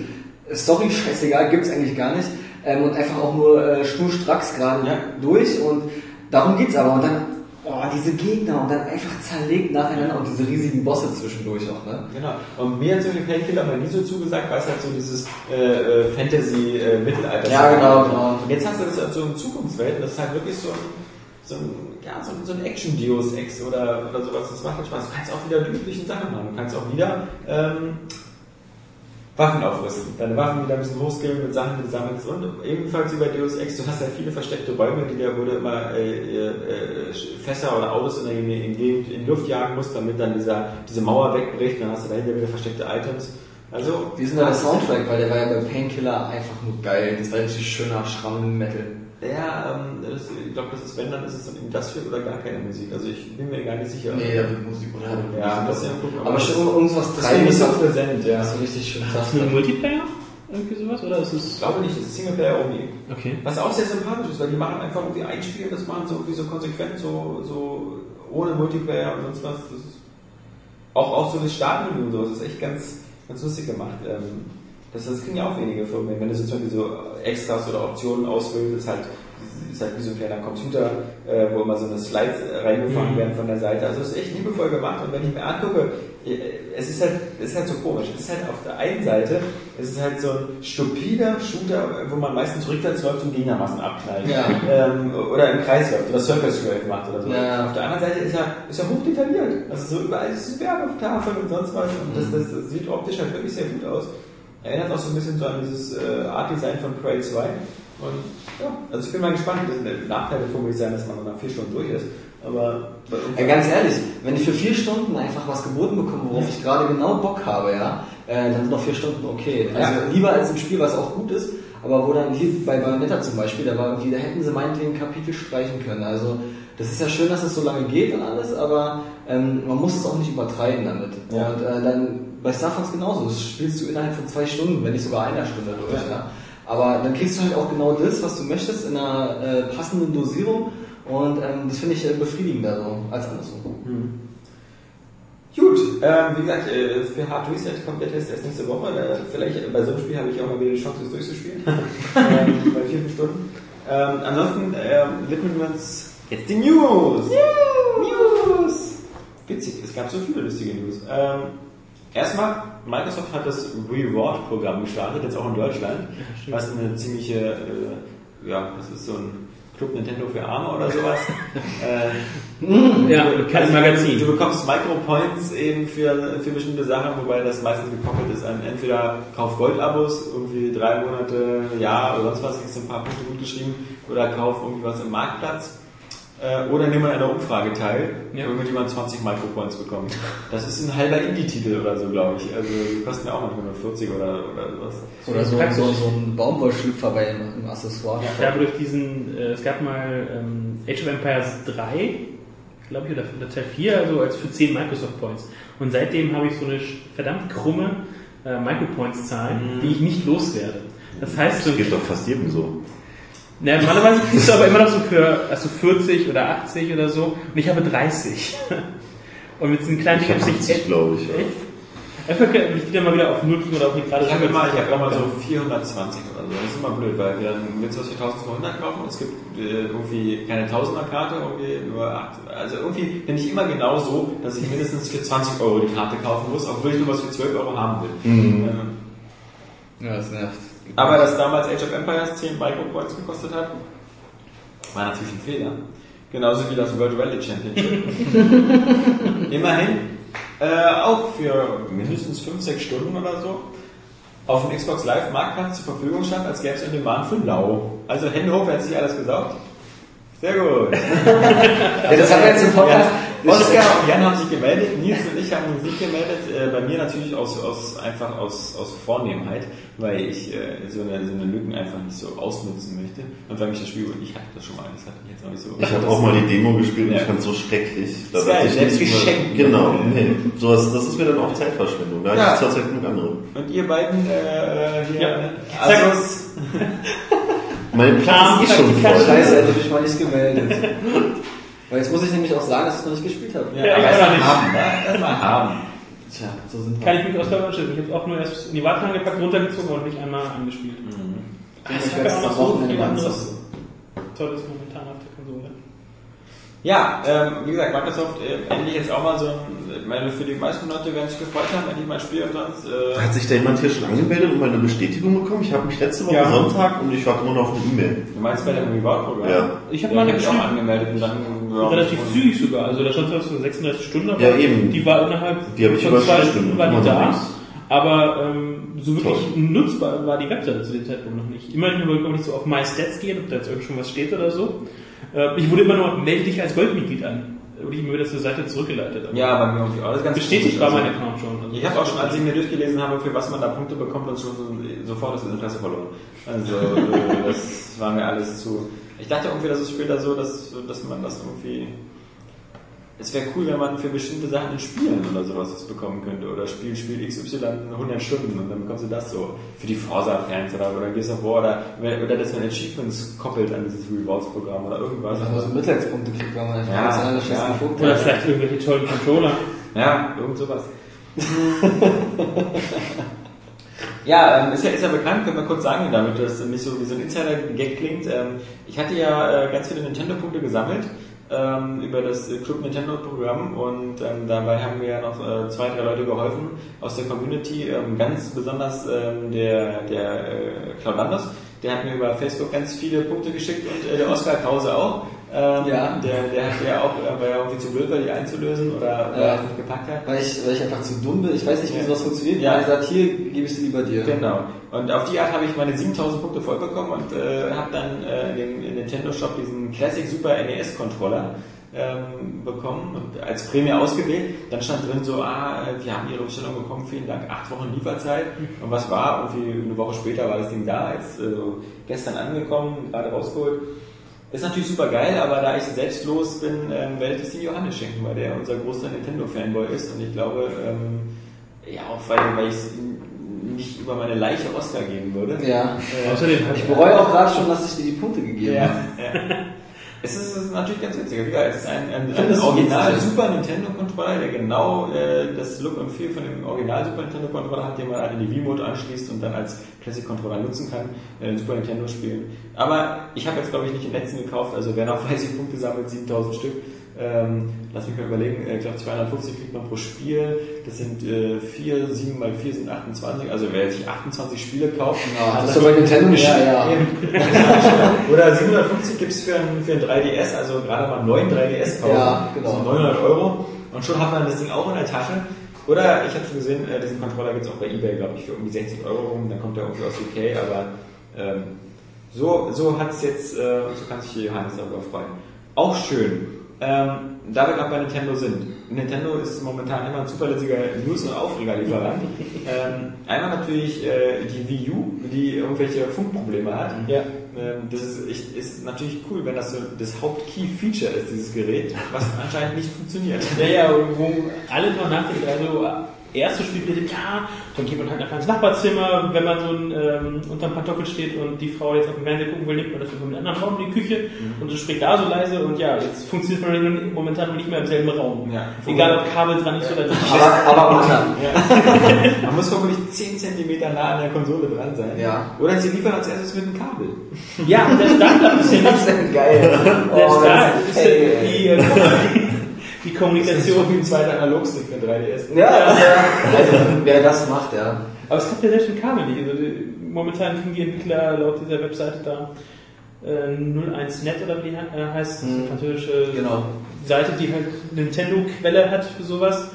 Story *laughs* scheißegal, gibt's eigentlich gar nicht. Ähm, und einfach auch nur äh, schnurstracks gerade Ja. durch und darum geht's aber. Und dann, oh, diese Gegner und dann einfach zerlegt nacheinander und diese riesigen Bosse zwischendurch auch, ne? Genau. Und mir hat so Painkiller mal nie so zugesagt, weil es halt so dieses äh, äh, Fantasy-Mittelalter Ja, genau, genau. Und jetzt hast du das halt so in Zukunftswelt, das ist halt wirklich so ein, so ein, ja, so ein, so ein Action-Deus Ex oder, oder sowas. Das macht halt Spaß. Du kannst auch wieder die üblichen Sachen machen. Du kannst auch wieder ähm, Waffen aufrüsten. Deine Waffen wieder ein bisschen hochskillen mit Sachen, die du sammelst. Und ebenfalls bei Deus Ex, du hast ja viele versteckte Räume, die der wurde immer äh, äh, äh, Fässer oder Autos in der Gegend- in die Luft jagen musst, damit dann dieser, diese Mauer wegbricht. Dann hast du dahinter wieder versteckte Items. Also, Wie ist denn der Soundtrack? Weil der war ja bei Painkiller einfach nur geil. Das war richtig schöner Schramm-Metal. Ja, ähm, das, ich glaube, das ist, wenn, dann ist es ein Industrial oder gar keine Musik. Also ich bin mir gar nicht sicher. Nee, da wird Musik oder? Ja, das ist ja gucken. Aber schon irgendwas das ist Treibendes. präsent, ja. Das ist so richtig schön. Ist das nur Multiplayer? Irgendwie sowas? Oder ist Ich es. glaube nicht, das ist Singleplayer only. Okay. Was auch sehr sympathisch ist, weil die machen einfach irgendwie ein Spiel, das machen so irgendwie so konsequent, so, so ohne Multiplayer und sonst was. Das ist auch, auch so das Startmenü und so, das ist echt ganz, ganz lustig gemacht. Ähm, das, das kriegen ja auch wenige Firmen. Wenn du so zum Beispiel so Extras oder Optionen auswählst, ist halt, ist halt wie so ein kleiner Computer, äh, wo immer so eine Slides äh, reingefahren Mhm. werden von der Seite. Also es ist echt liebevoll gemacht und wenn ich mir angucke, äh, es ist halt, es ist halt so komisch. Es ist halt auf der einen Seite, es ist halt so ein stupider Shooter, wo man meistens rückwärts läuft und Gegnermassen abknallt. Ja. Ähm, oder im Kreis läuft oder Circle Strafe macht oder so. Ja. Auf der anderen Seite ist er, ist er hochdetailliert. Also so überall ist Werbetafeln und sonst was. Und das, das, das sieht optisch halt wirklich sehr gut aus. Erinnert auch so ein bisschen so an dieses äh, Art-Design von Prey 2. Und ja, also ich bin mal gespannt. Der Nachteil wird vermutlich sein, dass man nach vier Stunden durch ist. Aber Ja, ganz ehrlich, wenn ich für vier Stunden einfach was geboten bekomme, worauf ich gerade genau Bock habe, ja, äh, dann sind noch vier Stunden okay. Also Ja. lieber als ein Spiel, was auch gut ist, aber wo dann hier bei Bayonetta zum Beispiel, da war irgendwie, da hätten sie meinetwegen ein Kapitel streichen können. Also das ist ja schön, dass es so lange geht und alles, aber ähm, man muss es auch nicht übertreiben damit. Ja. Und äh, dann bei Star Fox genauso, das spielst du innerhalb von zwei Stunden, wenn nicht sogar einer Stunde durch. Ja. Ja. Aber dann kriegst du halt auch genau das, was du möchtest, in einer äh, passenden Dosierung. Und ähm, das finde ich äh, befriedigender so als andersrum. Gut, ähm, wie gesagt, äh, für Hard Reset kommt der Test erst nächste Woche. Äh, vielleicht bei so einem Spiel habe ich auch mal wieder die Chance, das durchzuspielen. *laughs* ähm, bei vier, fünf Stunden. Ähm, ansonsten ähm, widmen wir uns jetzt die News. News! Witzig, es gab so viele lustige News. Ähm, erstmal, Microsoft hat das Reward-Programm gestartet, jetzt auch in Deutschland, was eine ziemliche, äh, ja, das ist so ein Club Nintendo für Arme oder sowas. *laughs* äh, Ja, kein also, Magazin. Du bekommst Micropoints eben für, für bestimmte Sachen, wobei das meistens gekoppelt ist an entweder Kauf Gold-Abos, irgendwie drei Monate, Jahr oder sonst was, kriegst du ein paar Punkte gut geschrieben, oder Kauf irgendwie was im Marktplatz. Äh, oder nimm an einer Umfrage teil, Ja. womit jemand 20 Micropoints bekommt. Das ist ein halber Indie-Titel oder so, glaube ich. Also die kosten ja auch manchmal nur 40 oder, oder sowas. Oder so, so, so ein Baumwollschlüpfer bei im, im Accessoire. Ich habe durch diesen, äh, es gab mal ähm, Age of Empires 3, glaube ich, oder, oder Teil 4, also als für 10 Microsoft Points. Und seitdem habe ich so eine verdammt krumme äh, Micropoints zahlen, die ich nicht loswerde. Das heißt, Das geht doch fast jedem so. Na, normalerweise kriegst du aber immer noch so für also 40 oder 80 oder so und ich habe 30. *laughs* Und mit diesen kleinen Ich Dingen habe ich 70, glaube ich. Echt? Einfach kann ich wieder mal wieder auf Null oder auf die gerade Ich habe immer, ich hab immer so 420 oder so. Das ist immer blöd, weil dann willst du was für 1200 kaufen und es gibt äh, irgendwie keine Tausender-Karte, irgendwie nur 8. Also irgendwie bin ich immer genau so, dass ich mindestens für 20 Euro die Karte kaufen muss, obwohl ich nur was für 12 Euro haben will. Ähm, Ja, das nervt. Aber dass damals Age of Empires 10 Micropoints gekostet hat, war natürlich ein Fehler. Genauso wie das World Rally Championship. *laughs* Immerhin äh, auch für mindestens 5-6 Stunden oder so auf dem Xbox Live Marktplatz zur Verfügung stand, als gäbe es in Demand für Lau. Also Hände hoch, wer hat sich alles gesaugt? Sehr gut. *laughs* Das haben wir jetzt im Podcast. Oskar und Jan haben sich gemeldet, Nils und ich haben uns nicht gemeldet. Äh, bei mir natürlich aus, aus, einfach aus, aus Vornehmheit, weil ich äh, so, eine, so eine Lücken einfach nicht so ausnutzen möchte. Und weil mich das Spiel, ich hatte das schon mal, das hatte ich jetzt auch nicht so. Ich hatte auch mal die Demo gespielt und Ja. ich fand es so schrecklich. Da Ist dachte ich selbst geschenkt. Genau, nee. Sowas, das ist mir dann auch Zeitverschwendung. Da Ja. habe ich zurzeit genug andere. Und ihr beiden äh, hier, Ja. also Mein Plan ist eh schon voll. Scheiße, hätte ich mich mal nicht gemeldet. Weil jetzt muss ich nämlich auch sagen, dass ich es noch nicht gespielt habe. ja, Ja, aber ich erstmal haben, ne? erstmal haben. Tja, so sind wir. Kann ich mich aus der Wünsche. Ich habe es auch nur erst in die Wartung gepackt, runtergezogen und nicht einmal angespielt. Ich Ich werde habe es auch am noch so Wochenende viel anderes. Tolles momentan auf der Konsole. Ja, ähm, wie gesagt, Microsoft äh, endlich jetzt auch mal so ein, ich meine, für die meisten Leute werden sich gefreut haben, endlich mal ein Spiel und sonst. Äh, Hat sich da jemand hier schon angemeldet und mal eine Bestätigung bekommen? Ich habe mich letzte Woche Ja. Sonntag und ich warte immer noch auf eine E-Mail. du meinst bei dem Reward-Programm? Ja. Ich habe Ja, meine hab ich auch angemeldet und dann ja, Relativ und- zügig sogar. Also da stand zwar so 36 Stunden, aber Ja, eben. die war innerhalb Die von zwei Stunden Stunden. war die da. nichts. Aber ähm, so wirklich Toll. nutzbar war die Webseite zu dem Zeitpunkt noch nicht. Immerhin wollte ich nicht so auf My Stats gehen, ob da jetzt irgend schon was steht oder so. Äh, ich wurde immer nur, melde dich als Goldmitglied an. Wurde ich mir wieder zur Seite zurückgeleitet. Aber Ja, bei mir irgendwie auch. Das ganz bestätigt war Also, mein Account schon. Also Ich habe auch schon, als ich mir durchgelesen habe, für was man da Punkte bekommt, und schon so, sofort das Interesse verloren. Also äh, das war mir alles zu. Ich dachte irgendwie, dass es später so, dass, dass man das irgendwie. Es wäre cool, wenn man für bestimmte Sachen in Spielen oder sowas das bekommen könnte. Oder Spiel, Spiel XY 100 Stunden und dann bekommst du das so. Für die Forza-Fans oder, oder Gears of War oder, oder dass man Achievements koppelt an dieses Rewards-Programm oder irgendwas. Also so Mitleidspunkte kriegt, weil man einfach Ja, ja, alle ja. geguckt Oder vielleicht irgendwelche tollen Controller. Ja, irgend sowas. *laughs* ja, ähm, ist ja, ist ja bekannt, können wir kurz sagen, damit das nicht so wie so ein Insider-Gag klingt. Ähm, ich hatte ja äh, ganz viele Nintendo-Punkte gesammelt ähm, über das Club Nintendo-Programm und ähm, dabei haben mir ja noch äh, zwei, drei Leute geholfen aus der Community, ähm, ganz besonders ähm, der, der äh, Claude der hat mir über Facebook ganz viele Punkte geschickt und äh, der Oskar Krause auch. Ähm, Ja. Der, der hat ja auch, war ja irgendwie zu blöd, weil die einzulösen oder weil Ja. er es nicht gepackt hat. Weil ich, weil ich einfach zu dumm bin. Ich weiß nicht, wie Ja. sowas funktioniert. Ja. Ja. Er sagt, hier gebe ich sie lieber dir. Genau. Und auf die Art habe ich meine 7000 Punkte voll bekommen und äh, habe dann äh, in dem in Nintendo Shop diesen Classic Super NES Controller ähm, bekommen und als Prämie ausgewählt. Dann stand drin so, ah, äh, wir haben Ihre Bestellung bekommen, vielen Dank, acht Wochen Lieferzeit. Und was war? Irgendwie eine Woche später war das Ding da, jetzt äh, gestern angekommen, gerade rausgeholt. Ist natürlich super geil, aber da ich selbstlos bin, ähm, werde ich das dem Johannes schenken, weil der unser großer Nintendo-Fanboy ist und ich glaube, ähm, ja, auch weil, weil ich es nicht über meine Leiche Oscar geben würde. Ja. Äh, Außerdem ich bereue auch gerade schon, dass ich dir die Punkte gegeben ja, habe. ja. Es ist, es ist natürlich ganz witzig. Wie gesagt, es ist ein, ein, ein Original witzig? Super Nintendo Controller, der genau äh, das Look und Feel von dem Original Super Nintendo Controller hat, den man an die Wii-Mode anschließt und dann als Classic Controller nutzen kann, äh, Super Nintendo spielen. Aber ich habe jetzt glaube ich nicht den letzten gekauft, also wer noch fleißig Punkte sammelt, 7000 Stück. Ähm, lass mich mal überlegen, äh, ich glaube 250 kriegt man pro Spiel, das sind äh, 4, 7 mal 4 sind 28, also wer sich 28 Spiele kauft, Ja, das ist ja bei Nintendo schwer. eben. Oder 750 gibt es für ein, für ein 3DS, also gerade mal einen neuen 3DS kaufen. Ja, genau. Sind 900 Euro. Und schon hat man das Ding auch in der Tasche. Oder ich habe schon gesehen, äh, diesen Controller gibt es auch bei Ebay, glaube ich, für irgendwie 60 Euro rum. Dann kommt der irgendwie aus UK, aber ähm, so, so hat es jetzt, äh, so kann sich Johannes darüber freuen. Auch schön. Ähm, da wir gerade bei Nintendo sind. Nintendo ist momentan immer ein zuverlässiger News- und Aufregerlieferant. *laughs* ähm, einmal natürlich äh, die Wii U, die irgendwelche Funkprobleme hat. Ja. Ähm, das ist, ich, ist natürlich cool, wenn das so das Haupt-Key-Feature ist, dieses Gerät, was anscheinend nicht funktioniert. Ja, ja, wo alle noch nachdenken, also erste Spiel bietet, ja, dann geht man halt einfach ins Nachbarzimmer, wenn man so ein, ähm, unterm Pantoffel steht und die Frau jetzt auf dem Fernseher gucken will, nimmt man das in einen anderen Raum in die Küche und es spricht da so leise und ja, jetzt funktioniert man momentan nicht mehr im selben Raum. Ja. Egal ob Kabel dran ist oder nicht. Aber, aber *laughs* anderen. *laughs* Man muss vermutlich 10 cm nah an der Konsole dran sein. Ja. Oder sie liefern als erstes mit einem Kabel. Ja, und da klappt es ja Das nicht. ist denn geil. Selbst Oh, da das ist ist ja ey, die, äh, die Kommunikation. wie ein zweiter Analogstick für 3DS. Ja, ja. Also, wer das macht, ja. Aber es klappt ja selbst mit Kabel nicht. Also, die- momentan kriegen die Entwickler laut dieser Webseite da äh, 01net oder wie die äh, heißt, eine Mhm. französische Genau. Seite, die halt Nintendo-Quelle hat für sowas.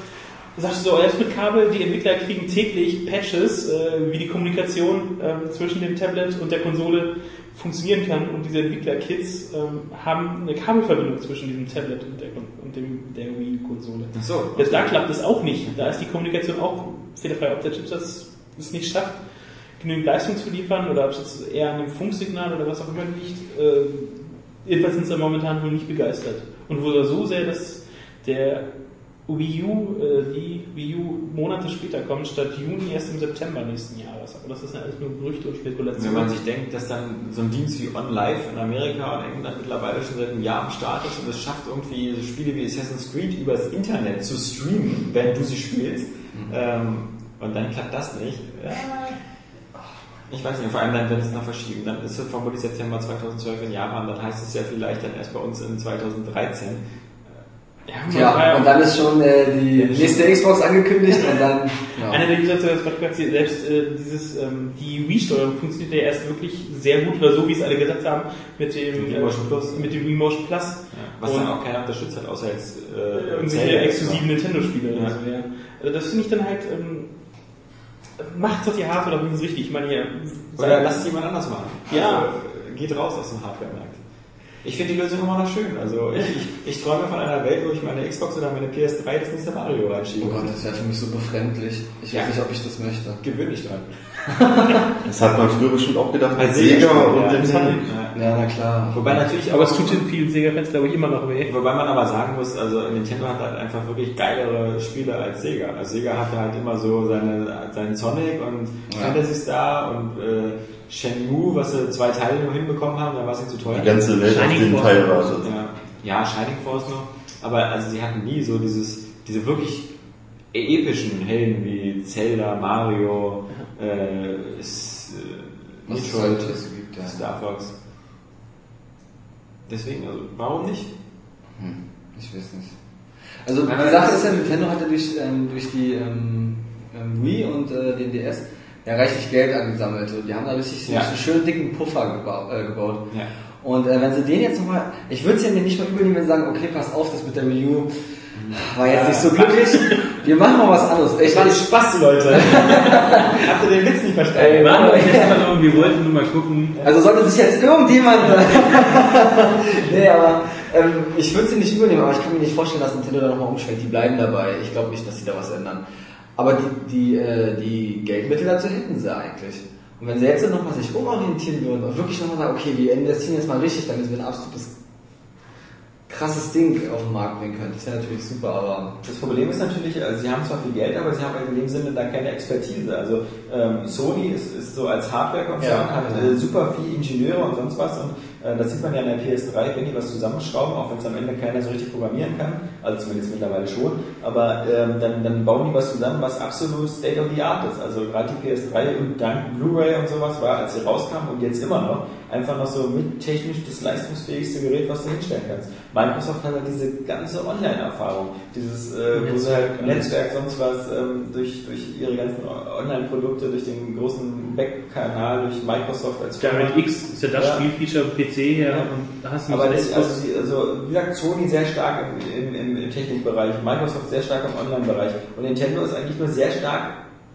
Da sagst du so, selbst mit Kabel, die Entwickler kriegen täglich Patches, äh, wie die Kommunikation ähm, zwischen dem Tablet und der Konsole funktionieren kann. Und diese Entwickler-Kits ähm, haben eine Kabelverbindung zwischen diesem Tablet und der, und dem, der Wii-Konsole. Ach so. Jetzt da klappt es auch nicht. Da ist die Kommunikation auch fehlerfrei. Ob der Chip das es nicht schafft, genügend Leistung zu liefern oder ob es jetzt eher an dem Funksignal oder was auch immer liegt. Äh, jedenfalls sind sie momentan wohl nicht begeistert. Und wohl so sehr, dass der Wii U, äh, die Wii U Monate später kommt, statt Juni erst im September nächsten Jahres. Aber das ist ja alles nur Gerüchte und Wenn Spekulation. man sich denkt, dass dann so ein Dienst wie OnLive in Amerika und England mittlerweile schon seit einem Jahr am Start ist und es schafft irgendwie so Spiele wie Assassin's Creed übers Internet zu streamen, während du sie spielst, ähm, und dann klappt das nicht. Ja. Ich weiß nicht, vor allem dann, wenn es noch verschieben, dann ist es vermutlich September 2012 in Japan, dann heißt es ja vielleicht dann erst bei uns in 2013. ja, Ja, ja- und dann ist schon äh, die nächste Xbox angekündigt und dann. Einer der User hat Beispiel selbst äh, dieses, ähm, die Wii-Steuerung funktioniert ja erst wirklich sehr gut, oder so wie es alle gesagt haben, mit dem, Wii Motion Plus. mit dem Wii Motion Plus. Ja. Was Und- dann auch keiner unterstützt hat, außer jetzt äh, irgendwelche Zelda. exklusiven Nintendo-Spiele. Ja. Also, ja. also das finde ich dann halt, ähm, macht doch die Hardware doch wenigstens richtig. Ich meine, ja, Oder lasst es jemand anders machen. Ja. Also, äh, geht raus aus dem Hardware-Markt. Ich finde die Lösung immer noch schön. Also ich, ich, ich träume von einer Welt, wo ich meine Xbox oder meine PS3 das nächste Mario Oh reinschiebe. Gott, das wäre für mich so befremdlich. Ich weiß Ja. nicht, ob ich das möchte. Gewöhn dich dran. *laughs* Das hat man früher bestimmt auch gedacht Bei Sega und ja. dem Sonic. Ja. Ja, na klar. Wobei natürlich aber es tut den vielen Sega-Fans, glaube ich, immer noch weh. Wobei man aber sagen muss, also Nintendo hat halt einfach wirklich geilere Spiele als Sega. Also Sega hatte halt immer so seine, seinen Sonic und Ja. Fantasy Star und äh, Shenmue, was sie zwei Teile nur hinbekommen haben, dann war es nicht zu teuer. Die ganze Welt auf Shining den Force. Teil wartet. Ja, ja, Shining Force noch. Aber also sie hatten nie so dieses, diese wirklich epischen Helden wie Zelda, Mario, äh, äh, Was es Metroid, halt alles gibt, ja. Star Fox. Deswegen, also warum nicht? Hm, ich weiß nicht. Also die Sache ist ja, Nintendo hatte durch, ähm, durch die ähm, ähm, Wii und äh, den DS ja reichlich Geld angesammelt. Und die haben da richtig so Ja. einen schönen dicken Puffer geba äh, gebaut. Ja. Und äh, wenn sie den jetzt nochmal, ich würde es ja mir nicht mal übernehmen, wenn sie sagen, okay, pass auf, das mit der Wii U war jetzt nicht so glücklich. Wir machen mal was anderes. Ich, Das war ich, Spaß, Leute. *laughs* Habt ihr den Witz nicht verstanden? Ey, einfach nur, wir wollten nur mal gucken. Also sollte sich jetzt irgendjemand. *laughs* nee, aber ähm, ich würde sie nicht übernehmen, aber ich kann mir nicht vorstellen, dass Nintendo da nochmal umschwenkt. Die bleiben dabei. Ich glaube nicht, dass sie da was ändern. Aber die, die, äh, die Geldmittel dazu hätten sie eigentlich. Und wenn sie jetzt nochmal sich umorientieren würden und wirklich nochmal sagen, okay, wir investieren jetzt mal richtig, damit wir ein absolutes krasses Ding auf den Markt bringen können, das wäre natürlich super, aber Das Problem ist natürlich, also sie haben zwar viel Geld, aber sie haben halt in dem Sinne da keine Expertise. Also ähm, Sony ist, ist so als Hardware-Konzern, Ja, hat genau. äh, super viel Ingenieure und sonst was und das sieht man ja in der PS3, wenn die was zusammenschrauben, auch wenn es am Ende keiner so richtig programmieren kann, also zumindest mittlerweile schon, aber ähm, dann, dann bauen die was zusammen, was absolut State of the Art ist. Also gerade die PS3 und dank Blu-ray und sowas war, als sie rauskam und jetzt immer noch, einfach noch so mit technisch das leistungsfähigste Gerät, was du hinstellen kannst. Microsoft hat halt diese ganze Online-Erfahrung, dieses, äh, wo sie halt Netzwerk, sonst was, ähm, durch, durch ihre ganzen Online-Produkte, durch den großen Backkanal, durch Microsoft als Firma. DirectX ist ja das Ja. Spielfeature PC her Ja. und da hast du Aber das, so also, also, wie gesagt, Sony sehr stark im, im, im, im Technikbereich, Microsoft sehr stark im Online-Bereich und Nintendo ist eigentlich nur sehr stark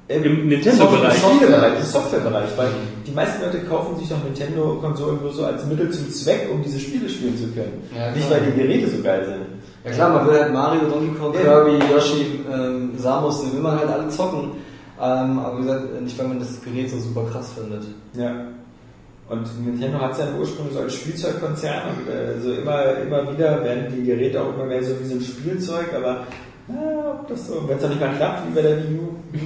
Im Nintendo-Bereich. Software-Bereich, im Software-Bereich, weil die meisten Leute kaufen sich doch Nintendo-Konsolen nur so als Mittel zum Zweck, um diese Spiele spielen zu können. Ja, Nicht, weil die Geräte so geil sind. Ja klar, man will halt Mario, Donkey Kong, Ja. Kirby, Yoshi, ähm, Samus, die will man halt alle zocken. Ähm, aber wie gesagt, nicht weil man das Gerät so super krass findet. Ja. Und Nintendo hat es ja ursprünglich so als Spielzeugkonzern und äh, so immer, immer wieder werden die Geräte auch immer mehr so wie so ein Spielzeug, aber Ja, ob das so, wenn es noch nicht mal klappt, wie bei der Wii U.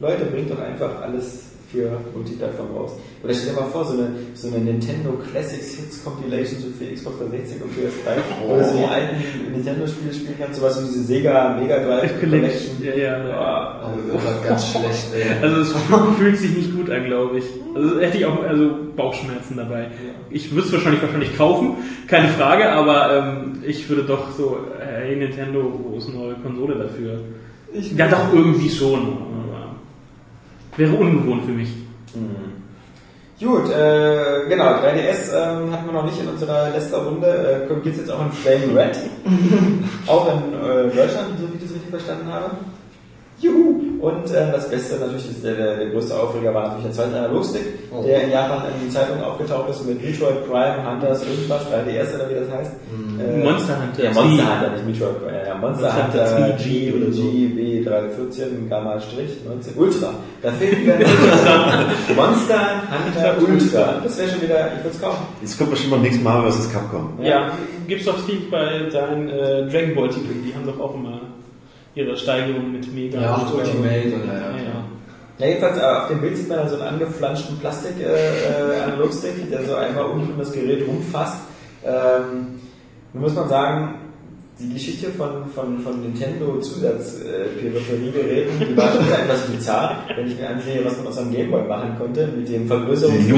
Leute, bringt doch einfach alles für Multiplattform raus. Oder stell dir mal vor, so eine, so eine Nintendo Classics Hits Compilation so für Xbox 360 und PS3, wo du so die alten Nintendo-Spiele spielen kannst, sowas wie diese Sega Mega Drive *laughs* Collection. Ja, ja. Ja, Oh, das war ganz schlecht, ey. *laughs* Also es fühlt sich nicht gut an, glaube ich. Also hätte ich auch also Bauchschmerzen dabei. Ich würde es wahrscheinlich wahrscheinlich kaufen, keine Frage, aber ähm, ich würde doch so, hey Nintendo, wo ist eine neue Konsole dafür? ja, doch irgendwie schon. Wäre ungewohnt für mich. Gut, äh, genau, 3DS ähm, hatten wir noch nicht in unserer letzten Runde. Äh, Gibt es jetzt auch in Flame Red? *laughs* auch in äh, Deutschland, so wie ich das richtig verstanden habe. Und äh, das Beste natürlich, ist der, der, der größte Aufreger war natürlich der zweite Analogstick, Oh. der in Japan in die Zeitung aufgetaucht ist mit Metroid Prime, Hunters, irgendwas, 3DS oder wie das heißt. Äh, Monster Hunter. Ja, Monster Hunter, nicht Metroid Prime. Ja, Monster Monster Hunter Hunter G oder so. GB314 Gamma Strich 19 Ultra. Da fehlt wieder *laughs* Monster Hunter Ultra. Das wäre schon wieder, ich würde es kaufen. Jetzt kommt bestimmt beim nächsten Mal vs. Capcom. Ja, gibt's doch Steve bei deinen äh, Dragon Ball Titeln, die haben doch auch immer ihre Steigerung mit Mega. Ja, Ultra Ultimate und ja, Ja, ja. ja. Ja, jedenfalls äh, auf dem Bild sieht man dann so einen angeflanschten Plastik äh, äh, der so unten um das Gerät rumfasst. Ähm, nun muss man sagen, die Geschichte von, von, von Nintendo Zusatzperipheriegeräten, die war schon etwas bizarr, wenn ich mir ansehe, was man aus einem Gameboy machen konnte, mit dem Vergrößerungsglas, Die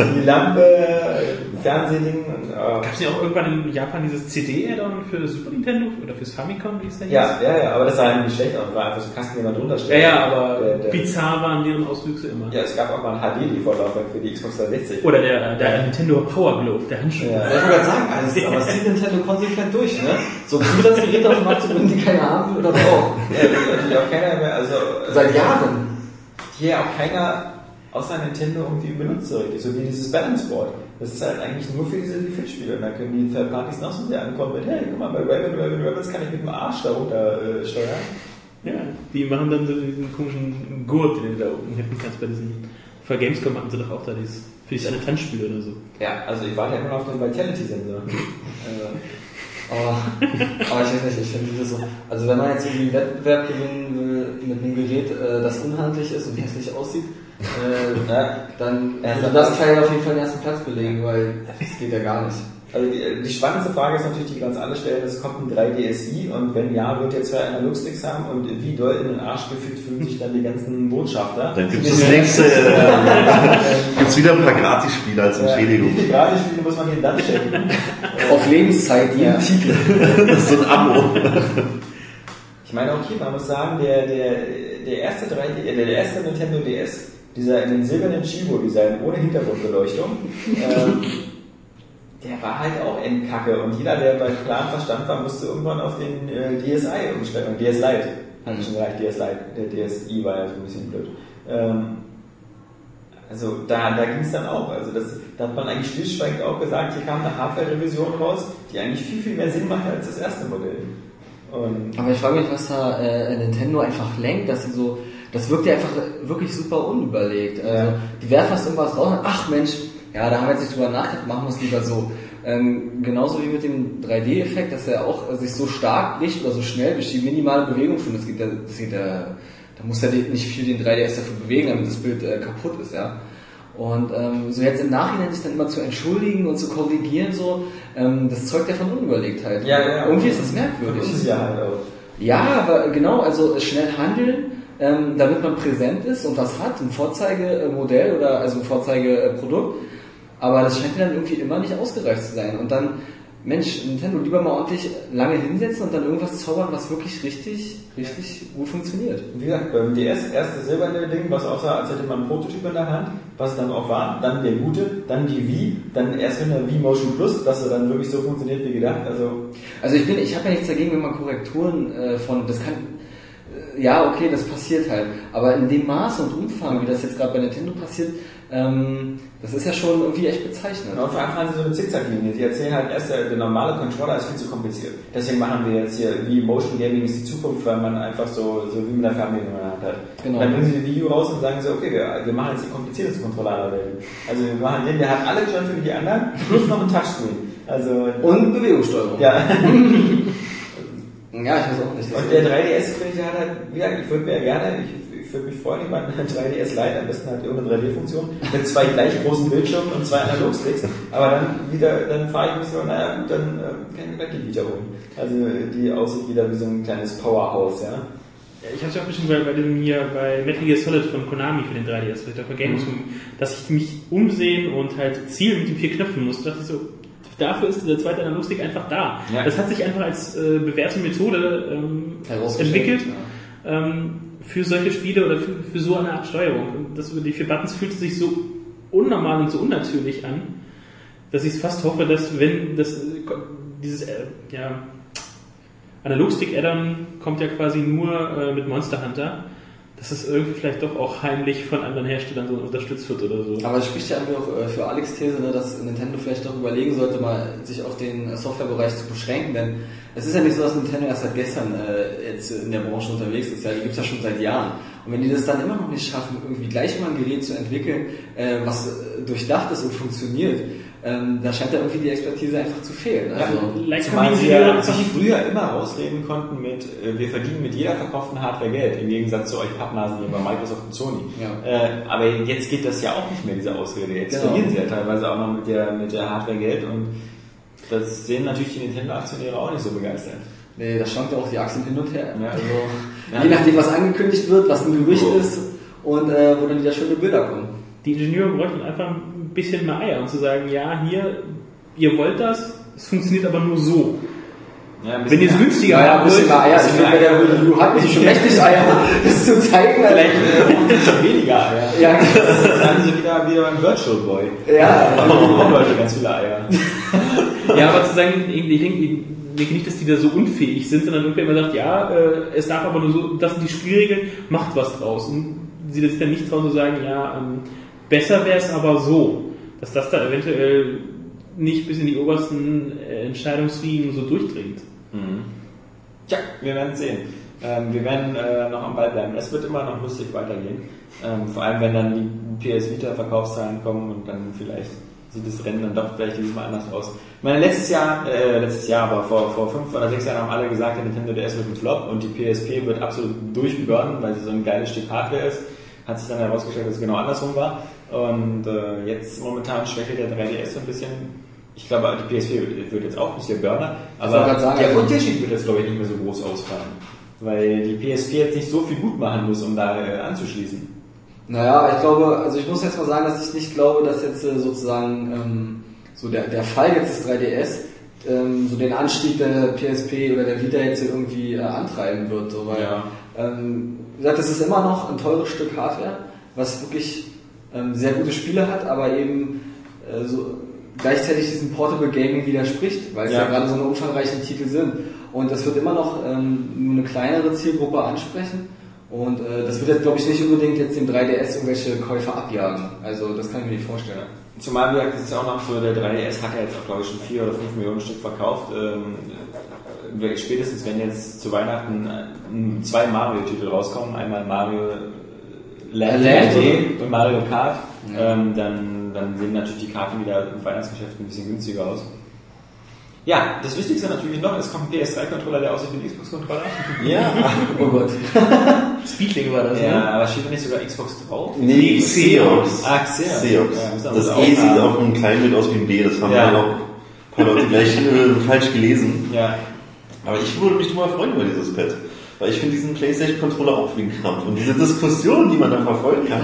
und die Lampe, Fernsehding und äh, Gab es nicht auch irgendwann in Japan dieses CD-Add-on für Super Nintendo oder fürs Famicom, wie es da hieß? ja, ja, ja, aber das sah halt nicht schlecht aus, war einfach so ein Kasten, den man drunter Ja, stellt. ja, aber Der- der- bizarr waren deren Auswüchse immer. Ja, es gab auch mal ein HD-DVD-Laufwerk für die Xbox 360. Oder der, der Nintendo Power Glove, der Handschuh. Ja. Ich wollte gerade sagen, also, aber es zieht Nintendo konsequent durch, ne? So Zusatzgeräte auf den Markt zu bringen, die keiner haben will oder braucht. Ja, das natürlich auch keiner mehr, also Seit Jahren. hier auch keiner außer Nintendo irgendwie benutzt so richtig, so wie dieses Balance Board. Das ist halt eigentlich nur für diese Defeat-Spiele und da können die Third Partys noch so sehr ankommen mit, hey, guck mal, bei Raven, Raven, Rebels kann ich mit dem Arsch da runter äh, steuern. Ja, die machen dann so diesen komischen Gurt, den du da oben hätten kannst bei diesen. Für Gamescom hatten sie doch auch da dieses, für dieses eine Tanzspiel oder so. Ja, also ich warte ja immer noch auf den Vitality-Sensor. äh, Aber, aber ich weiß nicht, ich finde dieses so, also wenn man jetzt irgendwie einen Wettbewerb gewinnen will mit einem Gerät, äh, das unhandlich ist und hässlich aussieht, äh, ja, dann Ja, also das- Teil auf jeden Fall den ersten Platz belegen, weil das geht ja gar nicht. Also die, die spannendste Frage ist natürlich, die wir uns alle stellen, es kommt ein 3DSi und wenn ja, wird ihr zwei Analogsticks haben und wie doll in den Arsch gefickt fühlen sich dann die ganzen Botschafter? Dann gibt's das nächste, äh, *laughs* gibt's wieder ein paar Gratisspiele als Entschädigung. Wie viele Gratisspiele muss man denen dann schenken? *laughs* Auf Lebenszeit Ja. Titel. *laughs* Das ist so ein Abo. Ich meine auch hier, man muss sagen, der, der, der erste 3D, äh, der erste Nintendo DS, dieser in den silbernen Chibo-Design ohne Hintergrundbeleuchtung, ähm, der war halt auch endkacke und jeder, der bei klarem Verstand war, musste irgendwann auf den äh, DSi umstellen. Und DS Lite hat schon gereicht, DS Lite, der DSi war ja so ein bisschen blöd. Ähm, also da, da ging es dann auch. Also das, da hat man eigentlich stillschweigend auch gesagt, hier kam eine Hardware-Revision raus, die eigentlich viel, viel mehr Sinn macht als das erste Modell. Und Aber ich frage mich, was da äh, Nintendo einfach lenkt, dass sie so, das wirkt ja einfach wirklich super unüberlegt. Also, die werfen was irgendwas raus und ach Mensch, ja, da haben wir jetzt nicht drüber nachgedacht, machen wir es lieber so. Ähm, genauso wie mit dem 3D-Effekt, dass er auch sich so stark bricht oder so schnell durch die minimale Bewegung schon. Das geht das geht ja, da muss ja nicht viel den 3DS dafür bewegen, damit das Bild äh, kaputt ist, ja. Und ähm, so jetzt im Nachhinein sich dann immer zu entschuldigen und zu korrigieren, so, ähm, das zeugt ja von Unüberlegtheit. Ja, ja. Irgendwie ist das merkwürdig. Unsicherheit auch. Ja, aber genau, also schnell handeln, ähm, damit man präsent ist und was hat, ein Vorzeigemodell oder also ein Vorzeigeprodukt. Aber das scheint mir dann irgendwie immer nicht ausgereift zu sein. Und dann, Mensch, Nintendo lieber mal ordentlich lange hinsetzen und dann irgendwas zaubern, was wirklich richtig, richtig gut funktioniert. Wie gesagt, beim DS erste silberne Ding, was aussah, als hätte man einen Prototyp in der Hand, was dann auch war, dann der gute, dann die Wii, dann erst mit der Wii Motion Plus, dass er dann wirklich so funktioniert wie gedacht. Also Also ich bin, ich habe ja nichts dagegen, wenn man Korrekturen äh, von, das kann, ja okay, das passiert halt, aber in dem Maß und Umfang, wie das jetzt gerade bei Nintendo passiert, ähm, das ist ja schon irgendwie echt bezeichnend. und vor allem fahren sie so eine Zickzacklinie. Sie erzählen halt erst, der, der normale Controller ist viel zu kompliziert. Deswegen machen wir jetzt hier, wie Motion Gaming ist die Zukunft, weil man einfach so, so wie mit der Fernbedienung in der Hand hat. Genau. Dann bringen sie die Wii U raus und sagen so, okay, wir, wir machen jetzt die komplizierteste Controller aller Welt. Also wir machen den, der hat alle Knöpfe wie die anderen, plus noch ein Touchscreen. Also Und Bewegungssteuerung. ja. *laughs* Ja, ich weiß auch nicht. Und der 3DS, finde ich, hat halt, wie gesagt, ich würde mir gerne, ich, ich würde mich freuen, jemanden einen 3DS leihen, am besten halt irgendeine 3D-Funktion, mit zwei gleich großen Bildschirmen und zwei Analogsticks, aber dann wieder, dann fahre ich mich so, naja gut, dann äh, kann ich mir die Vita holen. Also die aussieht wieder wie so ein kleines Powerhouse, ja. Ich habe es auch bestimmt bei, bei dem hier bei Metal Gear Solid von Konami für den 3DS, vielleicht auch bei Games, dass ich mich umsehen und halt zielen mit den vier Knöpfen muss. Da dachte ich so, dafür ist dieser zweite Analogstick einfach da. Ja. Das hat sich einfach als äh, bewährte Methode ähm, entwickelt ja. ähm, für solche Spiele oder für, für so eine Art Steuerung. Und das über die vier Buttons fühlte sich so unnormal und so unnatürlich an, dass ich fast hoffe, dass wenn das äh, dieses äh, ja, Analogstick-Addon kommt ja quasi nur äh, mit Monster Hunter, dass es irgendwie vielleicht doch auch heimlich von anderen Herstellern so unterstützt wird oder so. Aber es spricht ja irgendwie auch äh, für Alex These, ne, dass Nintendo vielleicht doch überlegen sollte, mal sich auf den äh, Softwarebereich zu beschränken, denn es ist ja nicht so, dass Nintendo erst seit gestern äh, jetzt in der Branche unterwegs ist, ja, die gibt's ja schon seit Jahren. Und wenn die das dann immer noch nicht schaffen, irgendwie gleich mal ein Gerät zu entwickeln, äh, was äh, durchdacht ist und funktioniert, ähm, da scheint da irgendwie die Expertise einfach zu fehlen. Also, Like Zumal sie ja sich früher immer rausreden konnten mit, äh, wir verdienen mit jeder verkauften Hardware Geld, im Gegensatz zu euch Pappnasen hier bei Microsoft und Sony. Ja. Äh, aber jetzt geht das ja auch nicht mehr, diese Ausrede. Jetzt Genau. verlieren sie ja teilweise auch noch mit der, mit der Hardware Geld und das sehen natürlich die Nintendo-Aktionäre auch nicht so begeistert. nee, da schwankt ja auch die Achsen hin und her. Ja. Also, Ja. je nachdem, was angekündigt wird, was ein Gerücht So. ist und äh, wo dann wieder schöne Bilder kommen. Die Ingenieure bräuchten einfach ein bisschen mehr Eier und zu sagen, ja, hier, ihr wollt das, es funktioniert aber nur so. Ja, Wenn ihr es günstiger Ja, ja, ein bisschen wollt, mehr Eier. Ich finde, bei der Wii U hatten sie schon mächtig Eier, *laughs* das zu zeigen. Vielleicht äh, schon weniger Eier. *laughs* Ja, Dann haben sie wieder, wieder beim Virtual Boy. ja. Da haben Leute ganz viele Eier. Ja, aber zu sagen, ich ich denke ich denke nicht, dass die da so unfähig sind, sondern irgendwer immer sagt, ja, äh, es darf aber nur so, das sind die Spielregeln, macht was draus. Und sie das dann nicht trauen zu sagen, ja, ähm, besser wäre es aber so, dass das da eventuell nicht bis in die obersten äh, Entscheidungsriegen so durchdringt. Tja, wir werden sehen. Ähm, wir werden äh, noch am Ball bleiben. Es wird immer noch lustig weitergehen. Ähm, vor allem, wenn dann die PS Vita Verkaufszahlen kommen und dann vielleicht sieht das Rennen dann doch vielleicht dieses Mal anders aus. Ich meine, letztes Jahr, äh, letztes Jahr, aber vor, vor fünf oder sechs Jahren haben alle gesagt, der Nintendo DS wird ein Flop und die PSP wird absolut durchburnen, weil sie so ein geiles Stück Hardware ist. Hat sich dann herausgestellt, dass es genau andersrum war. Und äh, jetzt momentan schwächelt der 3DS so ein bisschen. Ich glaube, die PSP wird jetzt auch nicht der Burner, aber sagen, der also- Unterschied wird jetzt, glaube ich, nicht mehr so groß ausfallen. Weil die PSP jetzt nicht so viel gut machen muss, um da äh, anzuschließen. Naja, ich glaube, also ich muss jetzt mal sagen, dass ich nicht glaube, dass jetzt äh, sozusagen ähm, so der, der Fall jetzt des 3DS ähm, so den Anstieg der PSP oder der Vita jetzt irgendwie äh, antreiben wird. So, weil, Ja. ähm, wie gesagt, es ist immer noch ein teures Stück Hardware, was wirklich sehr gute Spiele hat, aber eben äh, so gleichzeitig diesem Portable Gaming widerspricht, weil es ja, Ja. gerade so eine umfangreichen Titel sind. Und das wird immer noch ähm, nur eine kleinere Zielgruppe ansprechen. Und äh, das wird jetzt, glaube ich, nicht unbedingt jetzt dem 3DS irgendwelche Käufer abjagen. Also das kann ich mir nicht vorstellen. Zumal wir ja auch noch so, der 3DS hat ja jetzt auch, glaube ich, schon 4 oder 5 Millionen Stück verkauft. Ähm, äh, spätestens, wenn jetzt zu Weihnachten äh, zwei Mario-Titel rauskommen, einmal Mario Land, Land, 3D und Mario Kart, Ja. ähm, dann, dann sehen natürlich die Karten wieder im Weihnachtsgeschäft ein bisschen günstiger aus. Ja, das Wichtigste natürlich noch, es kommt ein PS3-Controller, der aussieht wie ein Xbox-Controller. Ja. *laughs* Oh Gott. *laughs* Speedling war das, Ja, ne? aber steht da nicht sogar Xbox drauf? Nee, Xeox. Ah, Xeox. Xeox. Ja, das E auch sieht auf einem kleinen Bild aus wie ein B, das haben Ja. ja noch ein paar Leute gleich äh, falsch gelesen. Ja, Aber ich würde mich drüber freuen über dieses Pad. Weil ich finde diesen Playstation-Controller auch wie ein Krampf. Und diese Diskussion, die man da verfolgen kann.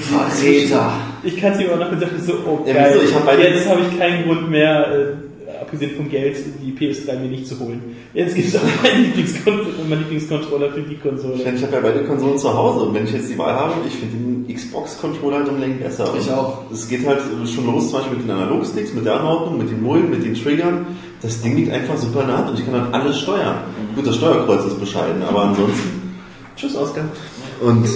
Vertreter. Ich kann es aber noch gedacht, so, oh Ja, geil, wieso? Ich hab jetzt habe ich keinen Grund mehr, äh, abgesehen vom Geld, die PS3 mir nicht zu holen. Jetzt gibt es auch meinen Lieblingskon- meinen Lieblingscontroller für die Ich, Konsole. meine, ich habe ja beide Konsolen zu Hause und wenn ich jetzt die Wahl habe, ich finde den Xbox-Controller halt um Längen besser. Ich auch. Es geht halt schon los, zum Beispiel mit den Analogsticks, mit der Anordnung, mit den Mullen, mit den Triggern. Das Ding liegt einfach super Hand und ich kann halt alles steuern. Gut, das Steuerkreuz ist bescheiden, aber ansonsten, tschüss Oskar. Und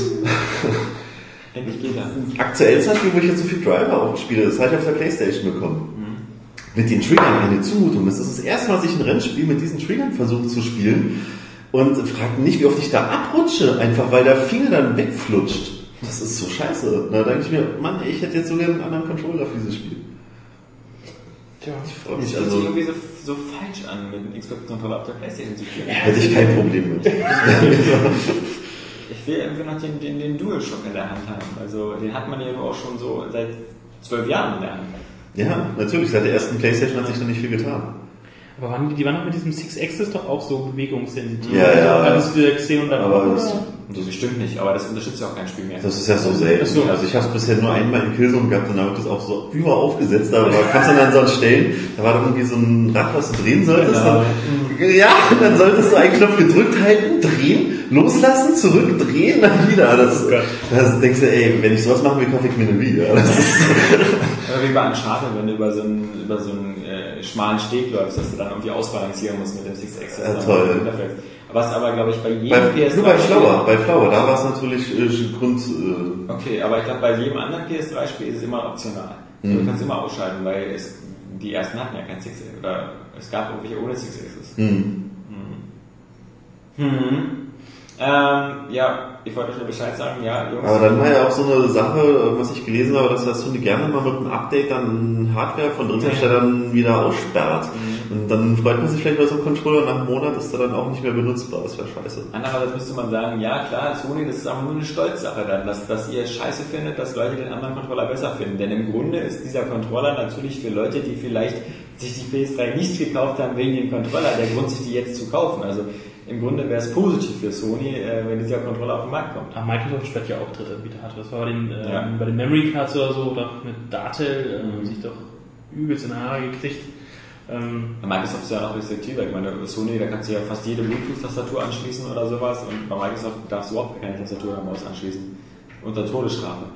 *laughs* endlich geht er. aktuell zum Beispiel, wo ich jetzt so viel Driver auch spiele, das habe ich auf der Playstation bekommen. Mit den Triggern eine Zumutung. Das ist das erste Mal, dass ich ein Rennspiel mit diesen Triggern versuche zu spielen und fragt nicht, wie oft ich da abrutsche, einfach weil der Finger dann wegflutscht. Das ist so scheiße. Da denke ich mir, Mann, ich hätte jetzt sogar einen anderen Controller für dieses Spiel. Ich freue Das mich fühlt sich also. irgendwie so, so falsch an, mit dem Xbox-Controller auf der Playstation zu spielen. Hätte ich kein Problem mit. Ich will irgendwie noch den, den, den DualShock in der Hand haben. Also den hat man ja auch schon so seit zwölf Jahren in der Hand. Ja, natürlich. Seit der ersten Playstation hat sich da nicht viel getan. Aber waren die, die waren doch mit diesem Six Axis doch auch so bewegungssensitiv. Ja, ja. Alles gesehen und dann Aber das, Das bestimmt nicht, aber das unterstützt ja auch kein Spiel mehr. das ist ja so selten. So. Also ich habe es bisher nur einmal in Killzone gehabt und da wird das auch so über aufgesetzt. Da war- kannst du dann so an Stellen, da war dann irgendwie so ein Rad, was du drehen solltest. Genau. Dann, ja, und dann solltest du einen Knopf gedrückt halten, drehen, loslassen, zurückdrehen, dann wieder. Das, das denkst du, ey, wenn ich sowas machen will, kaufe ich mir eine Wii. Ja, das ist, Oder wie bei Uncharted, wenn du über so einen, über so einen äh, schmalen Steg läufst, dass du dann irgendwie ausbalancieren musst mit dem Six Axis. Ja, toll. Was aber, glaube ich, bei jedem bei, PS3 nur bei Flower, bei Flower, da war es natürlich äh, Grund, äh, Okay, aber ich glaube, bei jedem anderen PS3-Spiel ist es immer optional. Mhm. Du kannst immer ausschalten, weil es, die ersten hatten ja kein Six. Oder es gab irgendwelche ohne Six Axis. hm. Hm. Ähm, ja, ich wollte euch nur Bescheid sagen, ja, Jungs. Aber dann war ja auch so eine Sache, was ich gelesen habe, dass das Sony gerne mal mit einem Update dann Hardware von Drittherstellern wieder aussperrt. Und dann freut man sich vielleicht bei so einem Controller nach einem Monat ist der dann auch nicht mehr benutzbar. Das wäre scheiße. Andererseits müsste man sagen, ja klar, Sony, das ist aber nur eine Stolzsache dann, dass, dass ihr es scheiße findet, dass Leute den anderen Controller besser finden. Denn im Grunde ist dieser Controller natürlich für Leute, die vielleicht sich die PS3 nicht gekauft haben wegen dem Controller, der Grund, sich die jetzt zu kaufen. Also im Grunde wäre es positiv für Sony, äh, wenn dieser Controller auf den Markt kommt. Aber Microsoft sperrt ja auch Drittanbieter-Hardware. Das war bei den, ähm, Ja. bei den Memory Cards oder so, doch mit Datel, ähm, sich doch übelst in die Haare gekriegt. Ähm, Microsoft ist ja noch restriktiver. Ich meine, Sony, da kannst du ja fast jede Bluetooth-Tastatur anschließen oder sowas und bei Microsoft darfst du überhaupt keine Tastatur oder Maus anschließen. Unter Todesstrafe.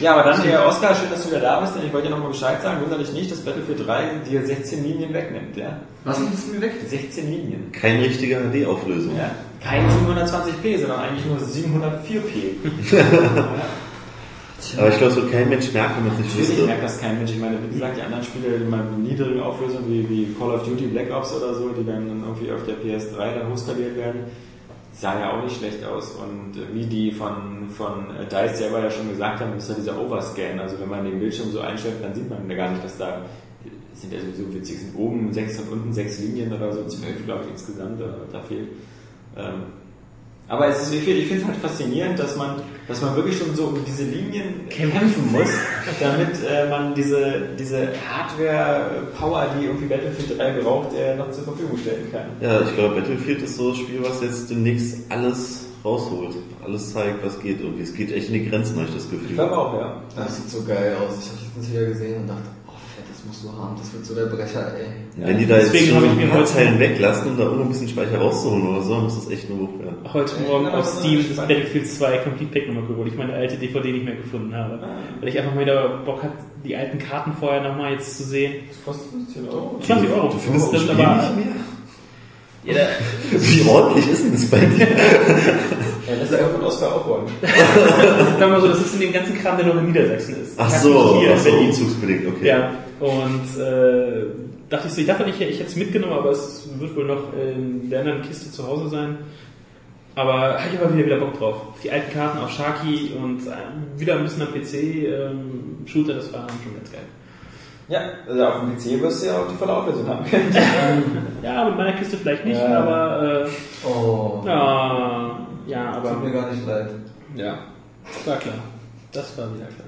Ja, aber dann, der Oscar, schön, dass du wieder da bist, denn ich wollte dir nochmal Bescheid sagen, wunderlich nicht, dass Battlefield 3 dir 16 Linien wegnimmt, ja? Was nimmt es mir weg? 16 Linien. Keine richtige HD-Auflösung. Ja? Kein 720p, sondern eigentlich nur 704p. *laughs* Aber ich glaube, wird kein Mensch merken, wenn man es nicht wüsste. merkt das kein Mensch. Ich meine, wie gesagt, die anderen Spiele die mal mit niedrigen Auflösungen wie, wie Call of Duty Black Ops oder so, die dann irgendwie auf der PS3 dann hochskaliert werden, sah ja auch nicht schlecht aus. Und wie die von, von äh, DICE selber ja schon gesagt haben, ist ja dieser Overscan. Also wenn man den Bildschirm so einstellt, dann sieht man ja gar nicht, dass da sind ja sowieso witzig, sind oben sechs und unten sechs Linien oder so, zwölf glaube ich insgesamt, da, da fehlt. Ähm, aber es ist, ich finde es halt faszinierend, dass man, dass man wirklich schon so um diese Linien kämpfen muss, damit äh, man diese, diese Hardware-Power, die irgendwie Battlefield 3 braucht, äh, noch zur Verfügung stellen kann. Ja, ich glaube, Battlefield ist so das Spiel, was jetzt demnächst alles rausholt. Alles zeigt, was geht irgendwie. Es geht echt in die Grenzen, habe ich das Gefühl. Ich glaube auch, ja. Das sieht so geil aus. Ich habe letztens wieder gesehen und dachte, musst du haben. Das wird so der Brecher, ey. Wenn die da jetzt Deswegen schon habe ich mir ein paar heute- Zeilen weglassen, um da irgendwo ein bisschen Speicher rauszuholen oder so, muss das echt nur hoch werden. heute Ja, Morgen auf Steam das. Battlefield 2 Complete Pack nochmal geholt, ich meine alte DVD nicht mehr gefunden habe. Weil ich einfach mal wieder Bock hatte, die alten Karten vorher nochmal jetzt zu sehen. Das kostet 15 Euro. 20 Euro. Du findest das das aber, nicht mehr? ja, da, *laughs* Wie ordentlich ist denn das bei dir? Ja, das ist ja von Oscar auch worden. *laughs* sagen wir mal so, das ist in dem ganzen Kram, der noch in Niedersachsen ist. Ach so, hier ach so Berlin. umzugsbedingt, okay. Ja, und äh, dachte ich so, ich dachte nicht, ich hätte es mitgenommen, aber es wird wohl noch in der anderen Kiste zu Hause sein. Aber habe ich aber wieder, wieder Bock drauf. Die alten Karten auf Sharky und äh, wieder ein bisschen am PC, ähm, Shooter, das war schon ganz geil. Ja, also auf dem PC wirst du ja auch die volle Auflösung haben können. *laughs* *laughs* Ja, mit meiner Kiste vielleicht nicht, Ja. aber äh, Oh. ja, ja, Tut mir aber gar nicht leid. ja, war klar. Das war wieder klar.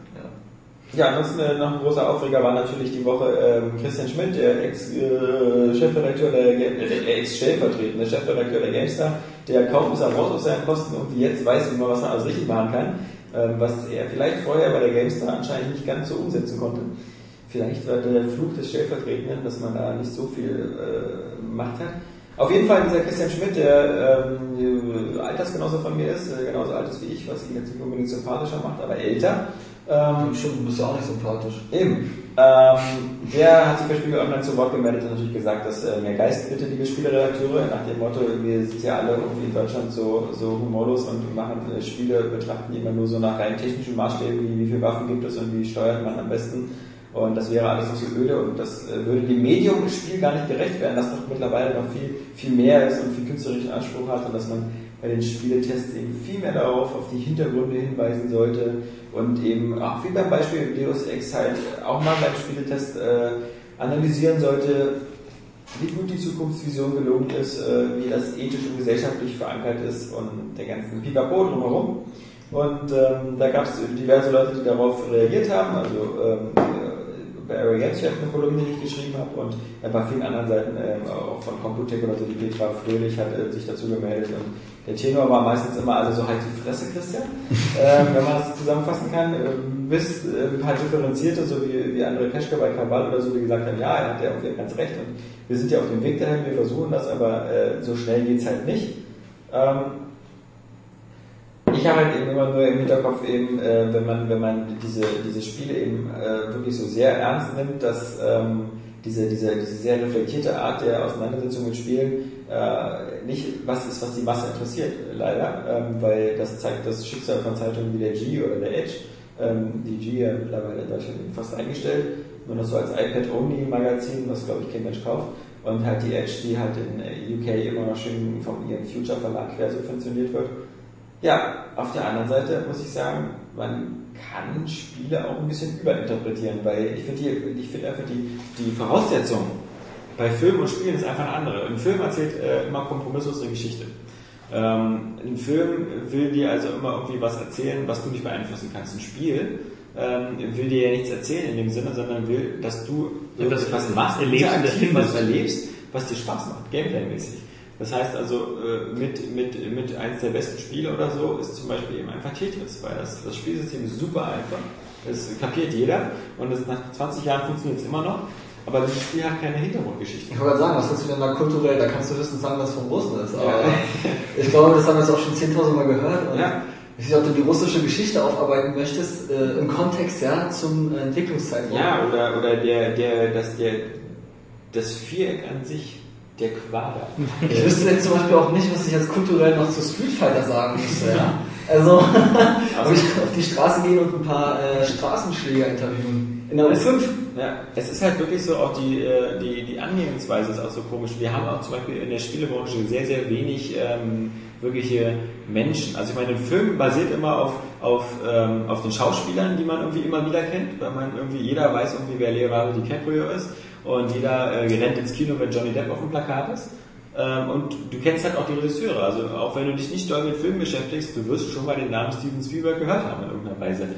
Ja, ansonsten äh, noch ein großer Aufreger war natürlich die Woche ähm, Christian Schmidt, der Ex-Chefredakteur der, Ga- äh, der Ex-Stellvertretende Chefredakteur der GameStar, der kaum ist er raus aus seinen Posten und jetzt weiß, wie man was alles richtig machen kann, ähm, was er vielleicht vorher bei der GameStar anscheinend nicht ganz so umsetzen konnte. Vielleicht war der Fluch des Stellvertretenden, dass man da nicht so viel äh, Macht hat. Auf jeden Fall dieser Christian Schmidt, der ähm, Altersgenosse von mir ist, äh, genauso alt ist wie ich, was ihn jetzt nicht unbedingt sympathischer macht, aber älter. Ähm, Stimmt, du bist ja auch nicht sympathisch. Eben. Ähm, der hat sich bei Spiegel Online zu Wort gemeldet und natürlich gesagt, dass äh, mehr Geist bitte, liebe Spieleredakteure, nach dem Motto, wir sind ja alle irgendwie in Deutschland so, so humorlos und machen äh, Spiele, betrachten die immer nur so nach rein technischen Maßstäben, wie, wie viele Waffen gibt es und wie steuert man am besten. Und das wäre alles noch so öde und das äh, würde dem Medium Spiel gar nicht gerecht werden, das doch mittlerweile noch viel, viel mehr ist und viel künstlerischen Anspruch hat und dass man bei den Spieletests eben viel mehr darauf, auf die Hintergründe hinweisen sollte und eben auch wie beim Beispiel Deus Ex halt auch mal beim Spieletest äh, analysieren sollte, wie gut die Zukunftsvision gelungen ist, äh, wie das ethisch und gesellschaftlich verankert ist und der ganzen Pipapo drumherum. Und ähm, da gab es diverse Leute, die darauf reagiert haben. Also ähm, bei Area Games, ich eine Kolumne, die ich geschrieben habe und bei vielen anderen Seiten ähm, auch von Computec oder so, die Petra Fröhlich hat äh, sich dazu gemeldet und der Tenor war meistens immer also so halt die Fresse, Christian, *laughs* ähm, wenn man das zusammenfassen kann, ähm, bis äh, halt differenzierte, so wie, wie André Peschke bei Kabal oder so, die gesagt haben, ja, er hat ja auch ganz recht und wir sind ja auf dem Weg dahin, wir versuchen das, aber äh, so schnell geht's halt nicht. Ähm, ich habe halt eben immer nur im Hinterkopf eben, äh, wenn man, wenn man diese, diese Spiele eben äh, wirklich so sehr ernst nimmt, dass ähm, diese, diese, diese sehr reflektierte Art der Auseinandersetzung mit Spielen äh, nicht was ist, was die Masse interessiert, leider, ähm, weil das zeigt das Schicksal von Zeitungen wie der G oder der Edge. Ähm, die G ja mittlerweile in Deutschland fast eingestellt, nur noch so als iPad-Only-Magazin, was glaube ich kein Mensch kauft. Und halt die Edge, die halt in UK immer noch schön vom ihrem Future Verlag quer subventioniert wird. Ja, auf der anderen Seite muss ich sagen, man kann Spiele auch ein bisschen überinterpretieren, weil ich finde ich finde einfach die, die Voraussetzung bei Filmen und Spielen ist einfach eine andere. Ein Film erzählt äh, immer kompromisslos eine Geschichte. Ähm, ein Film will dir also immer irgendwie was erzählen, was du nicht beeinflussen kannst. Ein Spiel ähm, will dir ja nichts erzählen in dem Sinne, sondern will, dass du Ja, das- was machst, erlebst erfindest. was erlebst, was dir Spaß macht, Gameplay-mäßig. Das heißt also, äh, mit, mit, mit eins der besten Spiele oder so ist zum Beispiel eben einfach Tetris, weil das, das Spielsystem ist super einfach, das kapiert jeder und das, nach 20 Jahren funktioniert es immer noch, aber das Spiel hat keine Hintergrundgeschichte. Ich wollte gerade sagen, was willst du denn da kulturell? Da kannst du höchstens sagen, dass es vom Russen ist. Aber *laughs* ich glaube, das haben wir jetzt auch schon 10.000 Mal gehört. Und Ja. Ich weiß nicht, ob du die russische Geschichte aufarbeiten möchtest, äh, im Kontext ja zum Entwicklungszeitraum. Ja, oder, oder der, der, das, der, das Viereck an sich, der Quader. *laughs* Ich wüsste jetzt zum Beispiel auch nicht, was ich jetzt kulturell noch zu Street Fighter sagen müsste. Ja? Also, *laughs* ob ich auf die Straße gehen und ein paar äh, Straßenschläger interviewen. In der U5. Ja, es ist halt wirklich so, auch die, äh, die, die Angehensweise ist auch so komisch. Wir haben auch zum Beispiel in der Spielebranche sehr, sehr wenig ähm, wirkliche Menschen. Also ich meine, ein Film basiert immer auf, auf, ähm, auf den Schauspielern, die man irgendwie immer wieder kennt, weil man irgendwie, jeder weiß irgendwie, wer Leonardo DiCaprio ist und jeder äh, rennt ins Kino, wenn Johnny Depp auf dem Plakat ist. Ähm, und du kennst halt auch die Regisseure. Also auch wenn du dich nicht doll mit Filmen beschäftigst, du wirst schon mal den Namen Steven Spielberg gehört haben in irgendeiner Weise.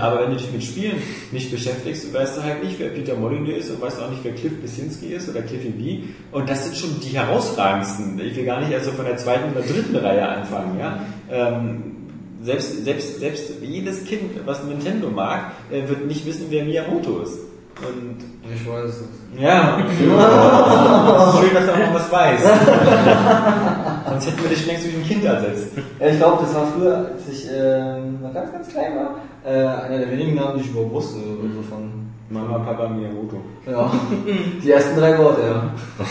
Aber wenn du dich mit Spielen nicht beschäftigst, weißt du halt nicht, wer Peter Molyneux ist und weißt auch nicht, wer Cliff Besinski ist oder Cliffy B. Und das sind schon die herausragendsten. Ich will gar nicht erst so von der zweiten oder dritten Reihe anfangen. Ja? Ähm, selbst, selbst, selbst jedes Kind, was Nintendo mag, äh, wird nicht wissen, wer Miyamoto ist. Und Ich weiß es nicht. ja, *laughs* schön, dass er auch noch was weiß. *laughs* Sonst hätten wir dich längst durch ein Kind ersetzt. Ja, ich glaube, das war früher, als ich ähm, noch ganz, ganz klein war, äh, einer der wenigen Namen, die ich überhaupt wusste. Also von, Mama, Papa, Miyamoto. ja, die ersten drei Worte, ja. *laughs*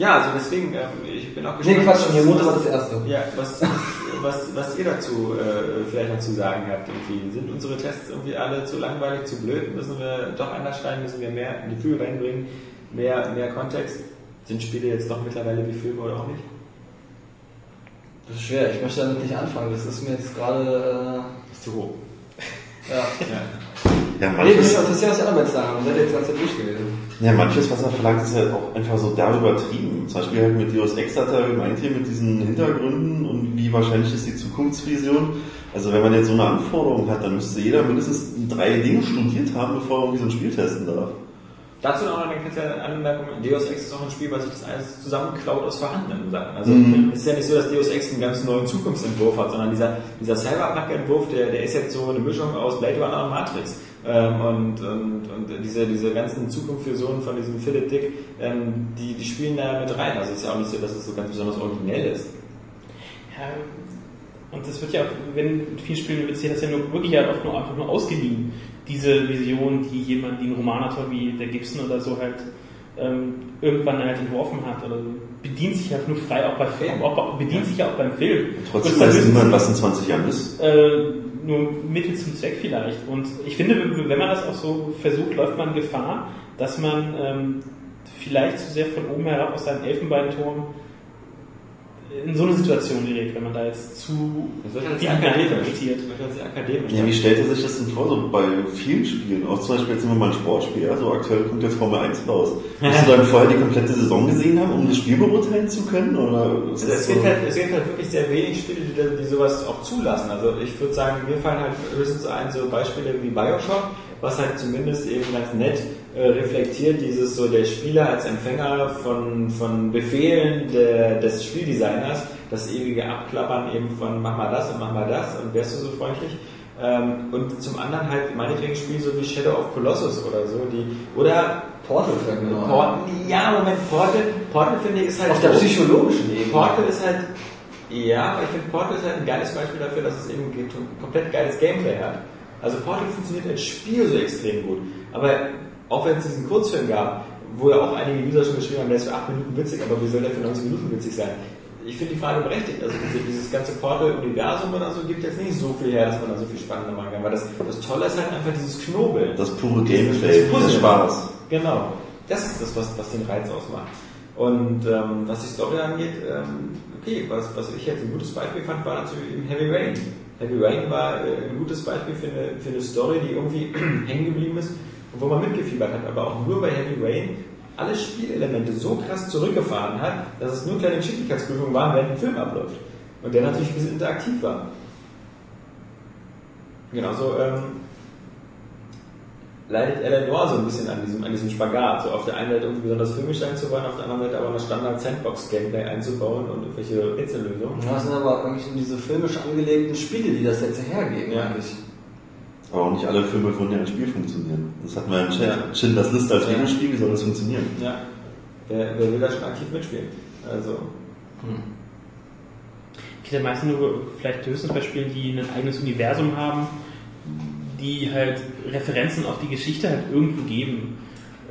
Ja, also deswegen, ähm, ich bin auch Nee, gespannt. Quatsch, was- Miyamoto war das erste. Ja, was, was, was ihr dazu äh, vielleicht noch zu sagen habt. Irgendwie. Sind unsere Tests irgendwie alle zu langweilig, zu blöd? Müssen wir doch anders schreiben? Müssen wir mehr Gefühl reinbringen? Mehr, mehr Kontext? Sind Spiele jetzt doch mittlerweile wie Filme oder auch nicht? Das ist schwer, ich möchte damit nicht anfangen. Das ist mir jetzt gerade, Ist zu hoch. äh, ja. Ja. Ja, Nee, mich manches, interessiert, was die anderen sagen. Und seid ihr jetzt ganz durch gewesen. Ja, manches, was er verlangt, ist halt auch einfach so derbe übertrieben. Zum Beispiel halt mit Deus Ex hat er gemeint hier mit diesen Hintergründen und wie wahrscheinlich ist die Zukunftsvision. Also wenn man jetzt so eine Anforderung hat, dann müsste jeder mindestens drei Dinge studiert haben, bevor er irgendwie so ein Spiel testen darf. Dazu noch eine kleine Anmerkung. Deus Ex ist auch ein Spiel, was sich das alles zusammenklaut aus vorhandenen Sachen. Also Mhm. es ist ja nicht so, dass Deus Ex einen ganz neuen Zukunftsentwurf hat, sondern dieser, dieser Cyberpunk-Entwurf, der, der ist jetzt so eine Mischung aus Blade Runner und Matrix. Ähm, und, und, und diese, diese ganzen Zukunftsvisionen von diesem Philip Dick, ähm, die, die spielen da mit rein. Also es ist ja auch nicht so, dass es so ganz besonders originell ist. Ja, und das wird ja, auch, wenn in vielen Spielen wird sich das ja nur, wirklich halt oft nur einfach nur ausgeliehen. Diese Vision, die jemand, die ein Romanautor wie der Gibson oder so halt ähm, irgendwann halt entworfen hat. Oder bedient sich halt nur frei auch bei Film, auch, bedient sich ja auch beim Film. Trotzdem weiß niemand, was in 20 Jahren ist. äh, nur Mittel zum Zweck vielleicht. Und ich finde, wenn man das auch so versucht, läuft man Gefahr, dass man ähm, vielleicht zu sehr von oben herab aus seinem Elfenbeinturm in so eine Situation gerät, wenn man da jetzt zu halt sehr akademisch. akademisch. Ja, wie stellt er sich das denn vor, so bei vielen Spielen? Auch zum Beispiel jetzt wir mal ein Spiel, ja, so aktuell kommt jetzt Formel 1 raus. Musst du dann vorher die komplette Saison gesehen haben, um das Spiel beurteilen zu können? Oder ist Also das es, so? gibt halt, es gibt halt wirklich sehr wenig Spiele, die, die sowas auch zulassen. Also ich würde sagen, mir fallen halt höchstens ein so Beispiele wie Bioshock, was halt zumindest eben ganz nett äh, reflektiert, dieses so der Spieler als Empfänger von, von Befehlen der, des Spieldesigners, das ewige Abklappern eben von mach mal das und mach mal das und wärst du so freundlich. Ähm, und zum anderen halt meinetwegen Spiele so wie Shadow of Colossus oder so, die oder Portal fällt mir. Portal, ja, Moment, Portal, Portal finde ich ist halt Auf der psychologischen Ebene. Portal ist halt, ja, aber ich finde Portal ist halt ein geiles Beispiel dafür, dass es eben ein komplett geiles Gameplay hat. Also Portal funktioniert als Spiel so extrem gut. Aber auch wenn es diesen Kurzfilm gab, wo ja auch einige User schon geschrieben haben, der ist für 8 Minuten witzig, aber wie soll der für 90 Minuten witzig sein? Ich finde die Frage berechtigt. Also diese, dieses ganze Portal-Universum oder so gibt jetzt nicht so viel her, dass man da so viel spannender machen kann. Weil das, das Tolle ist halt einfach dieses Knobeln. Das pure Gameplay, das der Spaß. Genau. Das ist das, was, was den Reiz ausmacht. Und ähm, was die Story angeht, ähm, okay, was, was ich jetzt ein gutes Beispiel fand, war natürlich eben Heavy Rain. Heavy Rain war äh, ein gutes Beispiel für eine, für eine Story, die irgendwie *clears throat* hängen geblieben ist und wo man mitgefiebert hat, aber auch nur bei Heavy Rain alle Spielelemente so krass zurückgefahren hat, dass es nur kleine Geschicklichkeitsprüfungen waren, während ein Film abläuft. Und der natürlich ein bisschen interaktiv war. Genauso ähm, leidet Eleanor so ein bisschen an diesem, an diesem Spagat. So auf der einen Seite irgendwie besonders filmisch sein zu wollen, auf der anderen Seite aber eine Standard-Sandbox-Gameplay einzubauen und irgendwelche Rätsellösungen. Das sind aber eigentlich diese filmisch angelegten Spiele, die das jetzt hergeben Ja. eigentlich. Aber auch nicht alle Filme wollen ja ein Spiel funktionieren. Das hatten wir im Chat. Ja. Schindlers Liste als Ja. Videospiel, wie soll das funktionieren? Ja. Wer, wer will da schon aktiv mitspielen? Also, Ich hätte meistens nur vielleicht höchstens bei Spielen, die ein eigenes Universum haben, die halt Referenzen auf die Geschichte halt irgendwo geben.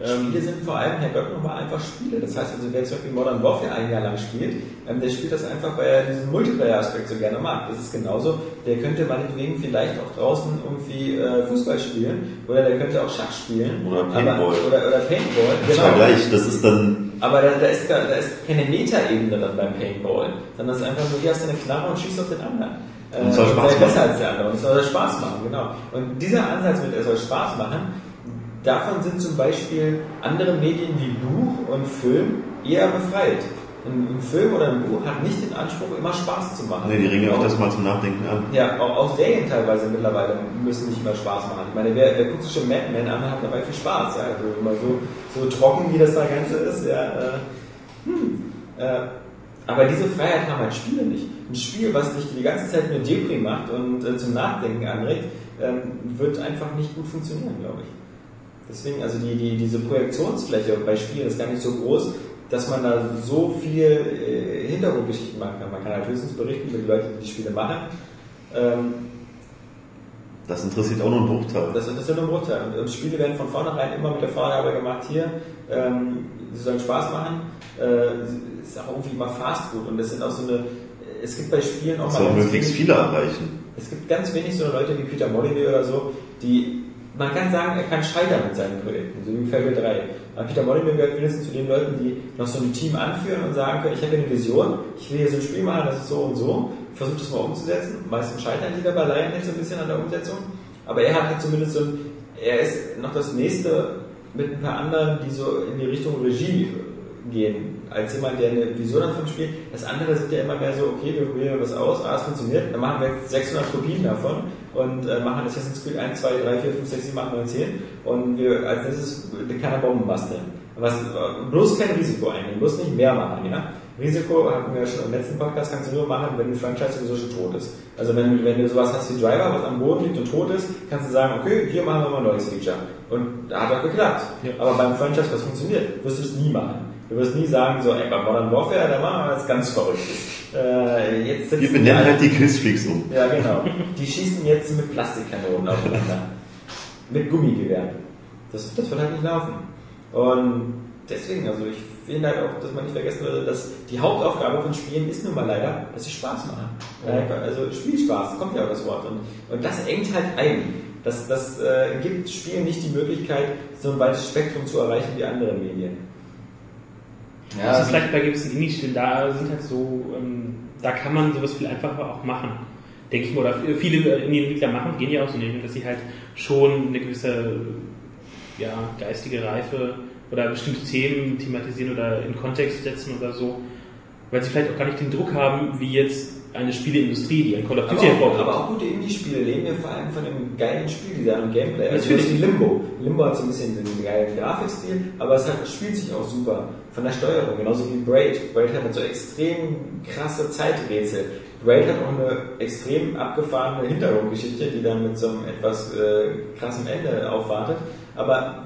Ähm, Spiele sind vor allem, Herr Gott, nochmal einfach Spiele. Das heißt, also wer zum Beispiel Modern Warfare ein Jahr lang spielt, ähm, der spielt das einfach, weil er diesen Multiplayer-Aspekt so gerne mag. Das ist genauso, der könnte meinetwegen vielleicht auch draußen irgendwie äh, Fußball spielen oder der könnte auch Schach spielen. Oder Paintball. Aber, oder, oder Paintball, Das genau. Vergleich, das ist dann, Aber da, da, ist, da ist keine Metaebene dann beim Paintball, sondern es ist einfach nur, hier hast du eine Knarre und schießt auf den anderen. Äh, Und es soll Spaß sei machen. besser als der andere und es soll Spaß machen, genau. Und dieser Ansatz mit, es soll Spaß machen, davon sind zum Beispiel andere Medien wie Buch und Film eher befreit. Ein, ein Film oder ein Buch hat nicht den Anspruch, immer Spaß zu machen. nee, die ringen auch Auch- das mal zum Nachdenken an. ja, auch, auch Serien teilweise mittlerweile müssen nicht mehr Spaß machen. Ich meine, wer, wer guckt sich schon Mad Men an, hat dabei viel Spaß. Ja? Also immer so, so trocken, wie das da Ganze ist. Ja, äh, hm, äh, aber diese Freiheit haben halt Spiele nicht. Ein Spiel, was dich die ganze Zeit nur Depri macht und äh, zum Nachdenken anregt, ähm, wird einfach nicht gut funktionieren, glaube ich. Deswegen, also die, die, diese Projektionsfläche bei Spielen ist gar nicht so groß, dass man da so viel äh, Hintergrundgeschichten machen kann. Man kann halt höchstens berichten über die Leute, die die Spiele machen. Ähm, Das interessiert auch nur einen Bruchteil. das, das ja nur ein Bruchteil. Und, und Spiele werden von vornherein immer mit der Vorgabe gemacht, hier, ähm, sie sollen Spaß machen, äh, es ist auch irgendwie immer Fast Food. Und das sind auch so eine, es gibt bei Spielen auch soll ganz möglichst viele erreichen. es gibt ganz wenig so Leute wie Peter Molyneux oder so, die, man kann sagen, er kann scheitern mit seinen Projekten, so wie Fable 3. Aber Peter Molyneux gehört wenigstens zu den Leuten, die noch so ein Team anführen und sagen können, ich habe eine Vision, ich will hier so ein Spiel machen, das ist so und so, versucht das mal umzusetzen. Meistens scheitern die dabei leider nicht so ein bisschen an der Umsetzung. Aber er hat halt zumindest so ein, er ist noch das nächste mit ein paar anderen, die so in die Richtung Regie gehen, als jemand, der eine Vision hat vom Spiel. Das andere sind ja immer mehr so, okay, wir probieren das aus, ah, es funktioniert, dann machen wir jetzt 600 Kopien davon und äh, machen Assassin's Creed 1, 2, 3, 4, 5, 6, 7, 8, 9, 10 und wir als nächstes keine Bomben basteln. Was, äh, bloß kein Risiko eingehen, bloß nicht mehr machen, ja. Risiko hatten wir ja schon im letzten Podcast, kannst du nur machen, wenn ein Franchise sowieso schon tot ist. Also wenn, wenn du sowas hast wie Driver, was am Boden liegt und tot ist, kannst du sagen, okay, hier machen wir mal ein neues Feature. Und da hat auch geklappt. Aber beim Franchise, was funktioniert, wirst du es nie machen. Du wirst nie sagen, so, ey, bei Modern Warfare, da machen wir was ganz Verrücktes. Äh, jetzt Wir benennen halt die Killstreaks um. ja, genau. Die schießen jetzt mit Plastikkanonen aufeinander. mit Gummigewehren. Das, das wird halt nicht laufen. Und deswegen, also ich finde halt auch, dass man nicht vergessen sollte, dass die Hauptaufgabe von Spielen ist nun mal leider, dass sie Spaß machen. Äh, Also Spielspaß, kommt ja auch das Wort. Und, und das engt halt ein. Das, das äh, gibt Spielen nicht die Möglichkeit, so ein weites Spektrum zu erreichen wie andere Medien. Ja, das ist also- vielleicht bei gewissen Indie-Spielen, da sind halt so, ähm, da kann man sowas viel einfacher auch machen. Denke ich mal, oder viele Indie-Entwickler machen, gehen ja auch so in Richtung, dass sie halt schon eine gewisse ja, geistige Reife oder bestimmte Themen thematisieren oder in Kontext setzen oder so, weil sie vielleicht auch gar nicht den Druck haben, wie jetzt eine Spieleindustrie, die ein Call of Aber Duty auch, hervorbringt. aber auch gute Indie-Spiele leben ja vor allem von dem geilen Spieldesign und Gameplay. Also Natürlich. wie Limbo. Limbo hat so ein bisschen den geilen Grafikstil, aber es hat, spielt sich auch super. Von der Steuerung, genauso wie Braid. Braid hat halt so extrem krasse Zeiträtsel. Braid hat auch eine extrem abgefahrene Hintergrundgeschichte, die dann mit so einem etwas äh, krassen Ende aufwartet. Aber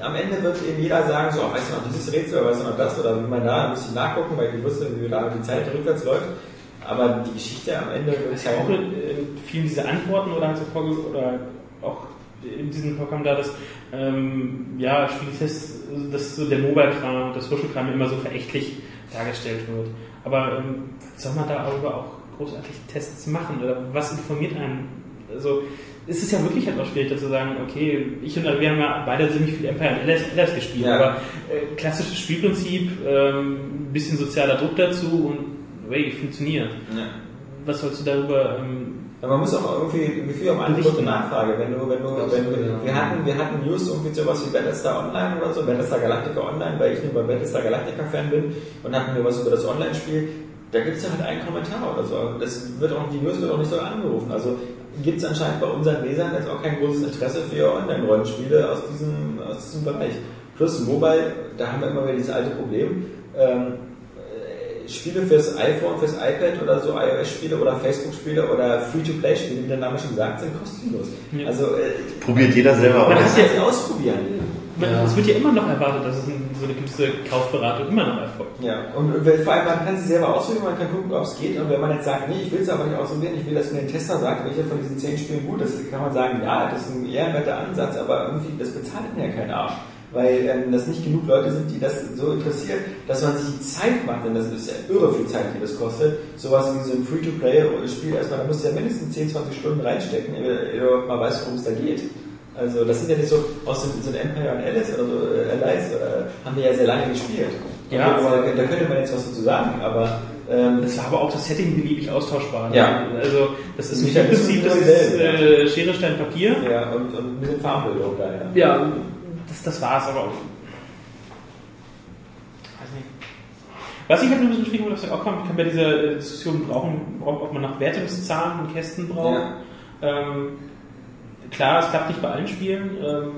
am Ende wird eben jeder sagen, so, weißt du noch dieses Rätsel oder weißt du noch das oder wie man da ein bisschen nachgucken, weil ich wusste, wie da die Zeit rückwärts läuft. Aber die Geschichte am Ende wird ist ja auch in in vielen dieser Antworten oder halt so vorge oder auch in diesem Programm da, dass ähm, ja, Spieltests, dass so der Mobile-Kram, das Social-Kram immer so verächtlich dargestellt wird. Aber ähm, soll man darüber auch großartig Tests machen? Oder was informiert einen? Also es ist ja wirklich halt auch schwierig, da zu sagen, okay, ich und wir haben ja beide ziemlich viel Empire und LS, gespielt, Ja. aber äh, klassisches Spielprinzip, ähm, ein bisschen sozialer Druck dazu und hey, funktioniert. Ja. Was sollst du darüber ähm, man muss auch irgendwie, irgendwie auch Angebot und Nachfrage. Wenn du, wenn du, wenn du, ja. wir hatten, wir hatten News irgendwie sowas wie Battlestar Online oder so, Battlestar Galactica Online, weil ich nur bei Battlestar Galactica Fan bin und hatten wir was über das Online-Spiel. Da gibt es ja halt einen Kommentar oder so. Das wird auch, die News wird auch nicht so angerufen. Also gibt es anscheinend bei unseren Lesern jetzt auch kein großes Interesse für Online-Rollenspiele aus diesem, aus diesem Bereich. Plus Mobile, da haben wir immer wieder dieses alte Problem. Ähm, Spiele fürs iPhone, fürs iPad oder so, iOS-Spiele oder Facebook-Spiele oder Free-to-Play-Spiele, wie der Name schon sagt, sind kostenlos. Ja. Also, äh, Probiert jeder selber Man aus. hat das ja- jetzt ausprobieren. Man- Es wird ja immer noch erwartet, dass es so eine gewisse Kaufberatung immer noch erfolgt. Ja, und wenn- vor allem, man kann sie selber ausprobieren, man kann gucken, ob es geht. Und wenn man jetzt sagt, nee, ich will es aber nicht ausprobieren, ich will, dass mir ein Tester sagt, welcher von diesen zehn Spielen gut ist, kann man sagen, ja, das ist ein ehrenwerter Ansatz, aber irgendwie, das bezahlt mir ja kein Arsch. Weil ähm, das nicht genug Leute sind, die das so interessiert, dass man sich die Zeit macht, denn das ist ja irre viel Zeit, die das kostet. Sowas wie so ein Free-to-Play-Spiel erstmal, da musst du ja mindestens 10, 20 Stunden reinstecken, ehe du überhaupt mal weißt, worum es da geht. Also das sind ja nicht so aus so, so ein Empire und Alice oder so äh, Allies, oder, haben wir ja sehr lange gespielt. Ja. aber da könnte man jetzt was dazu sagen, aber ähm, Das war aber auch das Setting beliebig austauschbar. ne? Ja. Also das ist Nicht im Prinzip, das ist äh, Schere, Stein, Papier. ja, und, und mit dem Farbbildung da, ja. Ja, das, war's aber auch. Weiß nicht. Was ich halt ein bisschen schwierig was ja auch kommt, kann bei dieser äh, Diskussion brauchen, ob man nach Wertungszahlen und Kästen braucht. Ähm, klar, es klappt nicht bei allen Spielen. Ähm,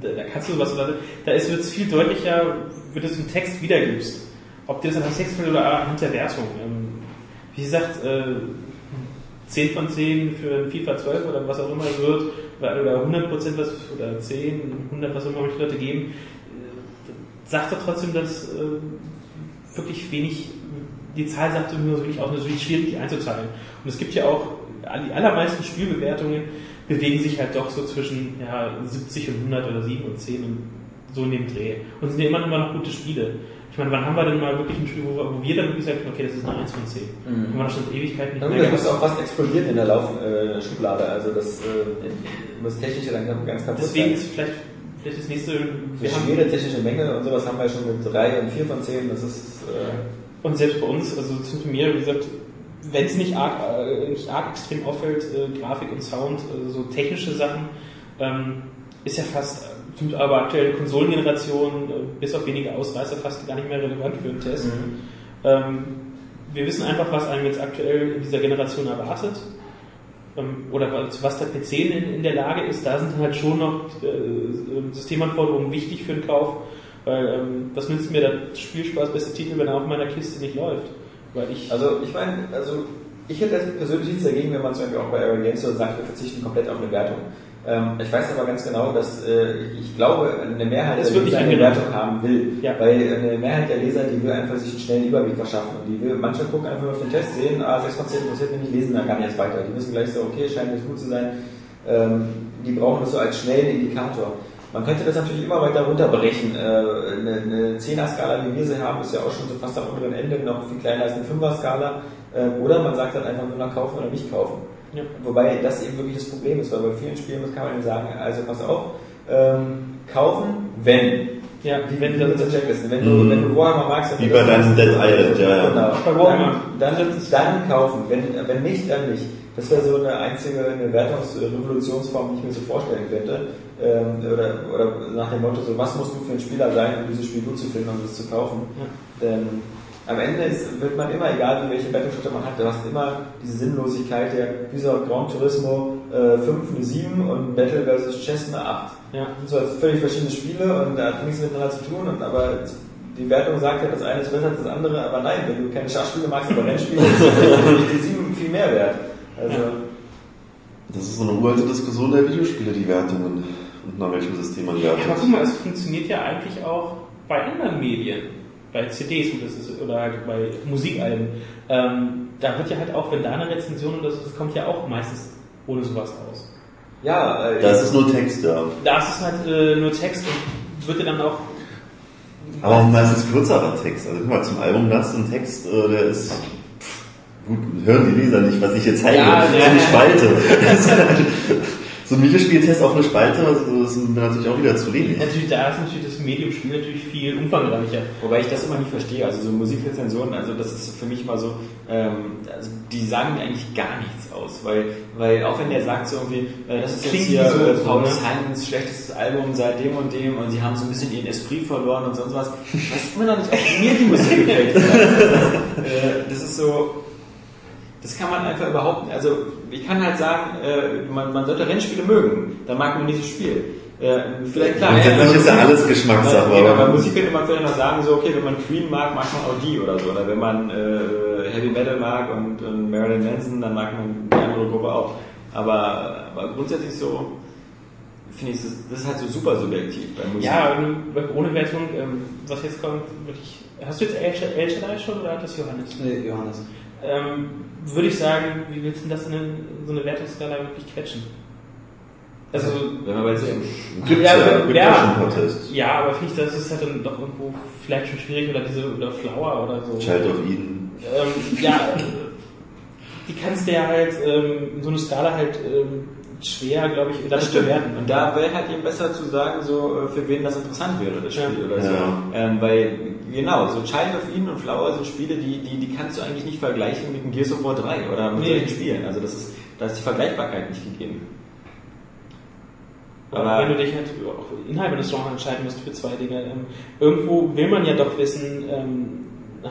da, da kannst du was, da, da ist wird es viel deutlicher, wie du es im Text wiedergibst. Ob dir das anhand Text fällt oder anhand der Wertung. Ähm, wie gesagt, äh, 10 von 10 für FIFA 12 oder was auch immer wird, oder 100% was, oder 10, 100, was auch immer die Leute geben, äh, sagt doch trotzdem, dass äh, wirklich wenig, die Zahl sagt nur wirklich auch, natürlich schwierig die einzuteilen. Und es gibt ja auch, die allermeisten Spielbewertungen bewegen sich halt doch so zwischen ja, 70 und 100 oder 7 und 10 und so in dem Dreh. Und sind ja immer, immer noch gute Spiele. Ich meine, wann haben wir denn mal wirklich ein Spiel, wo, wo wir dann wirklich sagen, okay, das ist eine 1 von 10? Mhm. Haben wir das schon Ewigkeiten nicht Ja, mehr das ist gehabt. auch fast explodiert in der Lauf äh, Schublade, also das äh, muss technisch ja dann ganz kaputt Deswegen sein. ist vielleicht, vielleicht das nächste, Wir wir haben, schwere technische Mängel und sowas haben wir schon mit 3 und 4 von 10, das ist äh, und selbst bei uns, also zu mir, wie gesagt, wenn es nicht arg, äh, nicht arg extrem auffällt, äh, Grafik und Sound, äh, so technische Sachen, ähm, ist ja fast, zum- aber aktuelle Konsolengeneration, äh, bis auf wenige Ausreißer, fast gar nicht mehr relevant für einen Test. Ähm, wir wissen einfach, was einem jetzt aktuell in dieser Generation erwartet. Ähm, oder was der PC in, in der Lage ist. Da sind halt schon noch äh, Systemanforderungen wichtig für den Kauf. Weil ähm, was nützt mir der Spielspaß, beste Titel, wenn er auf meiner Kiste nicht läuft? Weil ich. Also ich meine, also ich hätte persönlich nichts dagegen, wenn man zum Beispiel auch bei Area Games sagt, wir verzichten komplett auf eine Wertung. Ähm, ich weiß aber ganz genau, dass äh, ich glaube, eine Mehrheit Das der Leser eine. Wertung haben will. Ja. Weil eine Mehrheit der Leser, die will einfach sich einen schnellen Überblick verschaffen. Und die will, manche gucken einfach nur auf den Test, sehen, ah, 6 von 10 interessiert mich nicht, lesen dann gar nicht erst weiter. Die wissen gleich so, okay, scheint nicht gut zu sein. Ähm, die brauchen das so als schnellen Indikator. Man könnte das natürlich immer weiter runterbrechen. Äh, eine, eine 10er-Skala, wie wir sie haben, ist ja auch schon so fast am unteren Ende, noch viel kleiner als eine 5er-Skala. Äh, oder man sagt dann einfach nur nach kaufen oder nicht kaufen. Ja. Wobei das eben wirklich das Problem ist, weil bei vielen Spielen kann man eben sagen, also pass auf, ähm, kaufen, wenn Ja, Wie, wenn wie das, mit der Checkliste. Wenn du, Mhm. wenn du Warhammer magst, dann Wie bei deinem Dead Island, ja, ja. Genau. Bei Warhammer. Dann, dann, dann kaufen. Wenn, wenn nicht, dann nicht. Das wäre so eine einzige eine Wertungsrevolutionsform, die ich mir so vorstellen könnte. Ähm, oder, oder nach dem Motto, so, was musst du für ein Spieler sein, um dieses Spiel gut zu finden und es zu kaufen. Denn am Ende ist, wird man immer, egal wie welche Wertungsschritte man hat, du hast immer diese Sinnlosigkeit der, wie so Gran Turismo äh, 5 eine 7 und Battle vs. Chess eine 8. Ja. Das sind so völlig verschiedene Spiele und da hat nichts miteinander zu tun, und aber die Wertung sagt ja, das eine ist besser als das andere, aber nein, wenn du keine Schachspiele magst, aber Rennspiele, ist *laughs* die 7 viel mehr wert. Also, Das ist so eine uralte Diskussion der Videospiele, die Wertungen und nach welchem System man Ja, aber wertet. guck mal, es funktioniert ja eigentlich auch bei anderen Medien, bei CDs und das ist, oder halt bei Musikalben. Ähm, da wird ja halt auch, wenn da eine Rezension oder so, das kommt ja auch meistens ohne sowas aus. ja, äh, Das ist nur Text, ja. Da ist es halt äh, nur Text und wird ja dann auch. Aber auch meistens kürzerer Text. Also guck mal, zum Album das ein Text, äh, der ist pff, gut, hören die Leser nicht, was ich hier zeige. Ja, das ist eine. Spalte. *laughs* *laughs* So ein Videospieltest auf eine Spalte, also das ist mir natürlich auch wieder zu wenig. Natürlich, da ist natürlich das Medium-Spiel natürlich viel umfangreicher. Wobei ich das immer nicht verstehe. Also so Musikrezensionen, also das ist für mich mal so, ähm, also die sagen mir eigentlich gar nichts aus, weil, weil auch wenn der sagt so irgendwie, äh, das ist jetzt Klingt hier so, äh, so, Paul ne? Simons schlechtestes Album seit dem und dem und sie haben so ein bisschen ihren Esprit verloren und sonst was. Ich weiß immer noch nicht, ob mir die Musik gefällt. *laughs* äh, das ist so, das kann man einfach überhaupt nicht. Also ich kann halt sagen, äh, man, man sollte Rennspiele mögen, dann mag man dieses Spiel. Äh, vielleicht klar. Grundsätzlich ist ja alles Geschmackssache, Ja, aber- bei Musik könnte man vielleicht noch sagen, so okay, wenn man Queen mag, mag man auch die oder so. Oder wenn man äh, Heavy Metal mag und, und Marilyn Manson, dann mag man die andere Gruppe auch. Aber, aber grundsätzlich so finde ich, das, das ist halt so super subjektiv bei Musik. Ja, ohne Wertung, ähm, was jetzt kommt, würde ich. Hast du jetzt El Shaddai schon oder hat das Johannes? Nee, Johannes. Ähm, würde ich sagen, wie willst du denn das in eine, so eine Wertungsskala wirklich quetschen? Also, Wenn man bei so Gibt's Ja, ja, ja, ja. Protest. ja, aber finde ich, das ist halt dann doch irgendwo vielleicht schon schwierig oder diese, oder Flower oder so. Child of Eden. Ähm, ja, die kannst du ja halt, ähm, so eine Skala halt ähm, schwer, glaube ich, Das stimmt. bewerten. Und da wäre halt eben besser zu sagen, so äh, für wen das interessant wäre, das Spiel Ja. oder so. Ja. Ähm, weil, genau, so Child of Eden und Flower sind Spiele, die, die, die kannst du eigentlich nicht vergleichen mit dem Gears of War 3 oder mit Nee. solchen Spielen. Also das ist, da ist die Vergleichbarkeit nicht gegeben. Aber wenn du dich halt auch innerhalb eines Genres entscheiden musst für zwei Dinge, ähm, irgendwo will man ja doch wissen, ähm,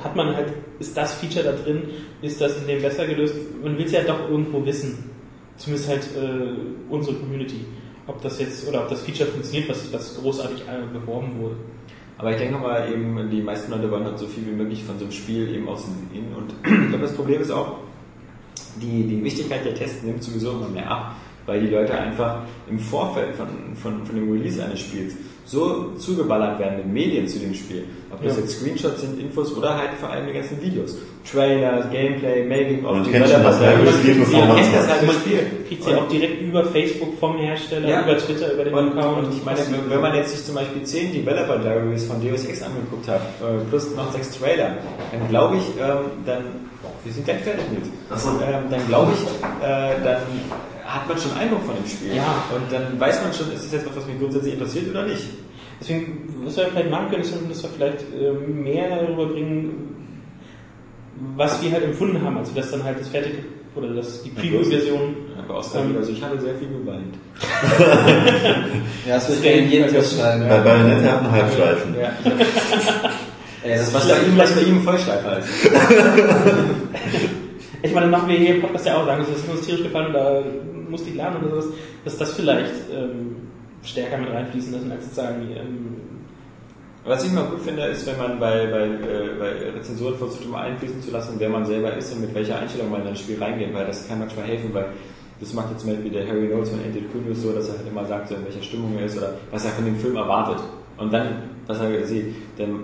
hat man halt, ist das Feature da drin, ist das in dem besser gelöst? Man will es ja doch irgendwo wissen. Zumindest halt äh, unsere Community. Ob das jetzt, oder ob das Feature funktioniert, was, was großartig äh, beworben wurde. Aber ich denke mal eben, die meisten Leute wollen halt so viel wie möglich von so einem Spiel eben aus dem Innen. Und *clears throat* ich glaube, das Problem ist auch, die, die Wichtigkeit der Tests nimmt sowieso immer mehr ab, weil die Leute einfach im Vorfeld von, von, von dem Release eines Spiels so zugeballert werden mit Medien zu dem Spiel. Ob das Ja. jetzt Screenshots sind, Infos oder halt vor allem die ganzen Videos. Trailers, Gameplay, Making of Man die kennt schon das Developer- halbe Spiel, Man kennt es das halbe Spiel. Kriegt sie auch direkt über Facebook vom Hersteller, Ja. über Twitter, über den Und, Account. und ich meine, wenn man jetzt sich zum Beispiel 10 Developer Diaries von Deus Ex angeguckt hat, äh, plus noch 6 Trailer, dann glaube ich, ähm, dann, wir sind gleich fertig mit, ähm, dann glaube ich, äh, dann hat man schon Eindruck von dem Spiel. Ja. Und dann weiß man schon, ist es jetzt was, was mich grundsätzlich interessiert oder nicht. Deswegen, was wir vielleicht machen können, ist, dass wir vielleicht ähm, mehr darüber bringen, was wir halt empfunden haben, als wir das dann halt das fertige oder das die Preview-Version. Ähm. also ich habe sehr viel geweint. *laughs* Ja, das würde ich in jeden Test schreiben. Bei Bayonetta hat einen Halbstreifen. Ja, ich *laughs* hab, Ey, das was, bei ihm, was bei ihm Vollschleifer ist. *laughs* Ich meine, machen wir hier im Podcast ja auch sagen, das ist uns tierisch gefallen da musste ich lernen oder sowas, dass das vielleicht ähm, stärker mit reinfließen lassen, als zu sagen, ähm, Was ich mal gut finde, ist, wenn man bei, bei, äh, bei Rezensionen versucht, mal einfließen zu lassen, wer man selber ist und mit welcher Einstellung man in das Spiel reingeht, weil das kann manchmal helfen, weil das macht jetzt zum Beispiel der Harry Notes von Andy Kunis so, dass er halt immer sagt, so in welcher Stimmung er ist oder was er von dem Film erwartet. Und dann, was er sieht. Denn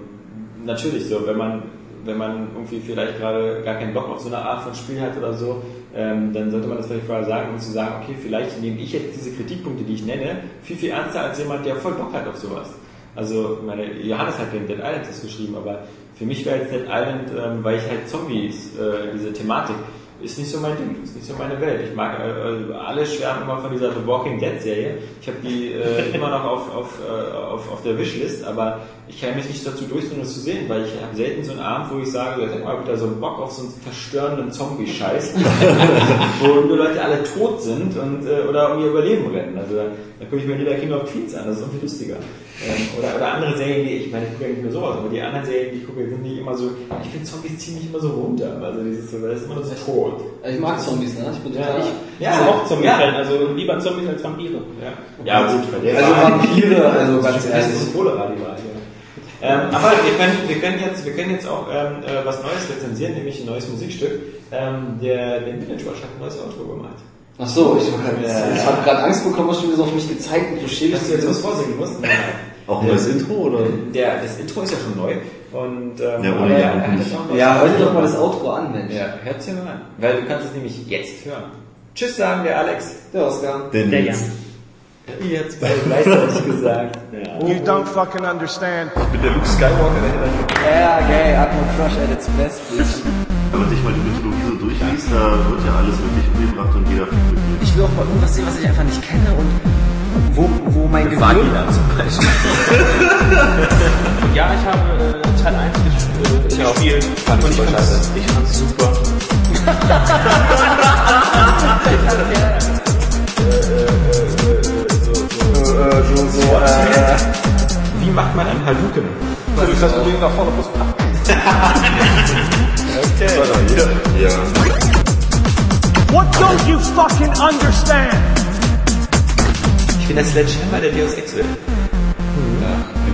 natürlich so, wenn man wenn man irgendwie vielleicht gerade gar keinen Bock auf so eine Art von Spiel hat oder so, ähm, dann sollte man das vielleicht vorher sagen, um zu sagen, okay, vielleicht nehme ich jetzt diese Kritikpunkte, die ich nenne, viel, viel ernster als jemand, der voll Bock hat auf sowas. Also, meine, Johannes hat den Dead Island das geschrieben, aber für mich wäre jetzt Dead Island, ähm, weil ich halt Zombies, äh, diese Thematik, ist nicht so mein Ding, ist nicht so meine Welt. Ich mag, äh, alle schwärmen immer von dieser The Walking Dead Serie. Ich habe die äh, *laughs* immer noch auf, auf, äh, auf, auf der Wishlist, aber ich kann mich nicht dazu durchsetzen, das zu sehen, weil ich habe selten so einen Abend, wo ich sage, hab ich mal wieder so einen Bock auf so einen verstörenden Zombie-Scheiß, *laughs* wo nur Leute alle tot sind und äh, oder um ihr Überleben rennen. Also da, da gucke ich mir lieber King of Queens an, das ist irgendwie lustiger. Ähm, oder, oder andere Serien, die ich meine, ich gucke ja nicht mehr sowas, aber die anderen Serien, die ich gucke, sind nicht immer so, ich finde Zombies ziehen nicht immer so runter. Also dieses so, das ist immer nur so tot. Ich mag Zombies, ne? Ich bin Ja, total. ich- Ich bin auch Zombie-Fan, also lieber Zombies als Vampire. Ja, ja gut, Also Vampire, also das ganz ist ehrlich. ein Cholera, die Wahl, ja. Ähm, aber wir können, wir, können jetzt, wir können jetzt auch ähm, äh, was Neues rezensieren, nämlich ein neues Musikstück. Ähm, der, der Village Watch hat ein neues Outro gemacht. Ach so, ich, Ja. ich habe gerade Angst bekommen, was du mir so auf mich gezeigt und du schämst Dass du jetzt was vorsingen musst? Auch ein neues Intro oder? Der, das Intro ist ja schon neu. Und, ähm, Ja, aber ohne er- ja noch- Ja, hör dir doch mal das Outro an, Mensch. Ja, hört's dir mal an. Weil du kannst es nämlich jetzt hören. Tschüss sagen wir Alex. Der Oscar. Der Der. Jan. Jetzt gleichzeitig gesagt. You don't fucking understand. Ich bin der Luke Skywalker, der hinter Ja, gay, Atmo Crush at its best, bitch. Wenn man sich mal die Mythologie so durchliest, da wird ja alles wirklich umgebracht und jeder mit ihm. Ich will auch mal irgendwas sehen, was ich einfach nicht kenne und wo, wo mein Gehirn... Vagina zum Beispiel. Ja, ich habe äh, Teil 1 ges äh, gespielt fand und ich ich super fand's, ich fand's super. *laughs* so, so, äh, Wie macht man einen Hadouken? Du kannst unbedingt nach vorne Bus Ja. What don't you fucking understand? Ich bin der Sledgehammer der Deus Ex will.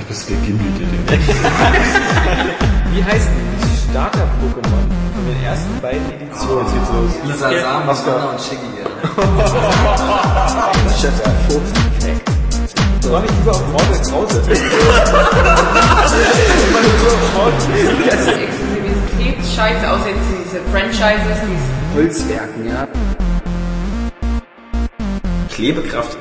Ich bin gegimmelt, der Ding. *laughs* Wie heißt die Starter-Pokémon von den ersten beiden Editionen? Jetzt geht's los. Lisa Sam, Anna und Shiggy. *laughs* Soll ich lieber auf Mortal Krause? Das ist Exklusivitätsscheiße, außer jetzt diese Franchises, diese Holzwerken, ja. Klebekraft